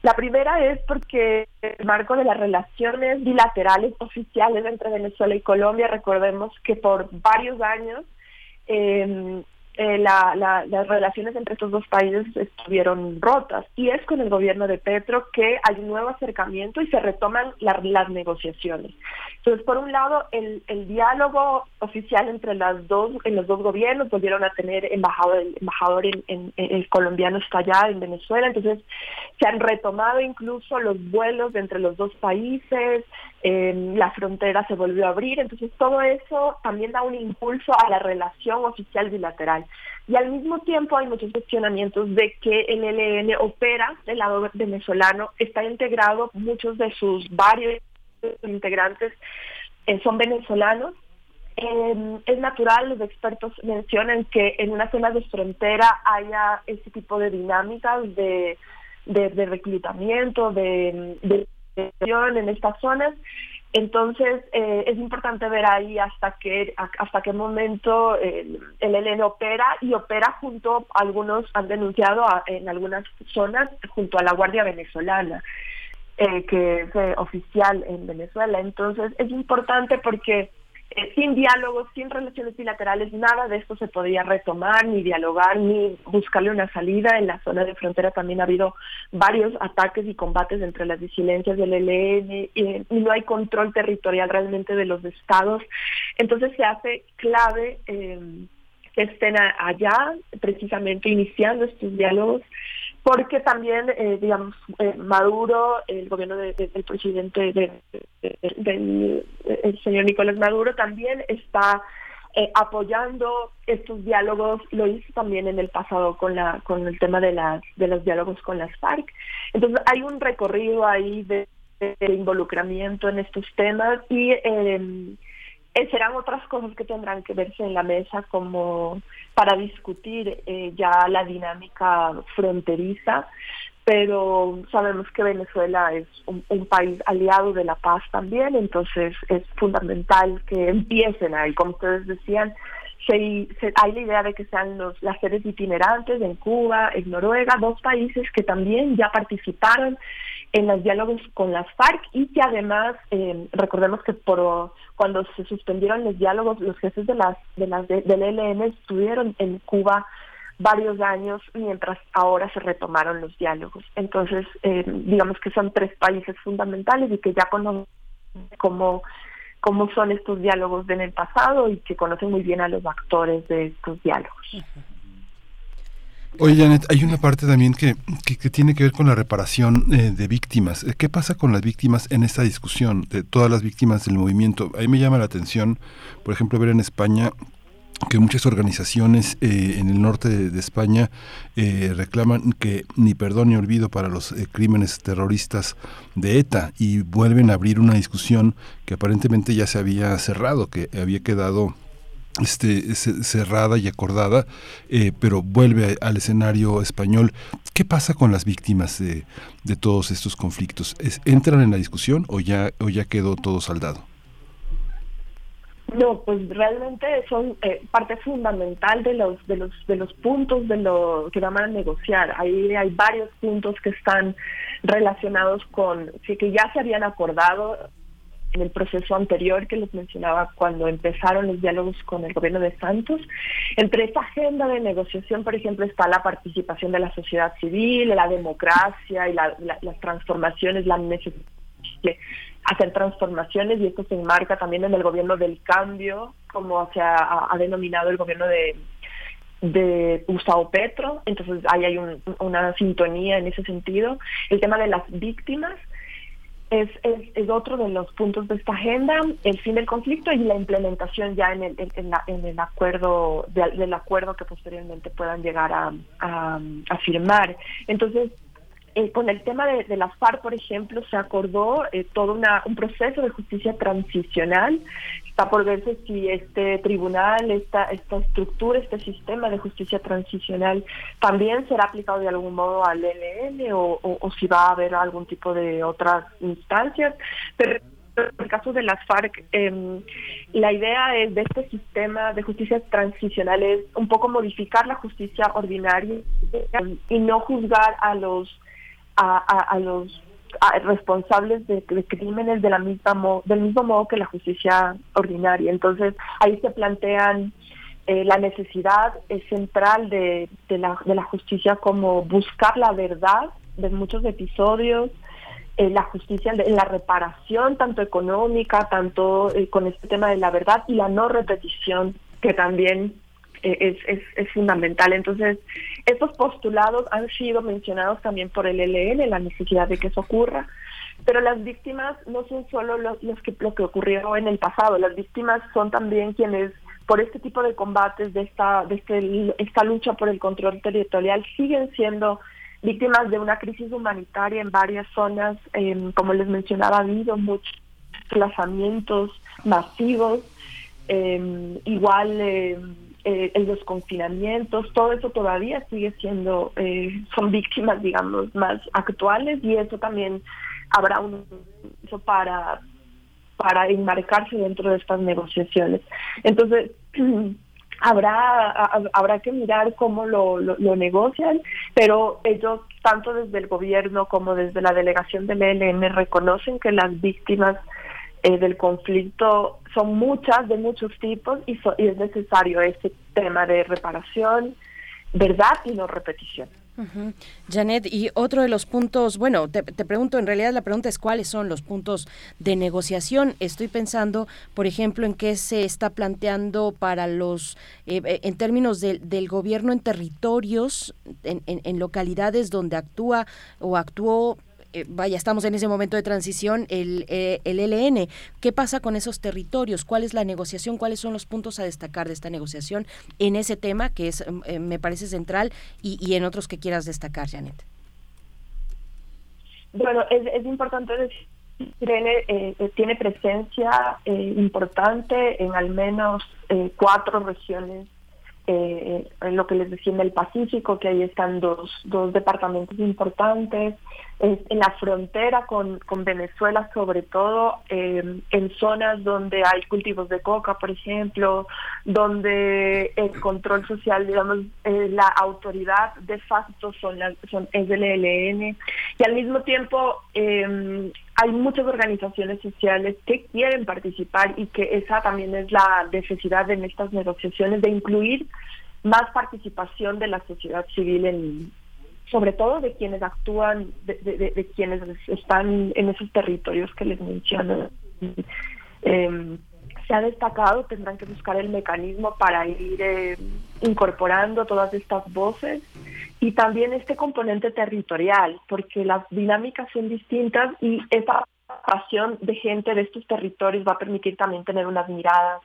Speaker 17: La primera es porque el marco de las relaciones bilaterales oficiales entre Venezuela y Colombia, recordemos que por varios años eh, eh, la, las relaciones entre estos dos países estuvieron rotas y es con el gobierno de Petro que hay un nuevo acercamiento y se retoman las negociaciones. Entonces, por un lado, el, el, diálogo oficial entre las dos, en los dos gobiernos volvieron a tener embajador, el embajador el colombiano está allá en Venezuela, entonces se han retomado incluso los vuelos entre los dos países, eh, la frontera se volvió a abrir, entonces todo eso también da un impulso a la relación oficial bilateral. Y al mismo tiempo hay muchos cuestionamientos de que el ELN opera del lado venezolano, está integrado, muchos de sus varios integrantes eh, son venezolanos. Eh, es natural, los expertos mencionan que en una zona de frontera haya este tipo de dinámicas de, de, reclutamiento, de, de en estas zonas. Entonces eh, es importante ver ahí hasta qué hasta qué momento el, el opera y opera junto algunos han denunciado en algunas zonas junto a la Guardia Venezolana eh, que es eh, oficial en Venezuela. Entonces es importante porque eh, sin diálogos, sin relaciones bilaterales, nada de esto se podría retomar, ni dialogar, ni buscarle una salida. En la zona de frontera también ha habido varios ataques y combates entre las disidencias del ELN y, no hay control territorial realmente de los estados. Entonces se hace clave eh, que estén allá precisamente iniciando estos diálogos porque también, eh, digamos, eh, Maduro, el gobierno del presidente del el señor Nicolás Maduro también está eh, apoyando estos diálogos, lo hizo también en el pasado con la con el tema de las de los diálogos con las FARC. Entonces hay un recorrido ahí de, de involucramiento en estos temas y eh, serán otras cosas que tendrán que verse en la mesa como para discutir eh, ya la dinámica fronteriza, pero sabemos que Venezuela es un, país aliado de la paz también, entonces es fundamental que empiecen ahí, como ustedes decían, se, hay la idea de que sean los, las sedes itinerantes en Cuba, en Noruega, dos países que también ya participaron en los diálogos con las FARC y que además eh, recordemos que por cuando se suspendieron los diálogos los jefes de las de las del ELN estuvieron en Cuba varios años mientras ahora se retomaron los diálogos entonces eh, digamos que son tres países fundamentales y que ya conocen cómo cómo son estos diálogos en el pasado y que conocen muy bien a los actores de estos diálogos.
Speaker 1: Oye, Janet, hay una parte también que, que, tiene que ver con la reparación eh, de víctimas. ¿Qué pasa con las víctimas en esta discusión de todas las víctimas del movimiento? A mí me llama la atención, por ejemplo, ver en España que muchas organizaciones eh, en el norte de, España eh, reclaman que ni perdón ni olvido para los crímenes terroristas de ETA y vuelven a abrir una discusión que aparentemente ya se había cerrado, que había quedado este, cerrada y acordada, eh, pero vuelve al escenario español. ¿Qué pasa con las víctimas de, de todos estos conflictos? ¿Es, ¿Entran en la discusión o ya, o ya quedó todo saldado?
Speaker 17: No, pues realmente son eh, parte fundamental de los de los de los puntos de lo que van a negociar. Ahí hay varios puntos que están relacionados con sí, que ya se habían acordado en el proceso anterior que les mencionaba cuando empezaron los diálogos con el gobierno de Santos. Entre esta agenda de negociación, por ejemplo, está la participación de la sociedad civil, la democracia y las transformaciones, la necesidad de hacer transformaciones y esto se enmarca también en el gobierno del cambio, como se ha, denominado el gobierno de de Gustavo Petro, entonces ahí hay una sintonía en ese sentido. El tema de las víctimas es, es, otro de los puntos de esta agenda, el fin del conflicto y la implementación ya en el, en, el acuerdo, del acuerdo que posteriormente puedan llegar a, a firmar. Entonces, eh, con el tema de, las FARC, por ejemplo, se acordó eh, todo una, un proceso de justicia transicional. Está por verse si este tribunal, esta, esta estructura, este sistema de justicia transicional también será aplicado de algún modo al ELN o, si va a haber algún tipo de otras instancias. Pero en el caso de las FARC, em, la idea es de este sistema de justicia transicional es un poco modificar la justicia ordinaria y no juzgar a los a, los responsables de, crímenes de la misma del mismo modo que la justicia ordinaria. Entonces ahí se plantean eh, la necesidad central de, de, la, justicia como buscar la verdad de muchos episodios, eh, la justicia, la reparación tanto económica, tanto eh, con este tema de la verdad y la no repetición que también es, es, es, fundamental. Entonces, estos postulados han sido mencionados también por el ELN, la necesidad de que eso ocurra, pero las víctimas no son solo los, que, lo que ocurrió en el pasado, las víctimas son también quienes por este tipo de combates, de esta, de este, esta lucha por el control territorial, siguen siendo víctimas de una crisis humanitaria en varias zonas, eh, como les mencionaba, ha habido muchos desplazamientos masivos, eh, igual eh, eh, los confinamientos, todo eso todavía sigue siendo, eh, son víctimas, digamos, más actuales y eso también habrá un eso para para enmarcarse dentro de estas negociaciones. Entonces, [clears throat] habrá habrá que mirar cómo lo, lo, negocian, pero ellos, tanto desde el gobierno como desde la delegación del ELN, reconocen que las víctimas eh, del conflicto son muchas, de muchos tipos, y, y es necesario este tema de reparación, verdad y no repetición.
Speaker 2: Janet, y otro de los puntos, bueno, te, pregunto, en realidad la pregunta es cuáles son los puntos de negociación. Estoy pensando, por ejemplo, en qué se está planteando para los, eh, eh, en términos del gobierno en territorios, en, en, localidades donde actúa o actuó eh, vaya, estamos en ese momento de transición, el, eh, el LN. ¿Qué pasa con esos territorios? ¿Cuál es la negociación? ¿Cuáles son los puntos a destacar de esta negociación en ese tema que es, mm, eh, me parece central y, en otros que quieras destacar, Janet?
Speaker 17: Bueno, es, importante decir tiene, tiene presencia importante en al menos cuatro regiones eh, en lo que les decía en el Pacífico, que ahí están dos, dos departamentos importantes, en la frontera con, con Venezuela, sobre todo eh, en zonas donde hay cultivos de coca, por ejemplo, donde el control social, digamos, eh, la autoridad de facto son, son es del ELN, y al mismo tiempo eh, hay muchas organizaciones sociales que quieren participar y que esa también es la necesidad en estas negociaciones de incluir más participación de la sociedad civil en sobre todo de quienes actúan, de, quienes están en esos territorios que les menciono. Em, se ha destacado, tendrán que buscar el mecanismo para ir eh, incorporando todas estas voces y también este componente territorial, porque las dinámicas son distintas y esa pasión de gente de estos territorios va a permitir también tener unas miradas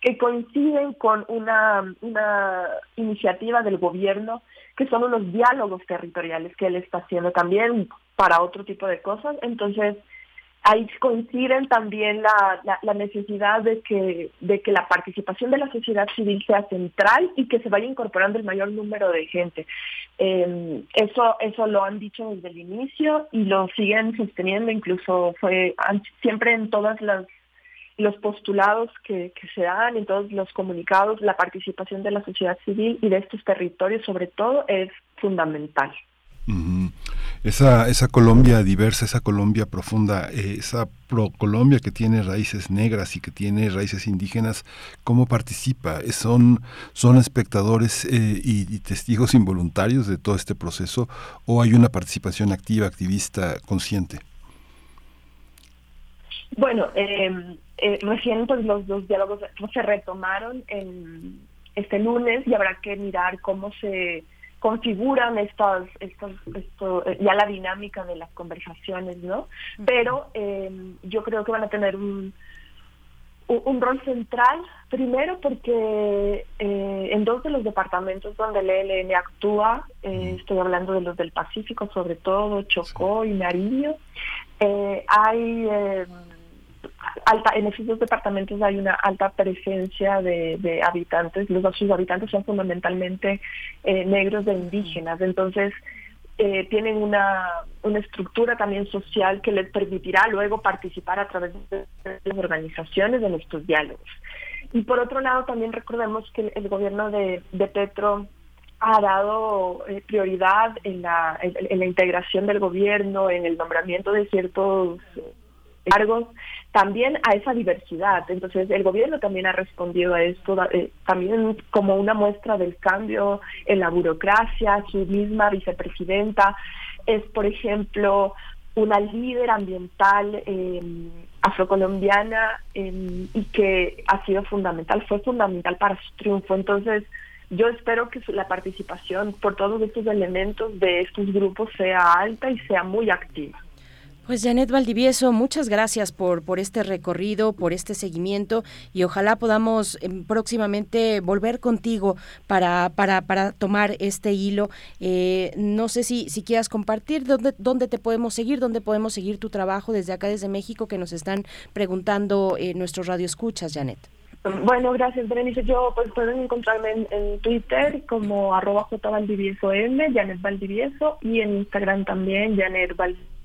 Speaker 17: que coinciden con una, una iniciativa del gobierno, que son unos diálogos territoriales que él está haciendo también para otro tipo de cosas. Entonces, ahí coinciden también la, la, necesidad de que, de que la participación de la sociedad civil sea central y que se vaya incorporando el mayor número de gente. Eh, eso, eso lo han dicho desde el inicio y lo siguen sosteniendo, incluso fue siempre en todas las los postulados que, que, se dan, en todos los comunicados, la participación de la sociedad civil y de estos territorios sobre todo es fundamental.
Speaker 1: Esa, esa Colombia diversa, esa Colombia profunda, eh, esa pro Colombia que tiene raíces negras y que tiene raíces indígenas, ¿cómo participa? ¿Son, son espectadores eh, y, testigos involuntarios de todo este proceso o hay una participación activa, activista, consciente?
Speaker 17: Bueno, em, eh, recién pues, los dos diálogos se retomaron en este lunes y habrá que mirar cómo se configuran estas, estas esto, ya la dinámica de las conversaciones, ¿no? Pero eh, yo creo que van a tener un, un, rol central, primero porque eh, en dos de los departamentos donde el ELN actúa, eh, estoy hablando de los del Pacífico, sobre todo Chocó y Nariño, eh, hay alta, en esos departamentos hay una alta presencia de, habitantes, los sus habitantes son fundamentalmente negros de indígenas, entonces eh, tienen una, una estructura también social que les permitirá luego participar a través de las organizaciones de nuestros diálogos. Y por otro lado, también recordemos que el gobierno de, de Petro ha dado eh, prioridad en la, en, la integración del gobierno, en el nombramiento de ciertos cargos también a esa diversidad. Entonces, el gobierno también ha respondido a esto, eh, también como una muestra del cambio en la burocracia. Su misma vicepresidenta es, por ejemplo, una líder ambiental em, afrocolombiana em, y que ha sido fundamental, fue fundamental para su triunfo. Entonces, yo espero que la participación por todos estos elementos de estos grupos sea alta y sea muy activa.
Speaker 2: Pues Janet Valdivieso, muchas gracias por, por este recorrido, por este seguimiento y ojalá podamos em, próximamente volver contigo para, para, para tomar este hilo. Eh, no sé si, si quieras compartir dónde, dónde te podemos seguir, dónde podemos seguir tu trabajo desde acá, desde México, que nos están preguntando eh, nuestros radioescuchas, Janet.
Speaker 17: Bueno, gracias, Berenice. Yo, pues pueden encontrarme en, Twitter como arroba jvaldivieso m, Janet Valdivieso, y en Instagram también, Janet Valdivieso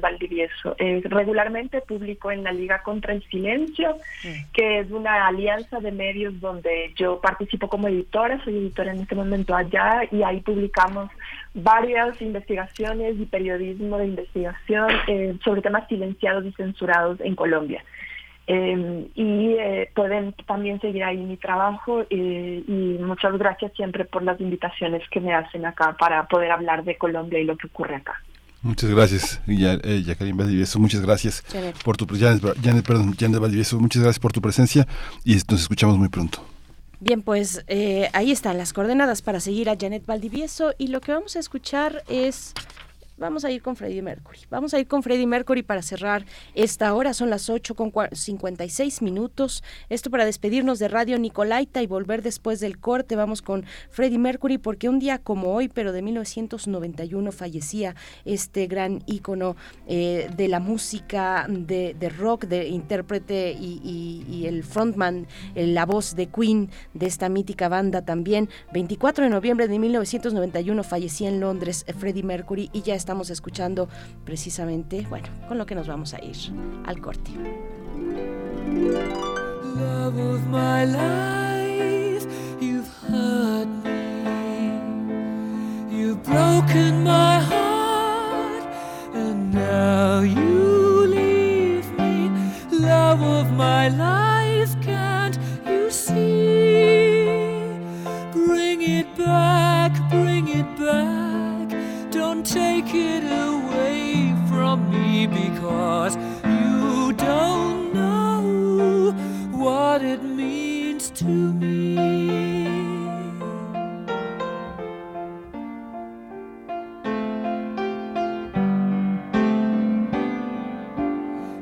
Speaker 17: Valdivieso. Eh, regularmente publico en la Liga contra el Silencio, mm. que es una alianza de medios donde yo participo como editora, soy editora en este momento allá y ahí publicamos varias investigaciones y periodismo de investigación eh, sobre temas silenciados y censurados en Colombia. Eh, y pueden también seguir ahí mi trabajo y muchas gracias siempre por las invitaciones que me hacen acá para poder hablar de Colombia y lo que ocurre acá.
Speaker 1: Muchas gracias, eh, Valdivieso. Muchas gracias por tu Janet, perdón, Valdivieso, muchas gracias por tu presencia y nos escuchamos muy pronto.
Speaker 2: Bien, pues eh, ahí están las coordenadas para seguir a Janet Valdivieso y lo que vamos a escuchar es vamos a ir con Freddie Mercury. Vamos a ir con Freddie Mercury para cerrar esta hora. Son las 8 con 56 minutos. Esto para despedirnos de Radio Nicolaita y volver después del corte. Vamos con Freddie Mercury porque un día como hoy, pero de 1991, fallecía este gran ícono eh, de la música de, rock, de intérprete y, el frontman, eh, la voz de Queen de esta mítica banda también. 24 de noviembre de 1991 fallecía en Londres Freddie Mercury y ya está estamos escuchando precisamente, bueno, con lo que nos vamos a ir al corte. Love of my life, you've hurt me. You've broken my heart, and now you leave me. Love of my life, can't you see? Bring it back, bring it back. Take it away from me because you don't know what it means to me.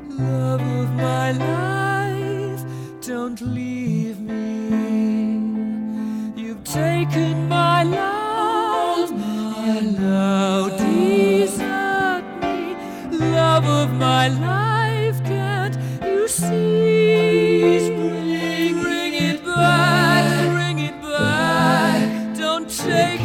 Speaker 2: Love of my life, don't leave me. You've taken my life my life. Can't you see? Bring, bring it back, bring it back. Don't take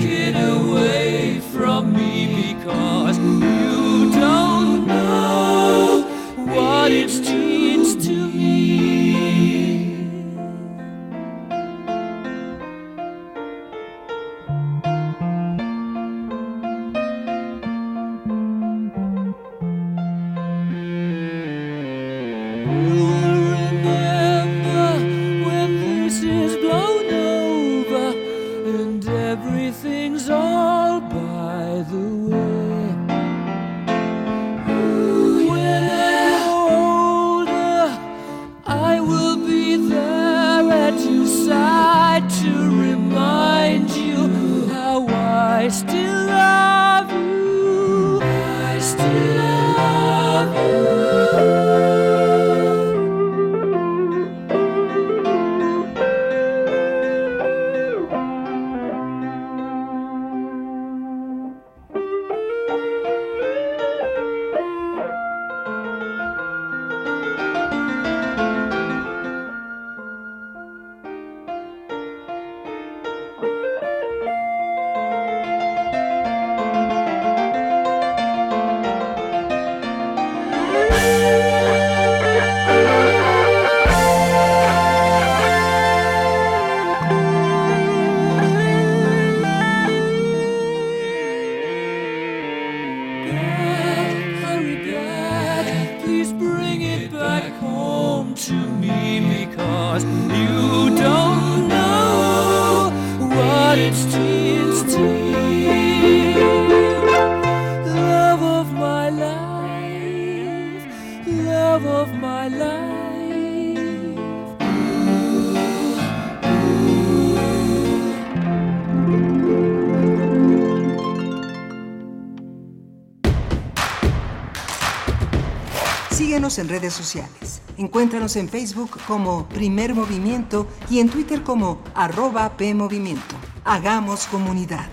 Speaker 8: En redes sociales. Encuéntranos en Facebook como Primer Movimiento y en Twitter como arroba PMovimiento. Hagamos comunidad.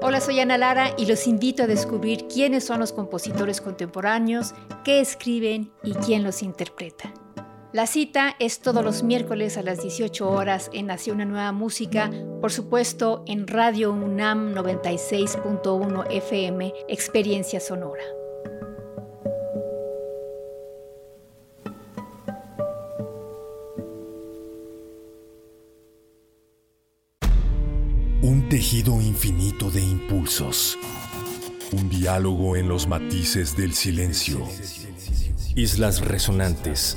Speaker 18: Hola, soy Ana Lara y los invito a descubrir quiénes son los compositores contemporáneos, qué escriben y quién los interpreta. La cita es todos los miércoles a las 18 horas en Nació una nueva música, por supuesto en Radio UNAM 96.1 FM, Experiencia Sonora.
Speaker 15: Un tejido infinito de impulsos. Un diálogo en los matices del silencio. Islas resonantes.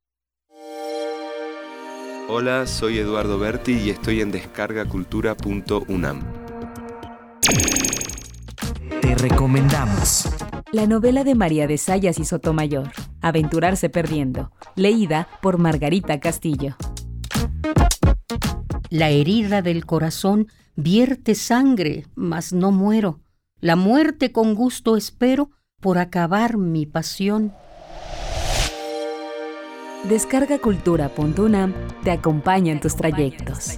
Speaker 19: Hola, soy Eduardo Berti y estoy en descargacultura.unam.
Speaker 12: Te recomendamos.
Speaker 13: La novela de María de Sayas y Sotomayor, Aventurarse Perdiendo, leída por Margarita Castillo.
Speaker 20: La herida del corazón vierte sangre, mas no muero. La muerte con gusto espero por acabar mi pasión.
Speaker 13: Descarga Cultura.unam te acompaña en tus trayectos.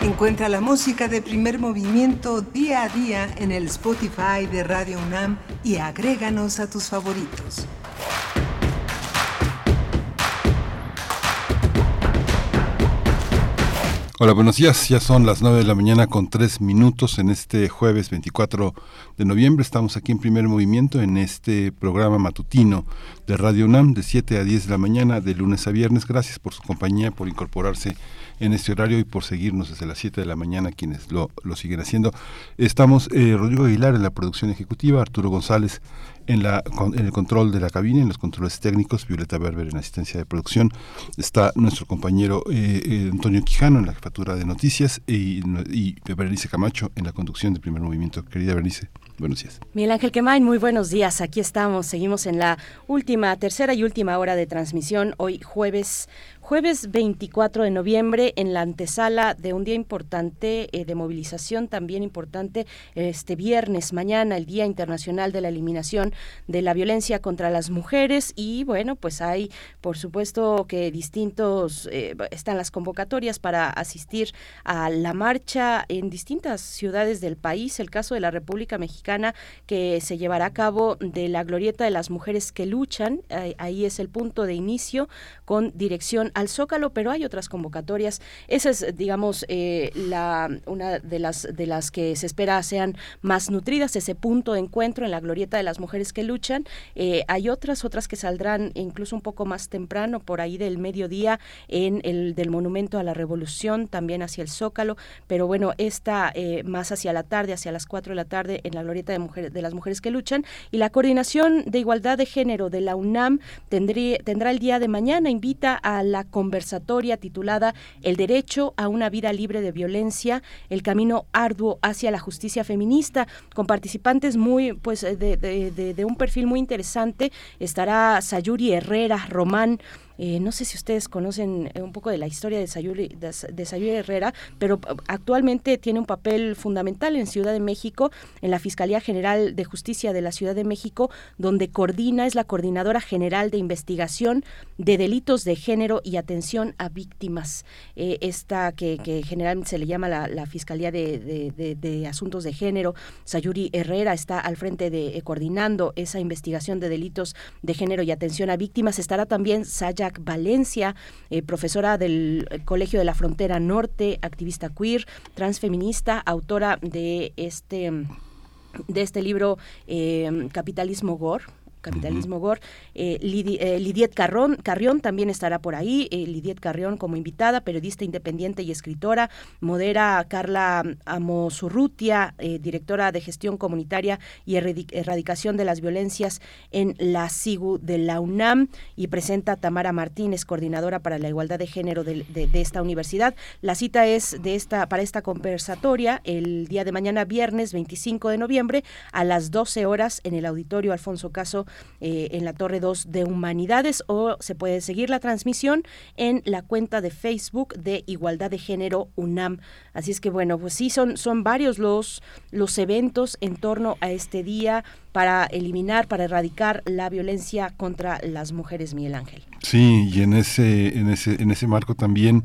Speaker 8: Encuentra la música de primer movimiento día a día en el Spotify de Radio UNAM y agréganos a tus favoritos.
Speaker 1: Hola, buenos días. Ya son las 9 de la mañana con 3 minutos en este jueves 24 de noviembre. Estamos aquí en primer movimiento en este programa matutino de Radio UNAM de 7 a 10 de la mañana, de lunes a viernes. Gracias por su compañía, por incorporarse en este horario y por seguirnos desde las 7 de la mañana quienes lo, lo siguen haciendo. Estamos eh, Rodrigo Aguilar en la producción ejecutiva, Arturo González en, la, en el control de la cabina, en los controles técnicos, Violeta Berber en asistencia de producción, está nuestro compañero eh, eh, Antonio Quijano en la jefatura de noticias y, y Berenice Camacho en la conducción de primer movimiento. Querida Berenice. Buenos días.
Speaker 2: Miguel Ángel Quemain, muy buenos días. Aquí estamos, seguimos en la última, tercera y última hora de transmisión, hoy jueves Jueves 24 de noviembre, en la antesala de un día importante eh, de movilización, también importante, este viernes, mañana, el Día Internacional de la Eliminación de la Violencia contra las Mujeres. Y bueno, pues hay, por supuesto, que distintos, eh, están las convocatorias para asistir a la marcha en distintas ciudades del país. El caso de la República Mexicana, que se llevará a cabo de la Glorieta de las Mujeres que Luchan. ahí es el punto de inicio con dirección al Zócalo, pero hay otras convocatorias. Esa es, digamos, eh, la, una de las, de las que se espera sean más nutridas, ese punto de encuentro en la glorieta de las mujeres que luchan. Eh, hay otras, otras que saldrán incluso un poco más temprano, por ahí del mediodía, en el del Monumento a la Revolución, también hacia el Zócalo, pero bueno, esta eh, más hacia la tarde, hacia las 4 de la tarde, en la glorieta de, mujeres, de las mujeres que luchan. Y la Coordinación de Igualdad de Género de la UNAM tendrá el día de mañana, invita a la conversatoria titulada El derecho a una vida libre de violencia, el camino arduo hacia la justicia feminista, con participantes muy, pues, de, de un perfil muy interesante. Estará Sayuri Herrera, Román, eh, no sé si ustedes conocen eh, un poco de la historia de Sayuri, de, Herrera, pero actualmente tiene un papel fundamental en Ciudad de México, en la Fiscalía General de Justicia de la Ciudad de México, donde coordina, es la coordinadora general de investigación de delitos de género y atención a víctimas. Eh, esta que, generalmente se le llama la, Fiscalía de, Asuntos de Género, Sayuri Herrera está al frente de coordinando esa investigación de delitos de género y atención a víctimas. Estará también Saya Valencia, eh, profesora del Colegio de la Frontera Norte, activista queer, transfeminista, autora de este de este libro eh, Capitalismo Gore, Capitalismo Gore. Eh, eh, Lidiet Carrón, Carrión también estará por ahí. Eh, Lidiet Carrión como invitada, periodista independiente y escritora. Modera Carla Amosurrutia, directora de gestión comunitaria y erradicación de las violencias en la SIGU de la UNAM. Y presenta Tamara Martínez, coordinadora para la igualdad de género de, esta universidad. La cita es de esta, para esta conversatoria el día de mañana, viernes 25 de noviembre, a las 12 horas en el auditorio Alfonso Caso eh, en la Torre 2 de Humanidades o se puede seguir la transmisión en la cuenta de Facebook de Igualdad de Género UNAM. Así es que bueno, pues sí, son, son varios los, los eventos en torno a este día para eliminar, para erradicar la violencia contra las mujeres, Miguel Ángel.
Speaker 1: Sí, y en ese, en ese, en ese marco también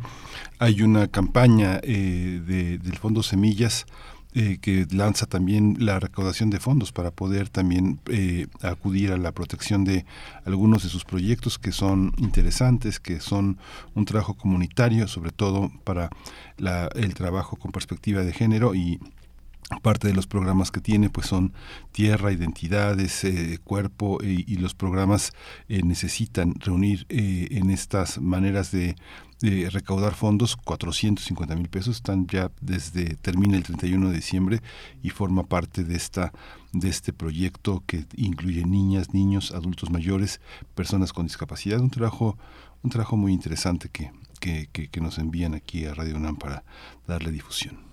Speaker 1: hay una campaña eh, de, del Fondo Semillas eh, que lanza también la recaudación de fondos para poder también eh, acudir a la protección de algunos de sus proyectos que son interesantes, que son un trabajo comunitario, sobre todo para el trabajo con perspectiva de género y parte de los programas que tiene pues son tierra, identidades, eh, cuerpo y los programas necesitan reunir en estas maneras de recaudar fondos, 450 mil pesos, están ya desde, termina el 31 de diciembre y forma parte de esta de este proyecto que incluye niñas, niños, adultos mayores, personas con discapacidad, un trabajo, un trabajo muy interesante que, que, que nos envían aquí a Radio UNAM para darle difusión.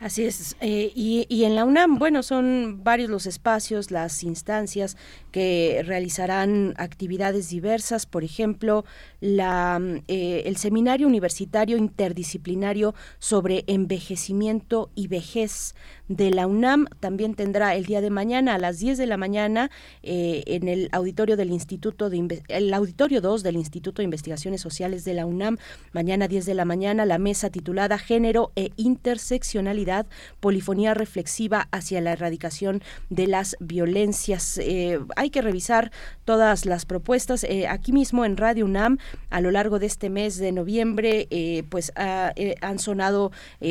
Speaker 2: Así es. Eh, y, y, en la UNAM, bueno, son varios los espacios, las instancias que realizarán actividades diversas. Por ejemplo, la, eh, el Seminario Universitario Interdisciplinario sobre Envejecimiento y Vejez de la UNAM también tendrá el día de mañana a las 10 de la mañana eh, en el auditorio del Instituto de el auditorio 2 del Instituto de Investigaciones Sociales de la UNAM. Mañana 10 de la mañana la mesa titulada Género e Interseccionalidad polifonía reflexiva hacia la erradicación de las violencias. Eh, hay que revisar todas las propuestas. Eh, aquí mismo en Radio UNAM, a lo largo de este mes de noviembre, pues han sonado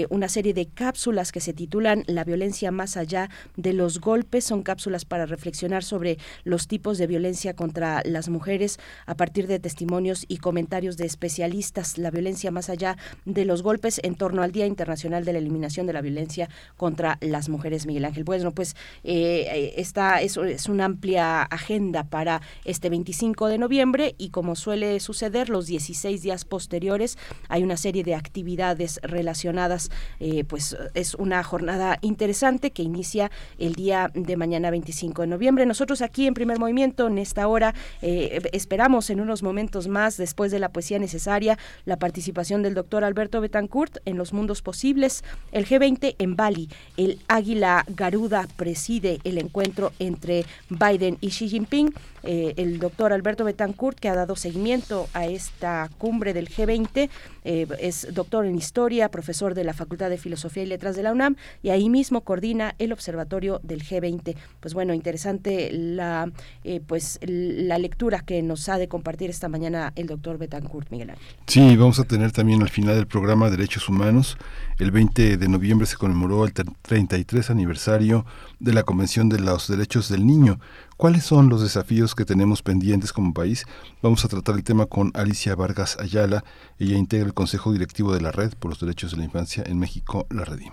Speaker 2: una serie de cápsulas que se titulan La violencia más allá de los golpes. Son cápsulas para reflexionar sobre los tipos de violencia contra las mujeres a partir de testimonios y comentarios de especialistas. La violencia más allá de los golpes en torno al Día Internacional de la Eliminación de la violencia contra las mujeres, Miguel Ángel. Bueno, pues eh, esta es, una amplia agenda para este 25 de noviembre y como suele suceder los 16 días posteriores hay una serie de actividades relacionadas, eh, pues es una jornada interesante que inicia el día de mañana 25 de noviembre. Nosotros aquí en primer movimiento, en esta hora, eh, esperamos en unos momentos más, después de la poesía necesaria, la participación del doctor Alberto Betancourt en los mundos posibles, el G20 en Bali. El águila Garuda preside el encuentro entre Biden y Xi Jinping. Eh, el doctor Alberto Betancourt, que ha dado seguimiento a esta cumbre del G20, eh, es doctor en historia, profesor de la Facultad de Filosofía y Letras de la UNAM y ahí mismo coordina el observatorio del G20. Pues bueno, interesante la, eh, pues, la lectura que nos ha de compartir esta mañana el doctor Betancourt, Miguel Ángel.
Speaker 1: Sí, vamos a tener también al final del programa Derechos Humanos. El 20 de noviembre se conmemoró el 33 aniversario de la Convención de los Derechos del Niño. ¿Cuáles son los desafíos que tenemos pendientes como país? Vamos a tratar el tema con Alicia Vargas Ayala. Ella integra el Consejo Directivo de la Red por los Derechos de la Infancia en México, la Redim.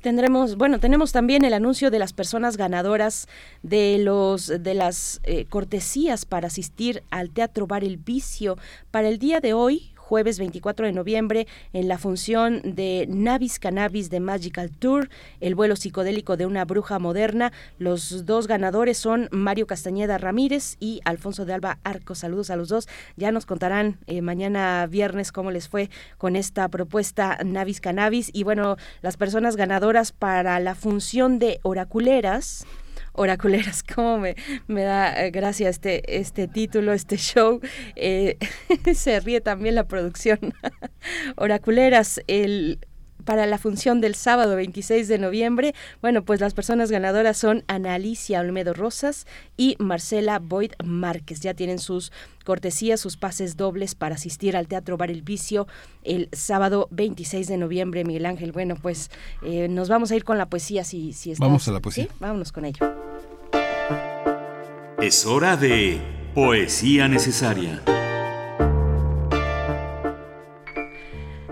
Speaker 2: Tendremos, bueno, tenemos también el anuncio de las personas ganadoras de los de las eh, cortesías para asistir al Teatro Bar El Vicio para el día de hoy, jueves 24 de noviembre en la función de Navis Cannabis de Magical Tour, el vuelo psicodélico de una bruja moderna. Los dos ganadores son Mario Castañeda Ramírez y Alfonso de Alba Arco. Saludos a los dos. Ya nos contarán eh, mañana viernes cómo les fue con esta propuesta Navis Cannabis. Y bueno, las personas ganadoras para la función de oraculeras oraculeras, [laughs] cómo me, me da eh, gracia este, este título, este show. Eh, [laughs] se ríe también la producción. [laughs] oraculeras, el para la función del sábado 26 de noviembre. Bueno, pues las personas ganadoras son Ana Alicia Olmedo Rosas y Marcela Boyd Márquez. Ya tienen sus cortesías, sus pases dobles para asistir al Teatro Bar El Vicio el sábado 26 de noviembre, Miguel Ángel. Bueno, pues eh, nos vamos a ir con la poesía si, si
Speaker 1: Vamos a la poesía.
Speaker 2: Vámonos con ello.
Speaker 4: Es hora de Poesía Necesaria.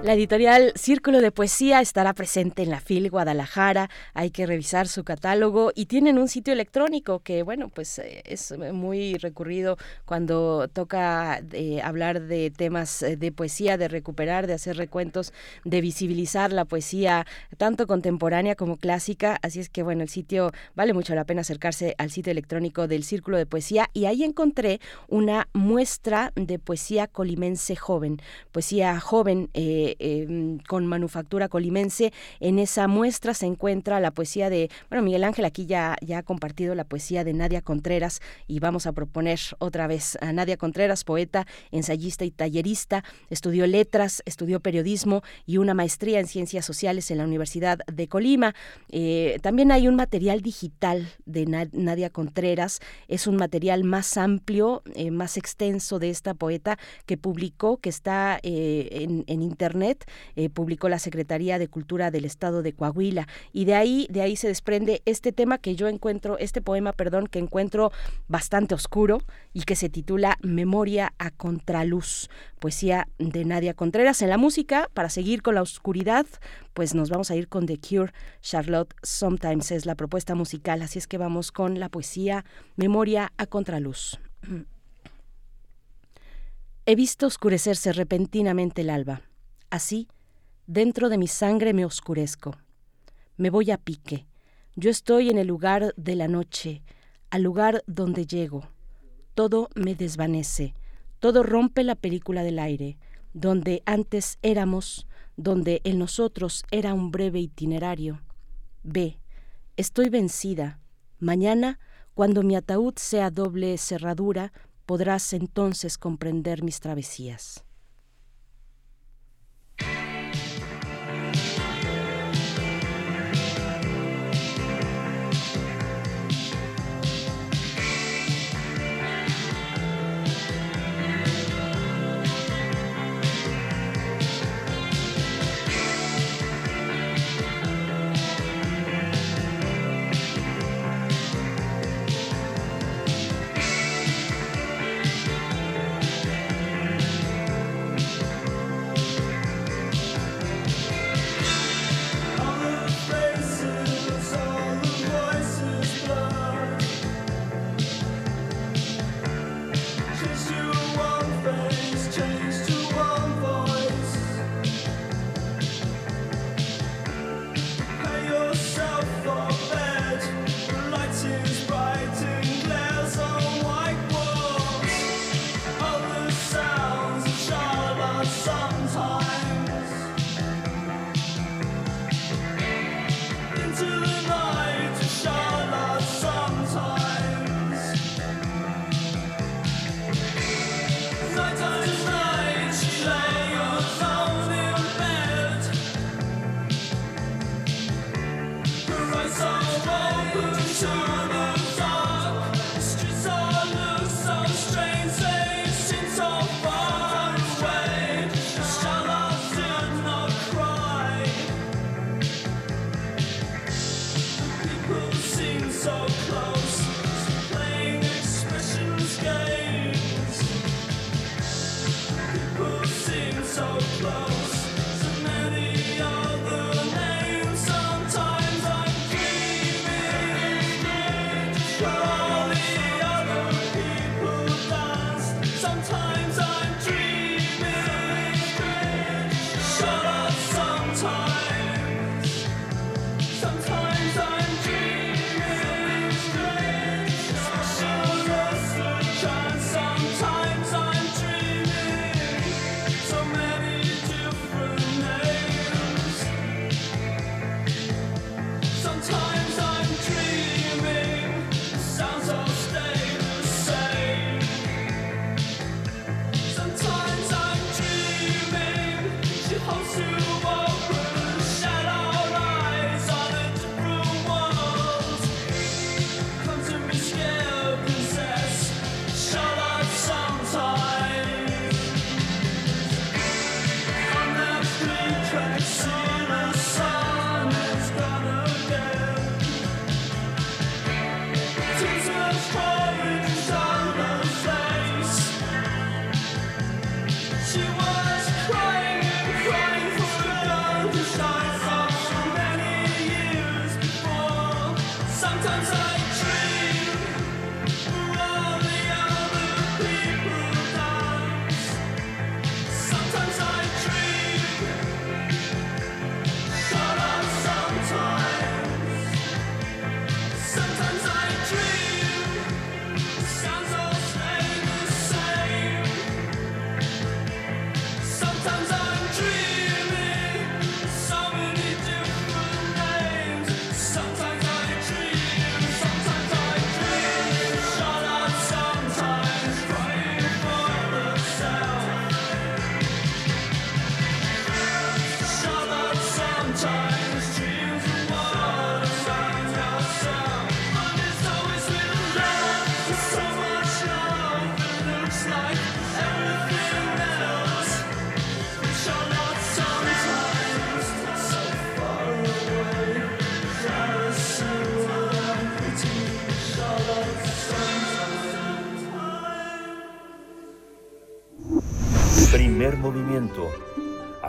Speaker 2: La editorial Círculo de Poesía estará presente en la FIL Guadalajara. Hay que revisar su catálogo y tienen un sitio electrónico que, bueno, pues eh, es muy recurrido cuando toca eh, hablar de temas eh, de poesía, de recuperar, de hacer recuentos, de visibilizar la poesía tanto contemporánea como clásica. Así es que, bueno, el sitio vale mucho la pena acercarse al sitio electrónico del Círculo de Poesía y ahí encontré una muestra de poesía colimense joven, poesía joven. Em, con manufactura colimense. En esa muestra se encuentra la poesía de, bueno, Miguel Ángel aquí ya, ya ha compartido la poesía de Nadia Contreras y vamos a proponer otra vez a Nadia Contreras, poeta, ensayista y tallerista, estudió letras, estudió periodismo y una maestría en ciencias sociales en la Universidad de Colima. Eh, también hay un material digital de Nadia Contreras, es un material más amplio, eh, más extenso de esta poeta que publicó, que está eh, en internet eh, publicó la Secretaría de Cultura del Estado de Coahuila y de ahí de ahí se desprende este tema que yo encuentro este poema, perdón, que encuentro bastante oscuro y que se titula Memoria a contraluz, poesía de Nadia Contreras en la música para seguir con la oscuridad, pues nos vamos a ir con The Cure, Charlotte Sometimes es la propuesta musical, así es que vamos con la poesía Memoria a contraluz. [clears throat] He visto oscurecerse repentinamente el alba. Así, dentro de mi sangre me oscurezco. Me voy a pique. Yo estoy en el lugar de la noche, al lugar donde llego. Todo me desvanece, todo rompe la película del aire, donde antes éramos, donde en nosotros era un breve itinerario. Ve, estoy vencida. Mañana, cuando mi ataúd sea doble cerradura, podrás entonces comprender mis travesías.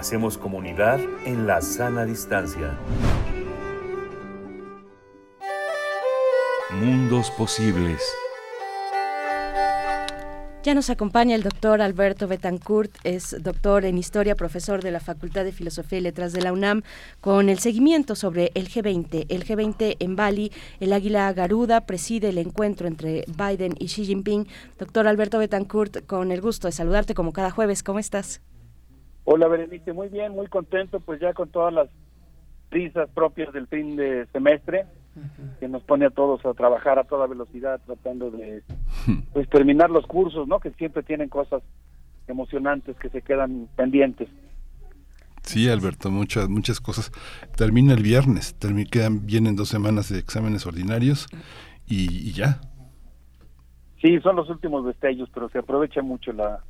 Speaker 4: Hacemos comunidad en la sana distancia.
Speaker 21: Mundos posibles.
Speaker 2: Ya nos acompaña el doctor Alberto Betancourt, es doctor en historia, profesor de la Facultad de Filosofía y Letras de la UNAM, con el seguimiento sobre el G20. El G20 en Bali, el Águila Garuda preside el encuentro entre Biden y Xi Jinping. Doctor Alberto Betancourt, con el gusto de saludarte como cada jueves. ¿Cómo estás?
Speaker 22: Hola, Berenice. Muy bien, muy contento, pues ya con todas las prisas propias del fin de semestre que nos pone a todos a trabajar a toda velocidad tratando de pues terminar los cursos, ¿no? Que siempre tienen cosas emocionantes que se quedan pendientes.
Speaker 1: Sí, Alberto, muchas muchas cosas. Termina el viernes, termina, quedan vienen dos semanas de exámenes ordinarios y, y ya.
Speaker 22: Sí, son los últimos destellos, pero se aprovecha mucho la,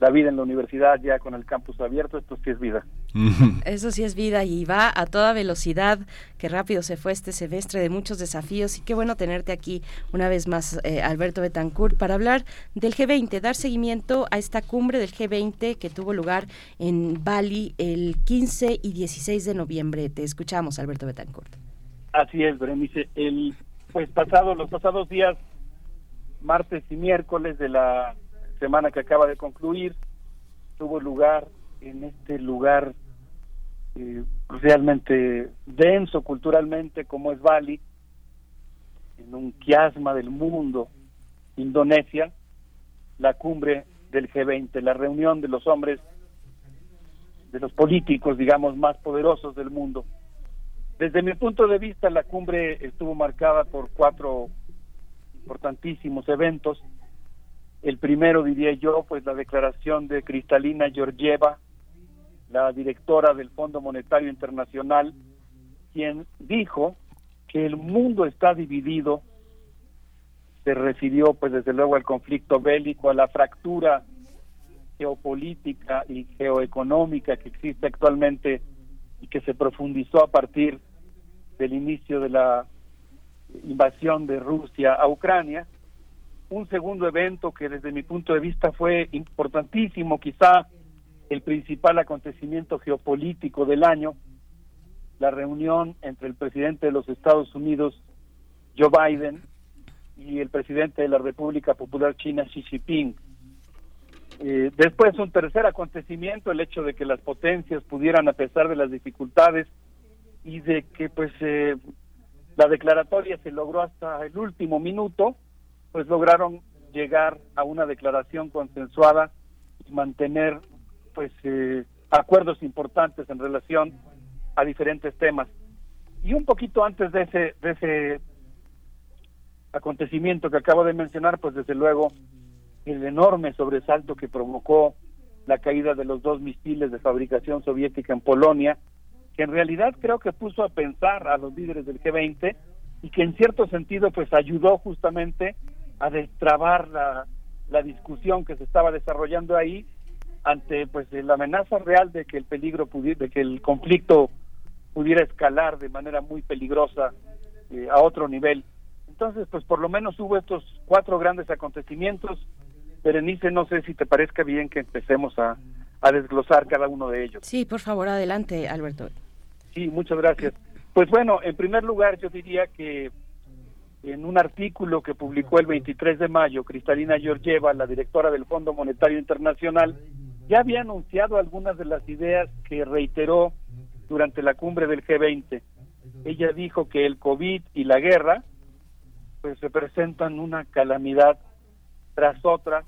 Speaker 22: la vida en la universidad ya con el campus abierto, esto sí es vida.
Speaker 2: Eso sí es vida y va a toda velocidad, qué rápido se fue este semestre de muchos desafíos y qué bueno tenerte aquí una vez más, eh, Alberto Betancourt, para hablar del G20, dar seguimiento a esta cumbre del G20 que tuvo lugar en Bali el 15 y 16 de noviembre. Te escuchamos, Alberto Betancourt.
Speaker 22: Así es, Berenice. El, pues pasado, los pasados días, martes y miércoles de la semana que acaba de concluir tuvo lugar en este lugar eh, realmente denso culturalmente como es Bali, en un quiasma del mundo, Indonesia, la cumbre del G20, la reunión de los hombres, de los políticos, digamos, más poderosos del mundo. Desde mi punto de vista, la cumbre estuvo marcada por cuatro importantísimos eventos. El primero, diría yo, pues la declaración de Cristalina Georgieva, la directora del Fondo Monetario Internacional, quien dijo que el mundo está dividido, se refirió pues desde luego al conflicto bélico, a la fractura geopolítica y geoeconómica que existe actualmente y que se profundizó a partir del inicio de la invasión de Rusia a Ucrania un segundo evento que desde mi punto de vista fue importantísimo, quizá el principal acontecimiento geopolítico del año, la reunión entre el presidente de los Estados Unidos, Joe Biden, y el presidente de la República Popular China, Xi Jinping. Eh, después un tercer acontecimiento, el hecho de que las potencias pudieran, a pesar de las dificultades y de que pues eh, la declaratoria se logró hasta el último minuto, pues lograron llegar a una declaración consensuada y mantener pues eh, acuerdos importantes en relación a diferentes temas. Y un poquito antes de ese, de ese acontecimiento que acabo de mencionar, pues desde luego el enorme sobresalto que provocó la caída de los dos misiles de fabricación soviética en Polonia, que en realidad creo que puso a pensar a los líderes del G20 y que en cierto sentido pues ayudó justamente a destrabar la, la discusión que se estaba desarrollando ahí ante pues la amenaza real de que el peligro pudiera, de que el conflicto pudiera escalar de manera muy peligrosa eh, a otro nivel. Entonces, pues por lo menos hubo estos cuatro grandes acontecimientos. Berenice, no sé si te parezca bien que empecemos a, a desglosar cada uno de ellos.
Speaker 2: Sí, por favor, adelante, Alberto.
Speaker 22: Sí, muchas gracias. Pues bueno, en primer lugar yo diría que en un artículo que publicó el 23 de mayo, Cristalina Georgieva, la directora del Fondo Monetario Internacional, ya había anunciado algunas de las ideas que reiteró durante la cumbre del G20. Ella dijo que el COVID y la guerra pues representan una calamidad tras otra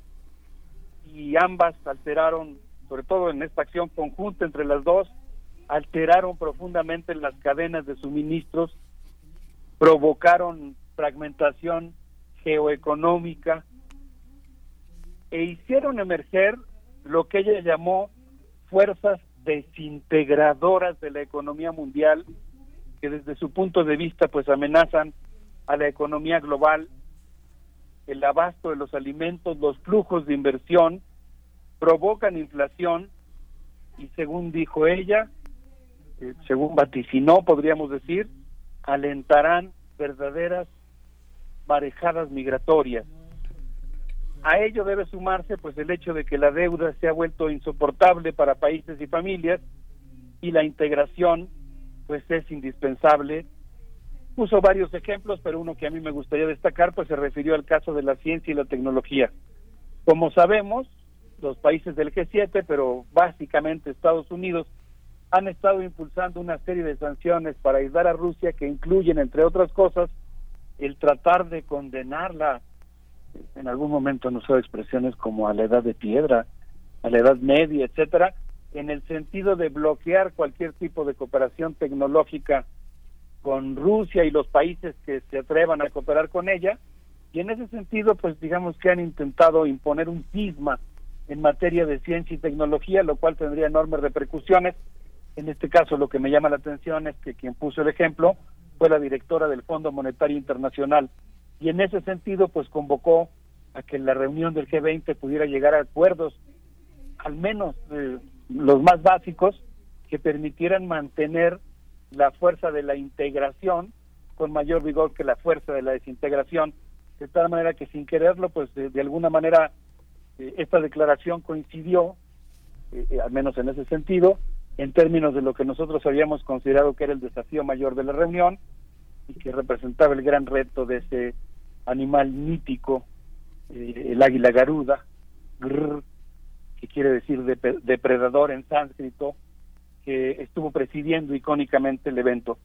Speaker 22: y ambas alteraron, sobre todo en esta acción conjunta entre las dos, alteraron profundamente las cadenas de suministros, provocaron fragmentación geoeconómica e hicieron emerger lo que ella llamó fuerzas desintegradoras de la economía mundial que desde su punto de vista pues amenazan a la economía global, el abasto de los alimentos, los flujos de inversión, provocan inflación y según dijo ella, eh, según vaticinó podríamos decir, alentarán verdaderas marejadas migratorias. A ello debe sumarse pues el hecho de que la deuda se ha vuelto insoportable para países y familias y la integración pues es indispensable. Puso varios ejemplos, pero uno que a mí me gustaría destacar pues se refirió al caso de la ciencia y la tecnología. Como sabemos, los países del G7, pero básicamente Estados Unidos, han estado impulsando una serie de sanciones para ayudar a Rusia que incluyen, entre otras cosas, el tratar de condenarla, en algún momento no usó expresiones como a la edad de piedra, a la edad media, etcétera, en el sentido de bloquear cualquier tipo de cooperación tecnológica con Rusia y los países que se atrevan a cooperar con ella. Y en ese sentido, pues digamos que han intentado imponer un cisma en materia de ciencia y tecnología, lo cual tendría enormes repercusiones. En este caso, lo que me llama la atención es que quien puso el ejemplo fue la directora del Fondo Monetario Internacional. Y en ese sentido, pues convocó a que la reunión del G20 pudiera llegar a acuerdos, al menos eh, los más básicos, que permitieran mantener la fuerza de la integración con mayor vigor que la fuerza de la desintegración, de tal manera que sin quererlo, pues de, alguna manera eh, esta declaración coincidió, eh, al menos en ese sentido, en términos de lo que nosotros habíamos considerado que era el desafío mayor de la reunión y que representaba el gran reto de ese animal mítico, el águila garuda, que quiere decir depredador en sánscrito, que estuvo presidiendo icónicamente el evento.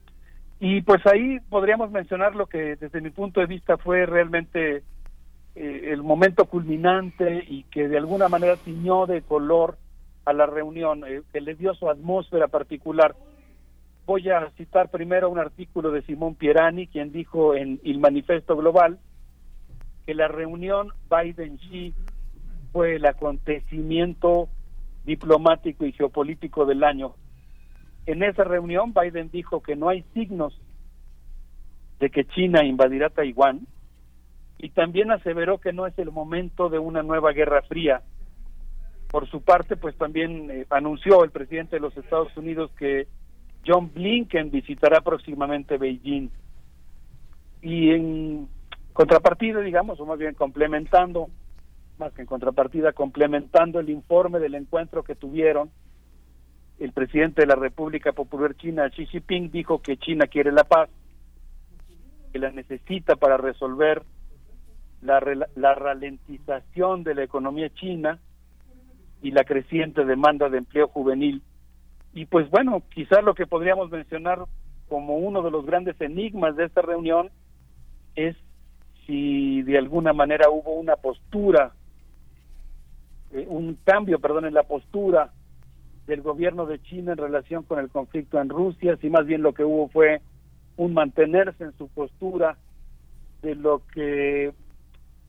Speaker 22: Y pues ahí podríamos mencionar lo que desde mi punto de vista fue realmente eh, el momento culminante y que de alguna manera tiñó de color a la reunión, eh, que le dio su atmósfera particular. Voy a citar primero un artículo de Simón Pierani, quien dijo en El Manifesto Global que la reunión Biden-Xi fue el acontecimiento diplomático y geopolítico del año. En esa reunión Biden dijo que no hay signos de que China invadirá Taiwán y también aseveró que no es el momento de una nueva guerra fría. Por su parte, pues también eh, anunció el presidente de los Estados Unidos que John Blinken visitará próximamente Beijing. Y en contrapartida, digamos, o más bien complementando más que en contrapartida, complementando el informe del encuentro que tuvieron, el presidente de la República Popular China, Xi Jinping, dijo que China quiere la paz, que la necesita para resolver la, la ralentización de la economía china y la creciente demanda de empleo juvenil. Y pues bueno, quizás lo que podríamos mencionar como uno de los grandes enigmas de esta reunión es si de alguna manera hubo una postura eh, un cambio, perdón, en la postura del gobierno de China en relación con el conflicto en Rusia, si más bien lo que hubo fue un mantenerse en su postura de lo que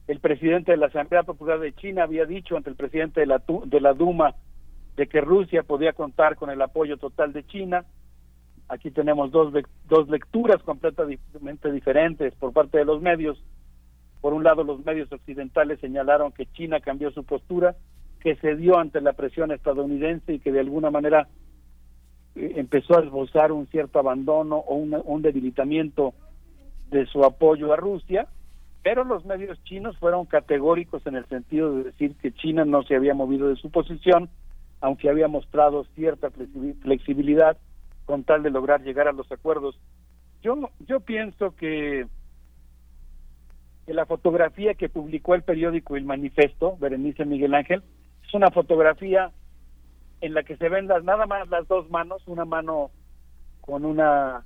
Speaker 22: el presidente de la Asamblea Popular de China había dicho ante el presidente de la, de la Duma de que Rusia podía contar con el apoyo total de China. Aquí tenemos dos, dos lecturas completamente diferentes por parte de los medios por un lado, los medios occidentales señalaron que China cambió su postura, que cedió ante la presión estadounidense y que de alguna manera eh, empezó a esbozar un cierto abandono o un debilitamiento de su apoyo a Rusia, pero los medios chinos fueron categóricos en el sentido de decir que China no se había movido de su posición, aunque había mostrado cierta flexibilidad con tal de lograr llegar a los acuerdos. Yo, yo pienso que la fotografía que publicó el periódico El Manifesto, Berenice Miguel Ángel, es una fotografía en la que se ven las, nada más las dos manos, una mano con una,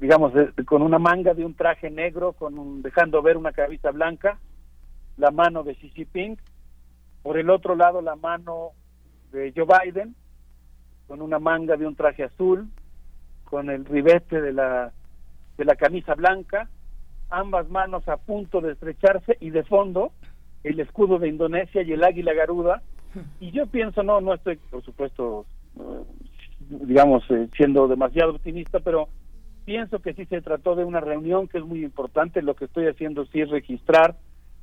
Speaker 22: digamos, con una manga de un traje negro, con dejando ver una cabeza blanca, la mano de Xi Jinping, por el otro lado la mano de Joe Biden, con una manga de un traje azul, con el ribete de la, de la camisa blanca, ambas manos a punto de estrecharse y de fondo el escudo de Indonesia y el águila garuda. Y yo pienso, no, no estoy, por supuesto, eh, digamos, eh, siendo demasiado optimista, pero pienso que sí se trató de una reunión que es muy importante. Lo que estoy haciendo sí es registrar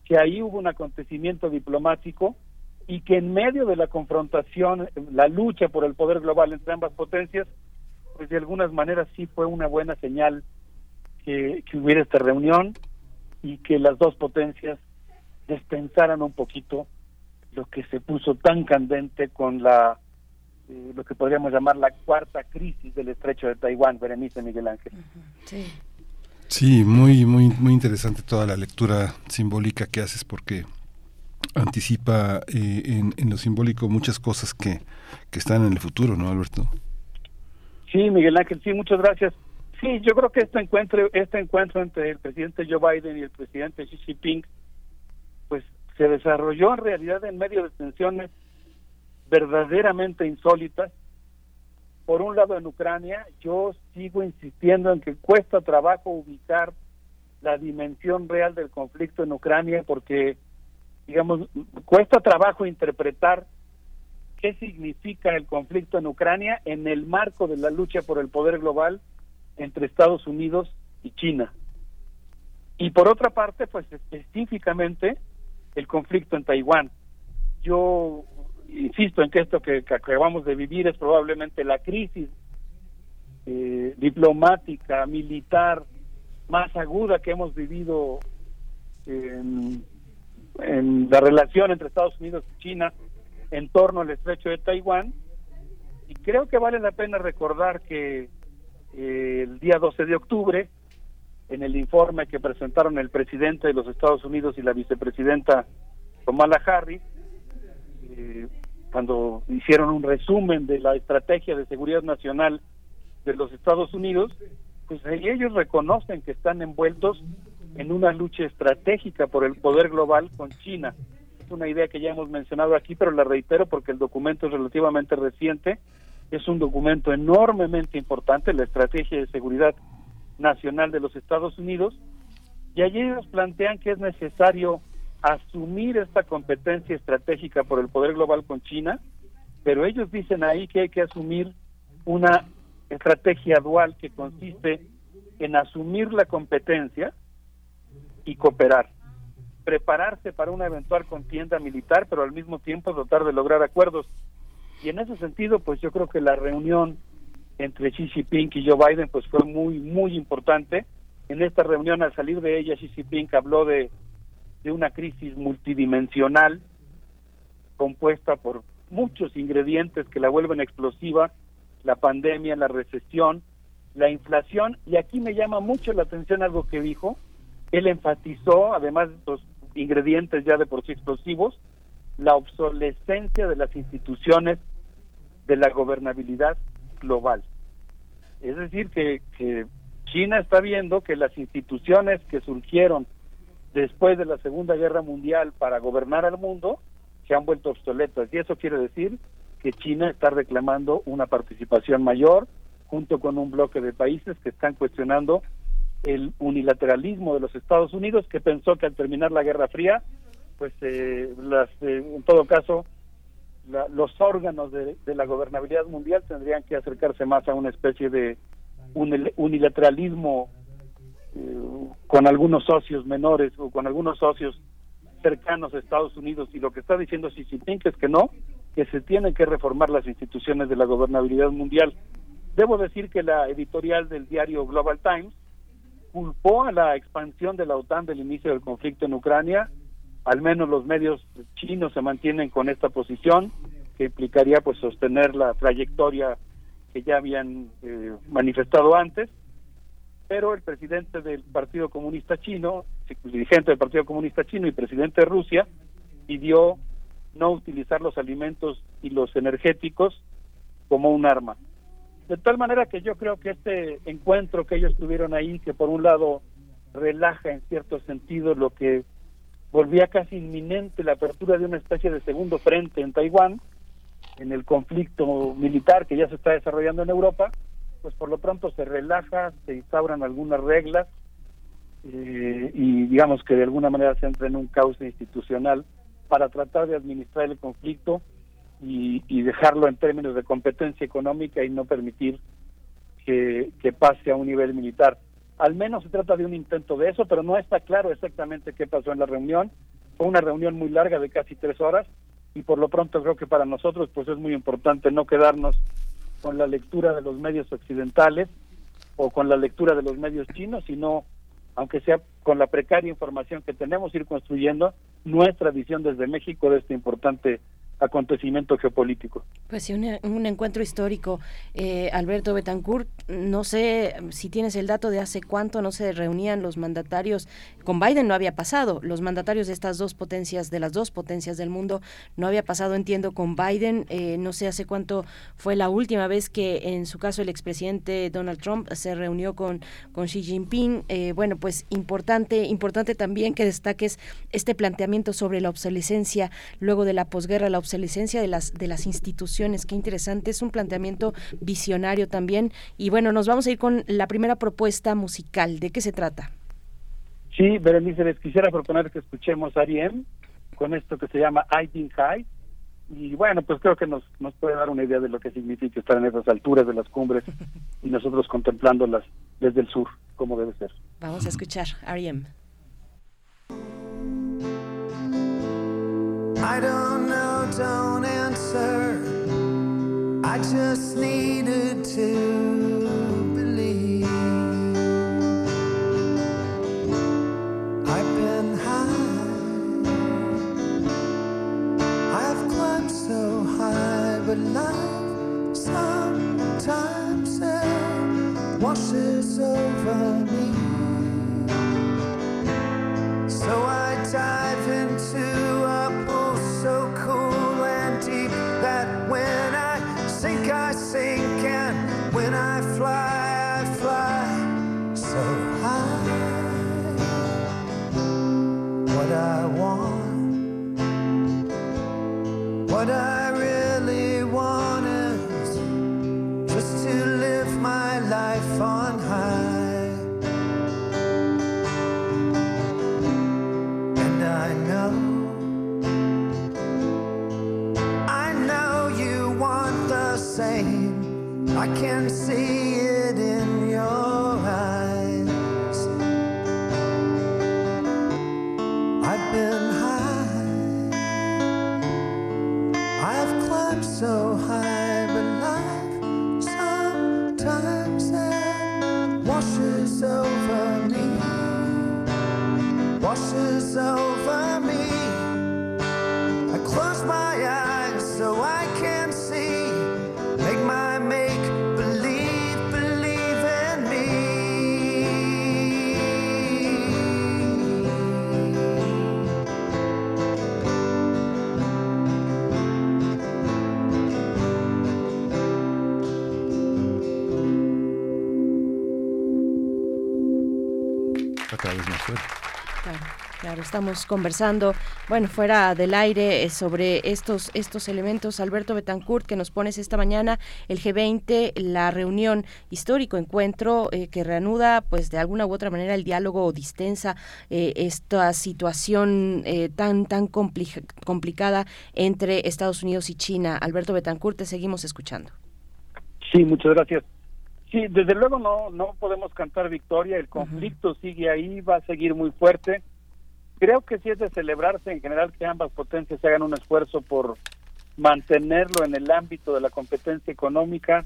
Speaker 22: que ahí hubo un acontecimiento diplomático y que en medio de la confrontación, la lucha por el poder global entre ambas potencias, pues de algunas maneras sí fue una buena señal que, hubiera esta reunión y que las dos potencias despensaran un poquito lo que se puso tan candente con la eh, lo que podríamos llamar la cuarta crisis del estrecho de Taiwán, Berenice Miguel Ángel.
Speaker 1: Sí. Sí, muy, muy, muy interesante toda la lectura simbólica que haces porque anticipa eh, en, en, lo simbólico muchas cosas que, que están en el futuro, ¿no, Alberto?
Speaker 22: Sí, Miguel Ángel, sí, muchas gracias. Sí, yo creo que este encuentro, este encuentro entre el presidente Joe Biden y el presidente Xi Jinping, pues se desarrolló en realidad en medio de tensiones verdaderamente insólitas. Por un lado, en Ucrania, yo sigo insistiendo en que cuesta trabajo ubicar la dimensión real del conflicto en Ucrania porque, digamos, cuesta trabajo interpretar qué significa el conflicto en Ucrania en el marco de la lucha por el poder global entre Estados Unidos y China. Y por otra parte, pues específicamente el conflicto en Taiwán. Yo insisto en que esto que, acabamos de vivir es probablemente la crisis eh, diplomática, militar más aguda que hemos vivido en, en la relación entre Estados Unidos y China en torno al estrecho de Taiwán. Y creo que vale la pena recordar que eh, el día 12 de octubre, en el informe que presentaron el presidente de los Estados Unidos y la vicepresidenta Kamala Harris, eh, cuando hicieron un resumen de la estrategia de seguridad nacional de los Estados Unidos, pues ellos reconocen que están envueltos en una lucha estratégica por el poder global con China. Es una idea que ya hemos mencionado aquí, pero la reitero porque el documento es relativamente reciente. Es un documento enormemente importante, la Estrategia de Seguridad Nacional de los Estados Unidos, y allí ellos plantean que es necesario asumir esta competencia estratégica por el poder global con China, pero ellos dicen ahí que hay que asumir una estrategia dual que consiste en asumir la competencia y cooperar, prepararse para una eventual contienda militar, pero al mismo tiempo tratar de lograr acuerdos. Y en ese sentido, pues yo creo que la reunión entre Xi Jinping y Joe Biden pues fue muy muy importante. En esta reunión al salir de ella Xi Jinping habló de de una crisis multidimensional compuesta por muchos ingredientes que la vuelven explosiva, la pandemia, la recesión, la inflación, y aquí me llama mucho la atención algo que dijo, él enfatizó, además de estos ingredientes ya de por sí explosivos, la obsolescencia de las instituciones de la gobernabilidad global. Es decir, que, que China está viendo que las instituciones que surgieron después de la Segunda Guerra Mundial para gobernar al mundo se han vuelto obsoletas. Y eso quiere decir que China está reclamando una participación mayor junto con un bloque de países que están cuestionando el unilateralismo de los Estados Unidos, que pensó que al terminar la Guerra Fría, pues eh, las, eh, en todo caso, los órganos de, la gobernabilidad mundial tendrían que acercarse más a una especie de unilateralismo con algunos socios menores o con algunos socios cercanos a Estados Unidos y lo que está diciendo Xi es que no, que se tienen que reformar las instituciones de la gobernabilidad mundial. Debo decir que la editorial del diario Global Times culpó a la expansión de la OTAN del inicio del conflicto en Ucrania, al menos los medios chinos se mantienen con esta posición, que implicaría pues sostener la trayectoria que ya habían eh, manifestado antes, pero el presidente del Partido Comunista Chino, dirigente del Partido Comunista Chino y presidente de Rusia, pidió no utilizar los alimentos y los energéticos como un arma. De tal manera que yo creo que este encuentro que ellos tuvieron ahí, que por un lado relaja en cierto sentido lo que volvía casi inminente la apertura de una especie de segundo frente en Taiwán, en el conflicto militar que ya se está desarrollando en Europa, pues por lo pronto se relaja, se instauran algunas reglas eh, y digamos que de alguna manera se entra en un cauce institucional para tratar de administrar el conflicto y, dejarlo en términos de competencia económica y no permitir que, que pase a un nivel militar. Al menos se trata de un intento de eso, pero no está claro exactamente qué pasó en la reunión. Fue una reunión muy larga de casi tres horas y por lo pronto creo que para nosotros pues es muy importante no quedarnos con la lectura de los medios occidentales o con la lectura de los medios chinos, sino, aunque sea con la precaria información que tenemos, ir construyendo nuestra visión desde México de este importante acontecimiento geopolítico.
Speaker 2: Pues sí, un, encuentro histórico. Eh, Alberto Betancourt, no sé si tienes el dato de hace cuánto no se reunían los mandatarios. Con Biden no había pasado. Los mandatarios de estas dos potencias, de las dos potencias del mundo, no había pasado, entiendo, con Biden. Eh, no sé hace cuánto fue la última vez que, en su caso, el expresidente Donald Trump se reunió con, con Xi Jinping. Eh, bueno, pues importante, importante también que destaques este planteamiento sobre la obsolescencia luego de la posguerra, la de las, de las instituciones. Qué interesante, es un planteamiento visionario también. Y bueno, nos vamos a ir con la primera propuesta musical. ¿De qué se trata?
Speaker 22: Sí, Berenice, les quisiera proponer que escuchemos a Ariem con esto que se llama I Think High. Y bueno, pues creo que nos, nos puede dar una idea de lo que significa estar en esas alturas de las cumbres [laughs] y nosotros contemplándolas desde el sur, como debe ser.
Speaker 2: Vamos a escuchar R.E.M.
Speaker 21: I don't know, don't answer. I just needed to believe. I've been high, I've climbed so high, but life sometimes it washes over me. So I
Speaker 2: estamos conversando, bueno, fuera del aire eh, sobre estos estos elementos. Alberto Betancourt, que nos pones esta mañana el G20, la reunión histórico encuentro eh, que reanuda, pues de alguna u otra manera el diálogo o distensa eh, esta situación eh, tan tan compli- complicada entre Estados Unidos y China. Alberto Betancourt, te seguimos escuchando.
Speaker 22: Sí, muchas gracias. Sí, desde luego no no podemos cantar victoria, el conflicto sigue ahí, va a seguir muy fuerte. Creo que sí es de celebrarse en general que ambas potencias hagan un esfuerzo por mantenerlo en el ámbito de la competencia económica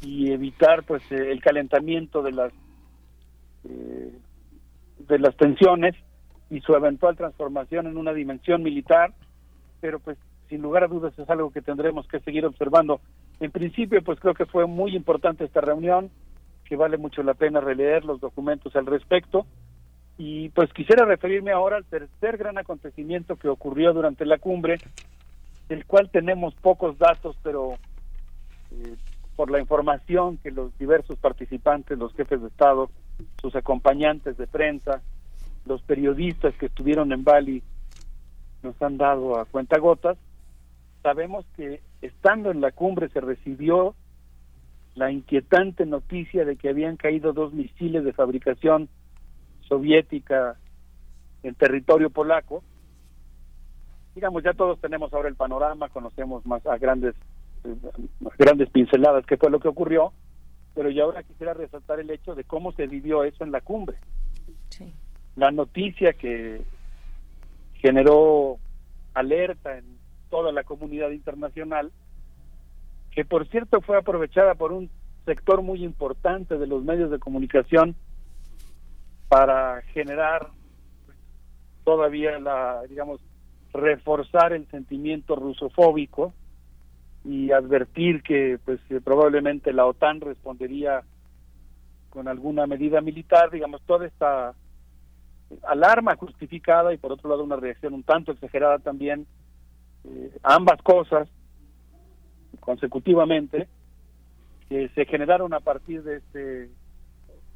Speaker 22: y evitar pues eh, el calentamiento de las eh, de las tensiones y su eventual transformación en una dimensión militar, pero pues sin lugar a dudas es algo que tendremos que seguir observando. En principio, pues creo que fue muy importante esta reunión, que vale mucho la pena releer los documentos al respecto. Y pues quisiera referirme ahora al tercer gran acontecimiento que ocurrió durante la cumbre, del cual tenemos pocos datos, pero eh, por la información que los diversos participantes, los jefes de Estado, sus acompañantes de prensa, los periodistas que estuvieron en Bali nos han dado a cuentagotas, sabemos que estando en la cumbre se recibió la inquietante noticia de que habían caído dos misiles de fabricación soviética en territorio polaco. Digamos, ya todos tenemos ahora el panorama, conocemos más a grandes, eh, grandes pinceladas qué fue lo que ocurrió, pero yo ahora quisiera resaltar el hecho de cómo se vivió eso en la cumbre. La noticia que generó alerta en toda la comunidad internacional, que por cierto fue aprovechada por un sector muy importante de los medios de comunicación para generar todavía la, digamos, reforzar el sentimiento rusofóbico y advertir que pues eh, probablemente la OTAN respondería con alguna medida militar, digamos, toda esta alarma justificada y por otro lado una reacción un tanto exagerada también, eh, ambas cosas consecutivamente, que se generaron a partir de este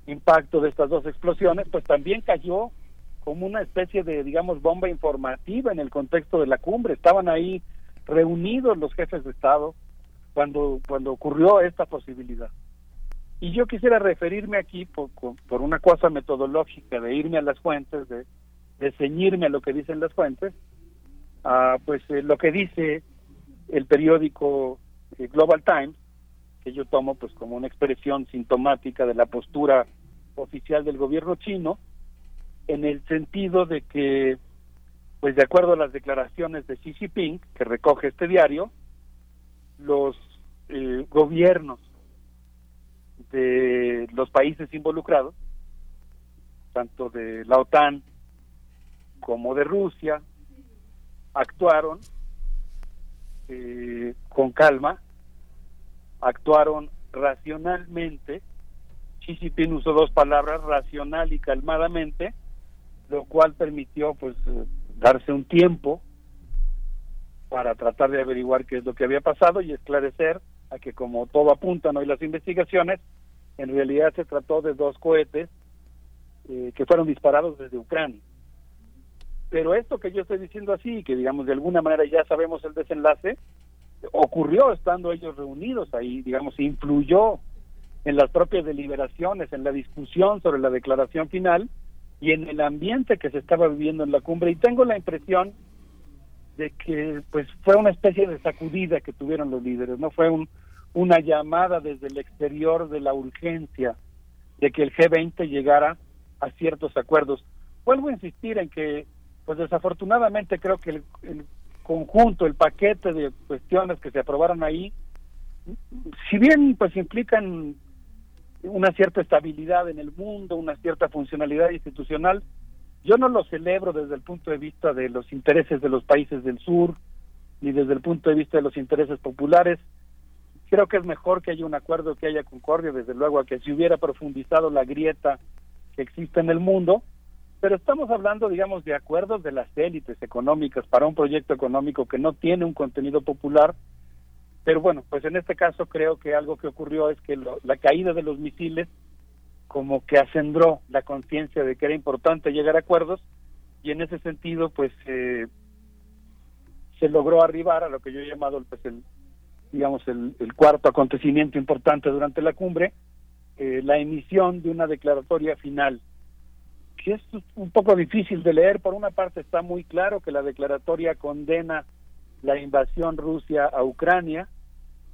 Speaker 22: impacto de estas dos explosiones, pues también cayó como una especie de, digamos, bomba informativa en el contexto de la cumbre. Estaban ahí reunidos los jefes de Estado cuando, cuando ocurrió esta posibilidad. Y yo quisiera referirme aquí por, por una cosa metodológica de irme a las fuentes, de, de ceñirme a lo que dicen las fuentes, a pues eh, lo que dice el periódico eh, Global Times, que yo tomo pues como una expresión sintomática de la postura oficial del gobierno chino, en el sentido de que, pues de acuerdo a las declaraciones de Xi Jinping, que recoge este diario, los eh, gobiernos de los países involucrados, tanto de la OTAN como de Rusia, actuaron eh, con calma, actuaron racionalmente. Xi Jinping usó dos palabras, racional y calmadamente, lo cual permitió pues darse un tiempo para tratar de averiguar qué es lo que había pasado y esclarecer a que como todo apuntan hoy las investigaciones, en realidad se trató de dos cohetes eh, que fueron disparados desde Ucrania. Pero esto que yo estoy diciendo así, que digamos de alguna manera ya sabemos el desenlace, ocurrió estando ellos reunidos ahí, digamos, influyó en las propias deliberaciones, en la discusión sobre la declaración final y en el ambiente que se estaba viviendo en la cumbre. Y tengo la impresión de que pues fue una especie de sacudida que tuvieron los líderes, no fue un, una llamada desde el exterior de la urgencia de que el G20 llegara a ciertos acuerdos. Vuelvo a insistir en que, pues desafortunadamente creo que el, el conjunto, el paquete de cuestiones que se aprobaron ahí, si bien pues implican una cierta estabilidad en el mundo, una cierta funcionalidad institucional, yo no lo celebro desde el punto de vista de los intereses de los países del sur, ni desde el punto de vista de los intereses populares. Creo que es mejor que haya un acuerdo, que haya concordia, desde luego, a que se hubiera profundizado la grieta que existe en el mundo, pero estamos hablando, digamos, de acuerdos de las élites económicas para un proyecto económico que no tiene un contenido popular. Pero bueno, pues en este caso creo que algo que ocurrió es que la caída de los misiles como que acendró la conciencia de que era importante llegar a acuerdos y en ese sentido pues eh, se logró arribar a lo que yo he llamado pues el digamos el, cuarto acontecimiento importante durante la cumbre eh, la emisión de una declaratoria final que es un poco difícil de leer. Por una parte está muy claro que la declaratoria condena la invasión Rusia a Ucrania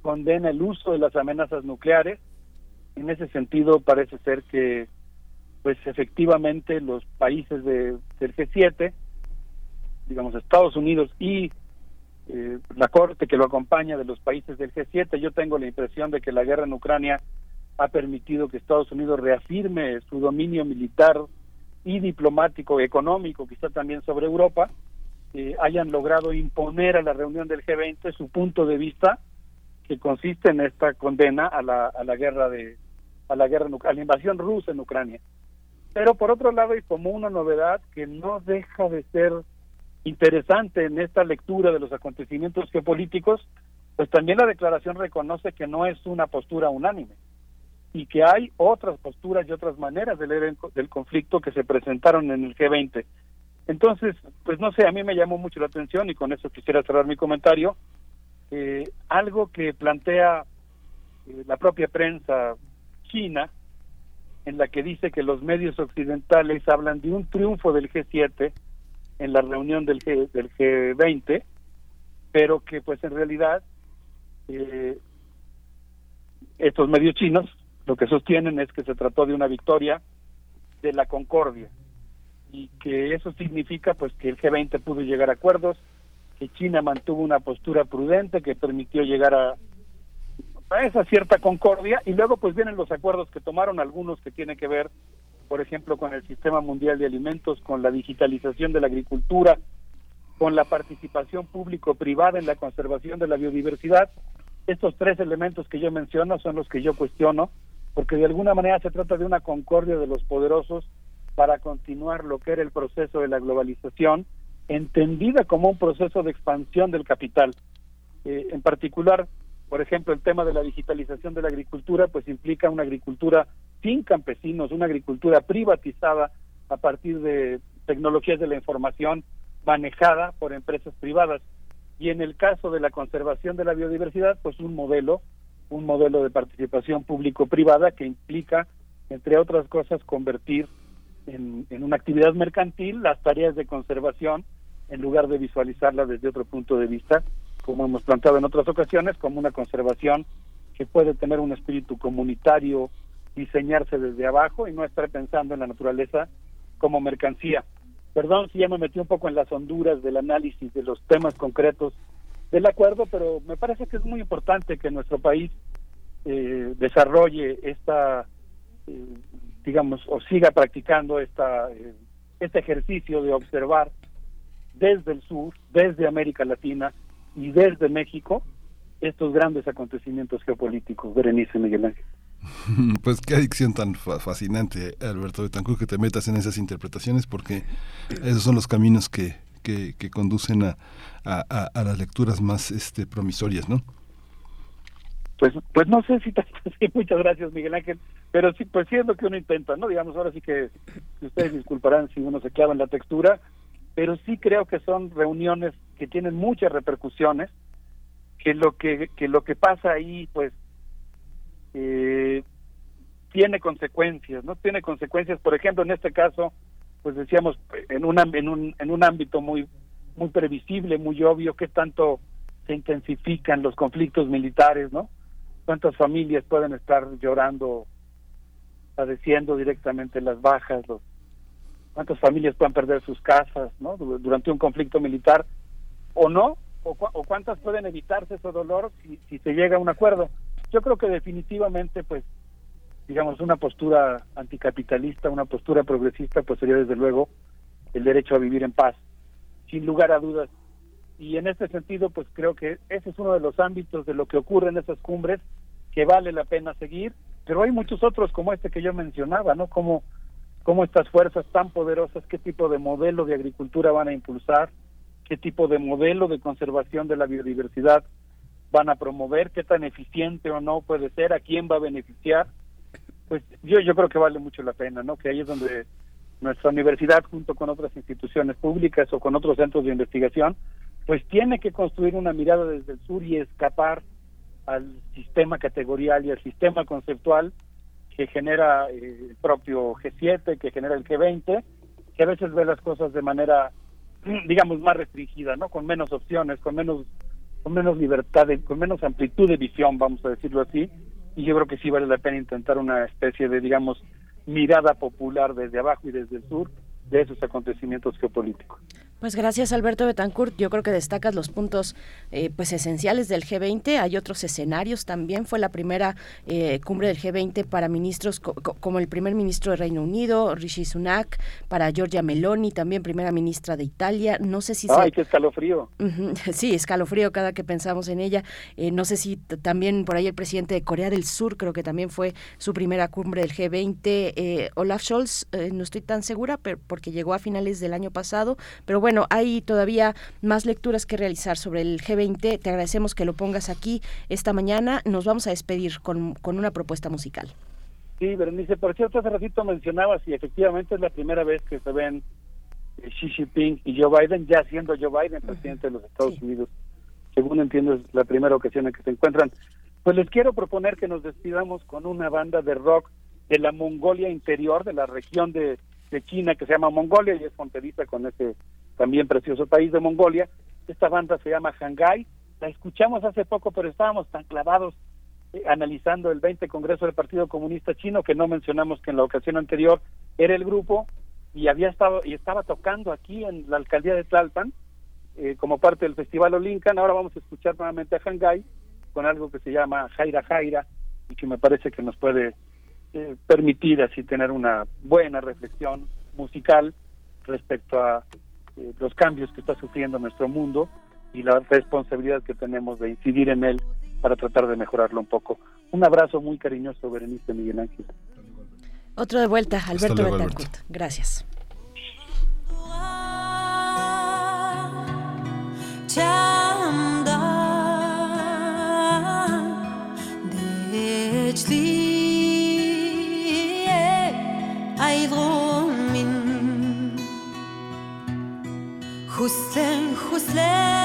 Speaker 22: condena el uso de las amenazas nucleares. En ese sentido parece ser que pues efectivamente los países de, del G7, digamos Estados Unidos y eh, la corte que lo acompaña de los países del G7, yo tengo la impresión de que la guerra en Ucrania ha permitido que Estados Unidos reafirme su dominio militar y diplomático, económico, quizá también sobre Europa, eh, hayan logrado imponer a la reunión del G20 su punto de vista que consiste en esta condena a la, a la guerra de, a la guerra, a la invasión rusa en Ucrania. Pero por otro lado, y como una novedad que no deja de ser interesante en esta lectura de los acontecimientos geopolíticos, pues también la declaración reconoce que no es una postura unánime y que hay otras posturas y otras maneras de leer el, del conflicto que se presentaron en el G20. Entonces, pues no sé, a mí me llamó mucho la atención y con eso quisiera cerrar mi comentario. Algo que plantea eh, la propia prensa China, en la que dice que los medios occidentales hablan de un triunfo del G7 en la reunión del, G, del G20, pero que pues en realidad eh, estos medios chinos lo que sostienen es que se trató de una victoria de la concordia y que eso significa pues que el G20 pudo llegar a acuerdos, que China mantuvo una postura prudente que permitió llegar a, esa cierta concordia y luego pues vienen los acuerdos que tomaron algunos que tienen que ver por ejemplo, con el Sistema Mundial de Alimentos, con la digitalización de la agricultura, con la participación público-privada en la conservación de la biodiversidad. Estos tres elementos que yo menciono son los que yo cuestiono, porque de alguna manera se trata de una concordia de los poderosos para continuar lo que era el proceso de la globalización, entendida como un proceso de expansión del capital. Eh, en particular, por ejemplo, el tema de la digitalización de la agricultura, pues implica una agricultura sin campesinos, una agricultura privatizada a partir de tecnologías de la información manejada por empresas privadas. Y en el caso de la conservación de la biodiversidad, pues un modelo, un modelo de participación público-privada que implica, entre otras cosas, convertir en, en una actividad mercantil las tareas de conservación en lugar de visualizarla desde otro punto de vista, como hemos planteado en otras ocasiones, como una conservación que puede tener un espíritu comunitario, diseñarse desde abajo y no estar pensando en la naturaleza como mercancía. Perdón si ya me metí un poco en las honduras del análisis de los temas concretos del acuerdo, pero me parece que es muy importante que nuestro país eh, desarrolle esta, eh, digamos, o siga practicando esta, eh, este ejercicio de observar desde el sur, desde América Latina y desde México estos grandes acontecimientos geopolíticos. Berenice Miguel Ángel. [laughs]
Speaker 1: Pues qué adicción tan fascinante, Alberto Betancourt, que te metas en esas interpretaciones, porque esos son los caminos que, que, conducen a, a, a, las lecturas más este, promisorias, ¿no?
Speaker 22: Pues, pues no sé si sí, [laughs] muchas gracias Miguel Ángel, pero sí, pues sí es lo que uno intenta, ¿no? Digamos, ahora sí que ustedes disculparán si uno se clava en la textura, pero sí creo que son reuniones que tienen muchas repercusiones, que lo que, que lo que pasa ahí, pues, eh, tiene consecuencias, ¿no? Tiene consecuencias, por ejemplo, en este caso, pues decíamos, en un, en un, en un ámbito muy, muy previsible, muy obvio, que tanto se intensifican los conflictos militares, ¿no? Cuántas familias pueden estar llorando, padeciendo directamente las bajas, los cuántas familias pueden perder sus casas ¿no? durante un conflicto militar o no, o, cuántas pueden evitarse ese dolor si, si se llega a un acuerdo. Yo creo que definitivamente, pues, digamos, una postura anticapitalista, una postura progresista, pues sería desde luego el derecho a vivir en paz, sin lugar a dudas. Y en este sentido, pues creo que ese es uno de los ámbitos de lo que ocurre en esas cumbres que vale la pena seguir, pero hay muchos otros como este que yo mencionaba, ¿no? Como cómo estas fuerzas tan poderosas, qué tipo de modelo de agricultura van a impulsar, qué tipo de modelo de conservación de la biodiversidad van a promover, qué tan eficiente o no puede ser, a quién va a beneficiar. Pues yo, yo creo que vale mucho la pena, ¿no? Que ahí es donde nuestra universidad, junto con otras instituciones públicas o con otros centros de investigación, pues tiene que construir una mirada desde el sur y escapar al sistema categorial y al sistema conceptual que genera eh, el propio G7, que genera el G20, que a veces ve las cosas de manera, [clears throat] digamos, más restringida, ¿no? Con menos opciones, con menos, con menos libertad, con menos amplitud de visión, vamos a decirlo así. Y yo creo que sí vale la pena intentar una especie de, digamos, mirada popular desde abajo y desde el sur de esos acontecimientos geopolíticos.
Speaker 2: Pues gracias Alberto Betancourt. Yo creo que destacas los puntos eh, pues esenciales del G20. Hay otros escenarios también. Fue la primera eh, cumbre del G20 para ministros como el primer ministro de Reino Unido, Rishi Sunak, para Giorgia Meloni, también primera ministra de Italia. No sé si...
Speaker 22: Ay, qué escalofrío. [laughs]
Speaker 2: Sí, escalofrío cada que pensamos en ella. Eh, no sé si también por ahí el presidente de Corea del Sur creo que también fue su primera cumbre del G20. Olaf Scholz, no estoy tan segura pero porque llegó a finales del año pasado, pero bueno, hay todavía más lecturas que realizar sobre el G20. Te agradecemos que lo pongas aquí esta mañana. Nos vamos a despedir con, con una propuesta musical.
Speaker 22: Sí, Berenice, por cierto, hace ratito mencionabas y efectivamente es la primera vez que se ven eh, Xi Jinping y Joe Biden, ya siendo Joe Biden presidente de los Estados Unidos. Según entiendo, es la primera ocasión en que se encuentran. Pues les quiero proponer que nos despidamos con una banda de rock de la Mongolia interior, de la región de, de China que se llama Mongolia y es fronteriza con ese también precioso país de Mongolia. Esta banda se llama Hangai. La escuchamos hace poco, pero estábamos tan clavados eh, analizando el 20 Congreso del Partido Comunista Chino que no mencionamos que en la ocasión anterior era el grupo y había estado y estaba tocando aquí en la alcaldía de Tlalpan eh, como parte del Festival Olincan. Ahora vamos a escuchar nuevamente a Hangai con algo que se llama Jaira Jaira y que me parece que nos puede
Speaker 23: eh, permitir así tener una buena reflexión musical respecto a eh, los cambios que está sufriendo nuestro mundo y la responsabilidad que tenemos de incidir en él para tratar de mejorarlo un poco. Un abrazo muy cariñoso, Berenice Miguel Ángel.
Speaker 2: Otro de vuelta, Alberto Betancourt. Gracias.
Speaker 24: хүсэн хүслээ.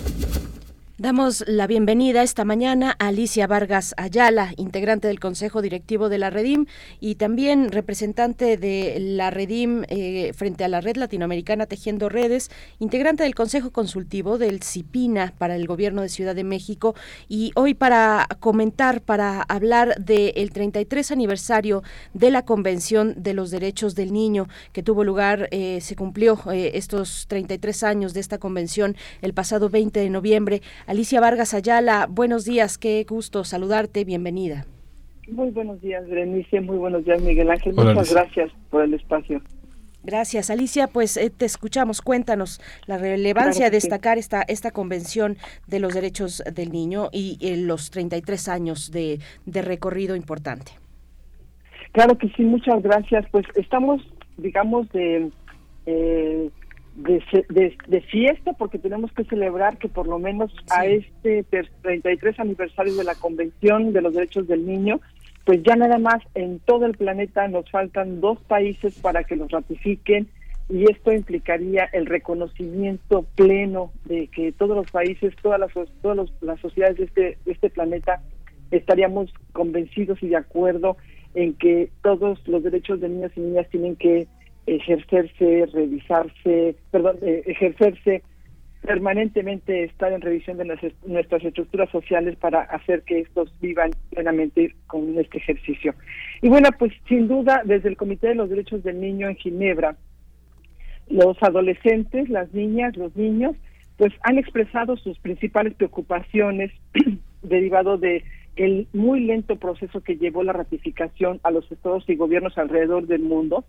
Speaker 2: Damos la bienvenida esta mañana a Alicia Vargas Ayala, integrante del Consejo Directivo de la Redim y también representante de la Redim eh, frente a la Red Latinoamericana Tejiendo Redes, integrante del Consejo Consultivo del CIPINA para el Gobierno de Ciudad de México y hoy para comentar, para hablar del 33 aniversario de la Convención de los Derechos del Niño que tuvo lugar, eh, se cumplió eh, estos 33 años de esta convención el pasado 20 de noviembre. Alicia Vargas Ayala, buenos días, qué gusto saludarte, bienvenida.
Speaker 23: Muy buenos días, Berenice. Muy buenos días, Miguel Ángel.
Speaker 2: Hola,
Speaker 23: Muchas
Speaker 2: Alicia.
Speaker 23: gracias por el espacio.
Speaker 2: Gracias, Alicia. Pues eh, te escuchamos. Cuéntanos la relevancia
Speaker 23: Claro
Speaker 2: de
Speaker 23: sí.
Speaker 2: destacar esta, esta Convención de los Derechos del Niño y eh, los 33 años de, de recorrido importante.
Speaker 23: Claro que sí, muchas gracias. Pues estamos, digamos, de, eh, de, de- de fiesta porque tenemos que celebrar que por lo menos a este ter- 33 aniversario de la Convención de los Derechos del Niño, pues ya nada más en todo el planeta nos faltan dos países para que los ratifiquen y esto implicaría el reconocimiento pleno de que todos los países, todas las, todas los- las sociedades de este, de este planeta estaríamos convencidos y de acuerdo en que todos los derechos de niños y niñas tienen que ejercerse, revisarse, perdón, eh, ejercerse permanentemente, estar en revisión de nuestras, nuestras estructuras sociales para hacer que estos vivan plenamente con este ejercicio. Y bueno, pues sin duda, desde el Comité de los Derechos del Niño en Ginebra, los adolescentes, las niñas, los niños, pues han expresado sus principales preocupaciones [clears throat] derivado de el muy lento proceso que llevó la ratificación a los estados y gobiernos alrededor del mundo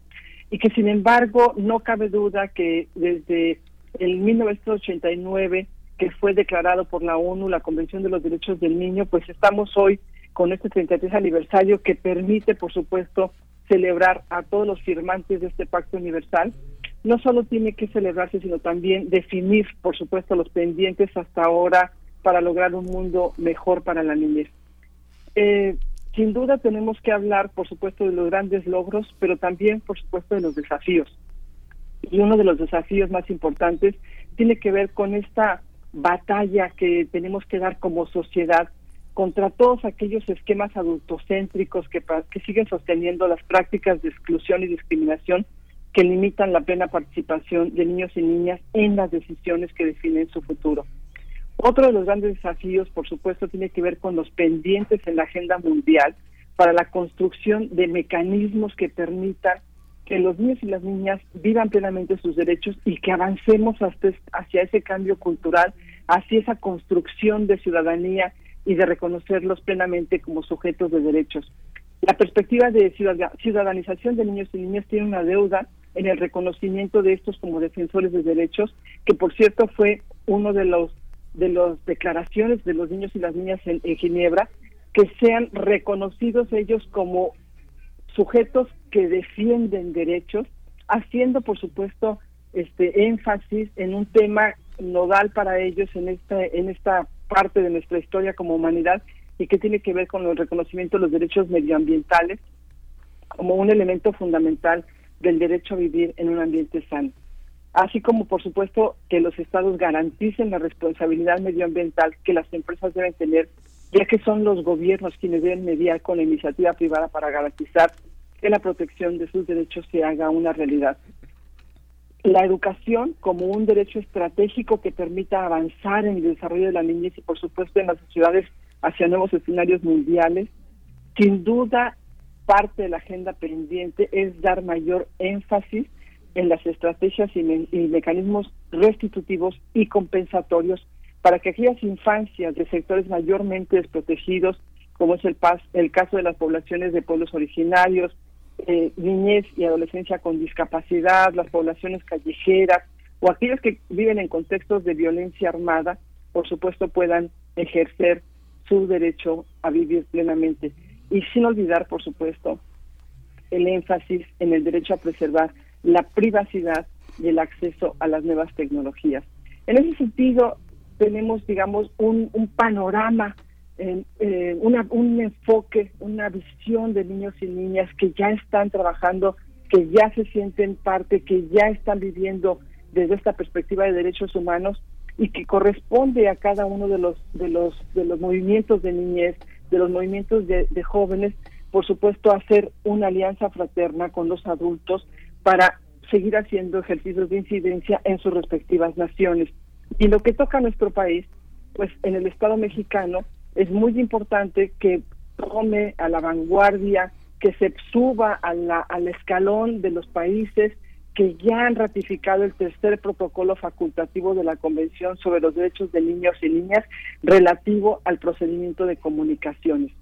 Speaker 23: y que sin embargo no cabe duda que desde el 1989 que fue declarado por la ONU la Convención de los Derechos del Niño, pues estamos hoy con este 33 aniversario que permite, por supuesto, celebrar a todos los firmantes de este pacto universal. No solo tiene que celebrarse, sino también definir, por supuesto, los pendientes hasta ahora para lograr un mundo mejor para la niñez. Eh, sin duda tenemos que hablar, por supuesto, de los grandes logros, pero también, por supuesto, de los desafíos. Y uno de los desafíos más importantes tiene que ver con esta batalla que tenemos que dar como sociedad contra todos aquellos esquemas adultocéntricos que, que siguen sosteniendo las prácticas de exclusión y discriminación que limitan la plena participación de niños y niñas en las decisiones que definen su futuro. Otro de los grandes desafíos, por supuesto, tiene que ver con los pendientes en la agenda mundial para la construcción de mecanismos que permitan que los niños y las niñas vivan plenamente sus derechos y que avancemos hacia ese cambio cultural, hacia esa construcción de ciudadanía y de reconocerlos plenamente como sujetos de derechos. La perspectiva de ciudadanización de niños y niñas tiene una deuda en el reconocimiento de estos como defensores de derechos, que por cierto fue uno de los de las declaraciones de los niños y las niñas en, Ginebra, que sean reconocidos ellos como sujetos que defienden derechos, haciendo por supuesto este énfasis en un tema nodal para ellos en esta en esta parte de nuestra historia como humanidad y que tiene que ver con el reconocimiento de los derechos medioambientales como un elemento fundamental del derecho a vivir en un ambiente sano. Así como, por supuesto, que los estados garanticen la responsabilidad medioambiental que las empresas deben tener, ya que son los gobiernos quienes deben mediar con la iniciativa privada para garantizar que la protección de sus derechos se haga una realidad la educación como un derecho estratégico que permita avanzar en el desarrollo de la niñez y por supuesto en las sociedades hacia nuevos escenarios mundiales. Sin duda, parte de la agenda pendiente es dar mayor énfasis en las estrategias y, mecanismos restitutivos y compensatorios para que aquellas infancias de sectores mayormente desprotegidos, como es el, el caso de las poblaciones de pueblos originarios, eh, niñez y adolescencia con discapacidad, las poblaciones callejeras o aquellos que viven en contextos de violencia armada, por supuesto puedan ejercer su derecho a vivir plenamente. Y sin olvidar, por supuesto, el énfasis en el derecho a preservar la privacidad y el acceso a las nuevas tecnologías. En ese sentido, tenemos, digamos, un, panorama eh, un enfoque, una visión de niños y niñas que ya están trabajando, que ya se sienten parte, que ya están viviendo desde esta perspectiva de derechos humanos y que corresponde a cada uno de los de los de los movimientos de niñez, de los movimientos de, de jóvenes, por supuesto hacer una alianza fraterna con los adultos para seguir haciendo ejercicios de incidencia en sus respectivas naciones. Y lo que toca a nuestro país, pues en el Estado mexicano es muy importante que tome a la vanguardia, que se suba al escalón de los países que ya han ratificado el tercer protocolo facultativo de la Convención sobre los Derechos de Niños y Niñas relativo al procedimiento de comunicaciones.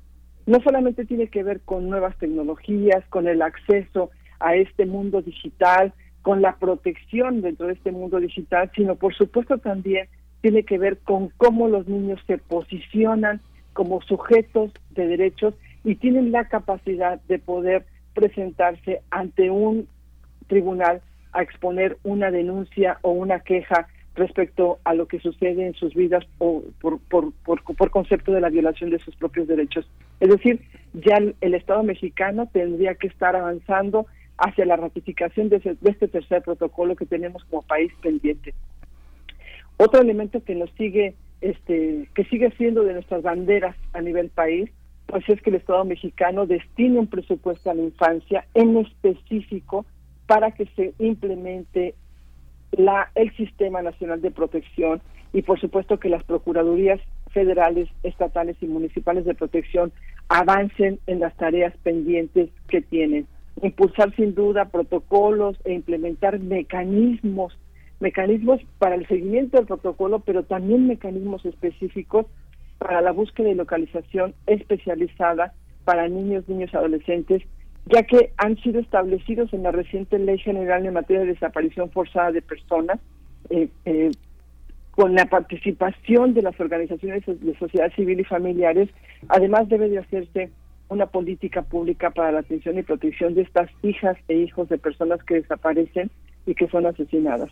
Speaker 23: No solamente tiene que ver con nuevas tecnologías, con el acceso a este mundo digital, con la protección dentro de este mundo digital, sino por supuesto también tiene que ver con cómo los niños se posicionan como sujetos de derechos y tienen la capacidad de poder presentarse ante un tribunal a exponer una denuncia o una queja respecto a lo que sucede en sus vidas o por, por, por, concepto de la violación de sus propios derechos. Es decir, ya el, Estado mexicano tendría que estar avanzando hacia la ratificación de, de este tercer protocolo que tenemos como país pendiente. Otro elemento que nos sigue, este, que sigue siendo de nuestras banderas a nivel país, pues es que el Estado mexicano destine un presupuesto a la infancia en específico para que se implemente la, el Sistema Nacional de Protección y por supuesto que las Procuradurías federales, estatales y municipales de protección avancen en las tareas pendientes que tienen. Impulsar sin duda protocolos e implementar mecanismos mecanismos para el seguimiento del protocolo, pero también mecanismos específicos para la búsqueda y localización especializada para niños, niños adolescentes, ya que han sido establecidos en la reciente Ley General en materia de desaparición forzada de personas, eh, eh, con la participación de las organizaciones de sociedad civil y familiares, además debe de hacerse una política pública para la atención y protección de estas hijas e hijos de personas que desaparecen y que son asesinadas.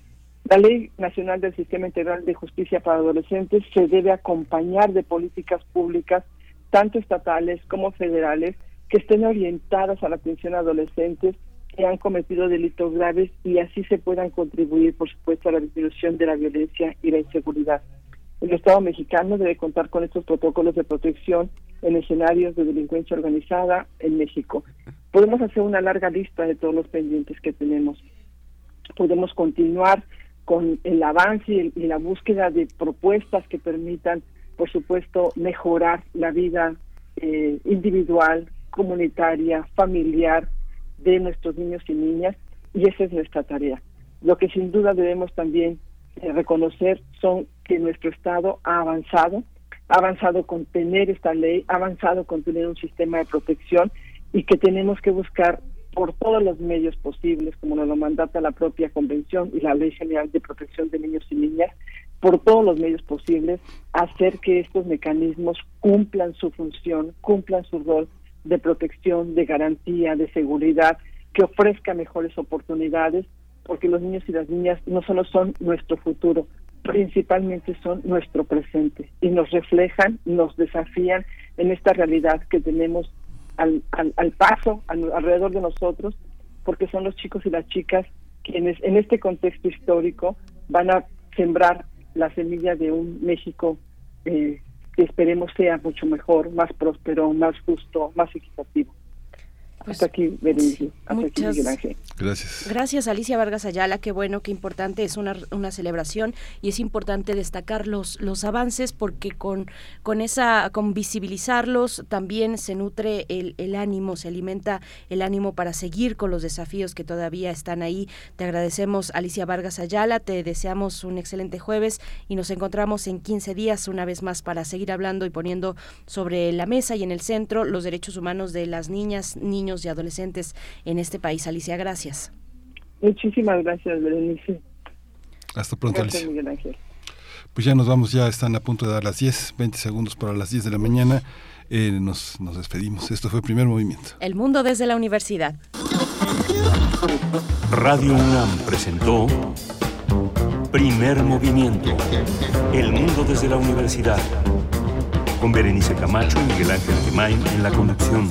Speaker 23: La Ley Nacional del Sistema Integral de Justicia para Adolescentes se debe acompañar de políticas públicas, tanto estatales como federales, que estén orientadas a la atención a adolescentes que han cometido delitos graves y así se puedan contribuir, por supuesto, a la disminución de la violencia y la inseguridad. El Estado mexicano debe contar con estos protocolos de protección en escenarios de delincuencia organizada en México. Podemos hacer una larga lista de todos los pendientes que tenemos. Podemos continuar con el avance y, la búsqueda de propuestas que permitan, por supuesto, mejorar la vida eh, individual, comunitaria, familiar de nuestros niños y niñas, y esa es nuestra tarea. Lo que sin duda debemos también eh, reconocer son que nuestro Estado ha avanzado, ha avanzado con tener esta ley, ha avanzado con tener un sistema de protección y que tenemos que buscar por todos los medios posibles, como nos lo mandata la propia Convención y la Ley General de Protección de Niños y Niñas, por todos los medios posibles, hacer que estos mecanismos cumplan su función, cumplan su rol de protección, de garantía, de seguridad, que ofrezca mejores oportunidades, porque los niños y las niñas no solo son nuestro futuro, principalmente son nuestro presente y nos reflejan, nos desafían en esta realidad que tenemos al, al, al paso al, alrededor de nosotros, porque son los chicos y las chicas quienes en este contexto histórico van a sembrar la semilla de un México eh, que esperemos sea mucho mejor, más próspero, más justo, más equitativo. Hasta aquí, Berenice. Hasta aquí,
Speaker 2: muchas-
Speaker 23: Miguel Ángel.
Speaker 1: Gracias.
Speaker 2: Gracias Alicia Vargas Ayala, qué bueno, qué importante, es una, una celebración y es importante destacar los, los avances porque con, con esa, con visibilizarlos también se nutre el, el ánimo, se alimenta el ánimo para seguir con los desafíos que todavía están ahí. Te agradecemos Alicia Vargas Ayala, te deseamos un excelente jueves y nos encontramos en 15 días una vez más para seguir hablando y poniendo sobre la mesa y en el centro los derechos humanos de las niñas, niños y adolescentes en este país. Alicia, gracias.
Speaker 23: Muchísimas gracias, Berenice.
Speaker 1: Hasta pronto,
Speaker 23: Gracias,
Speaker 1: Alicia.
Speaker 23: Miguel Ángel.
Speaker 1: Pues ya nos vamos, ya están a punto de dar las 10, 20 segundos para las 10 de la mañana. Eh, nos, nos despedimos. Esto fue Primer Movimiento.
Speaker 2: El mundo desde la universidad.
Speaker 4: Radio UNAM presentó Primer Movimiento. El mundo desde la universidad. Con Berenice Camacho y Miguel Ángel Gemain en la conducción.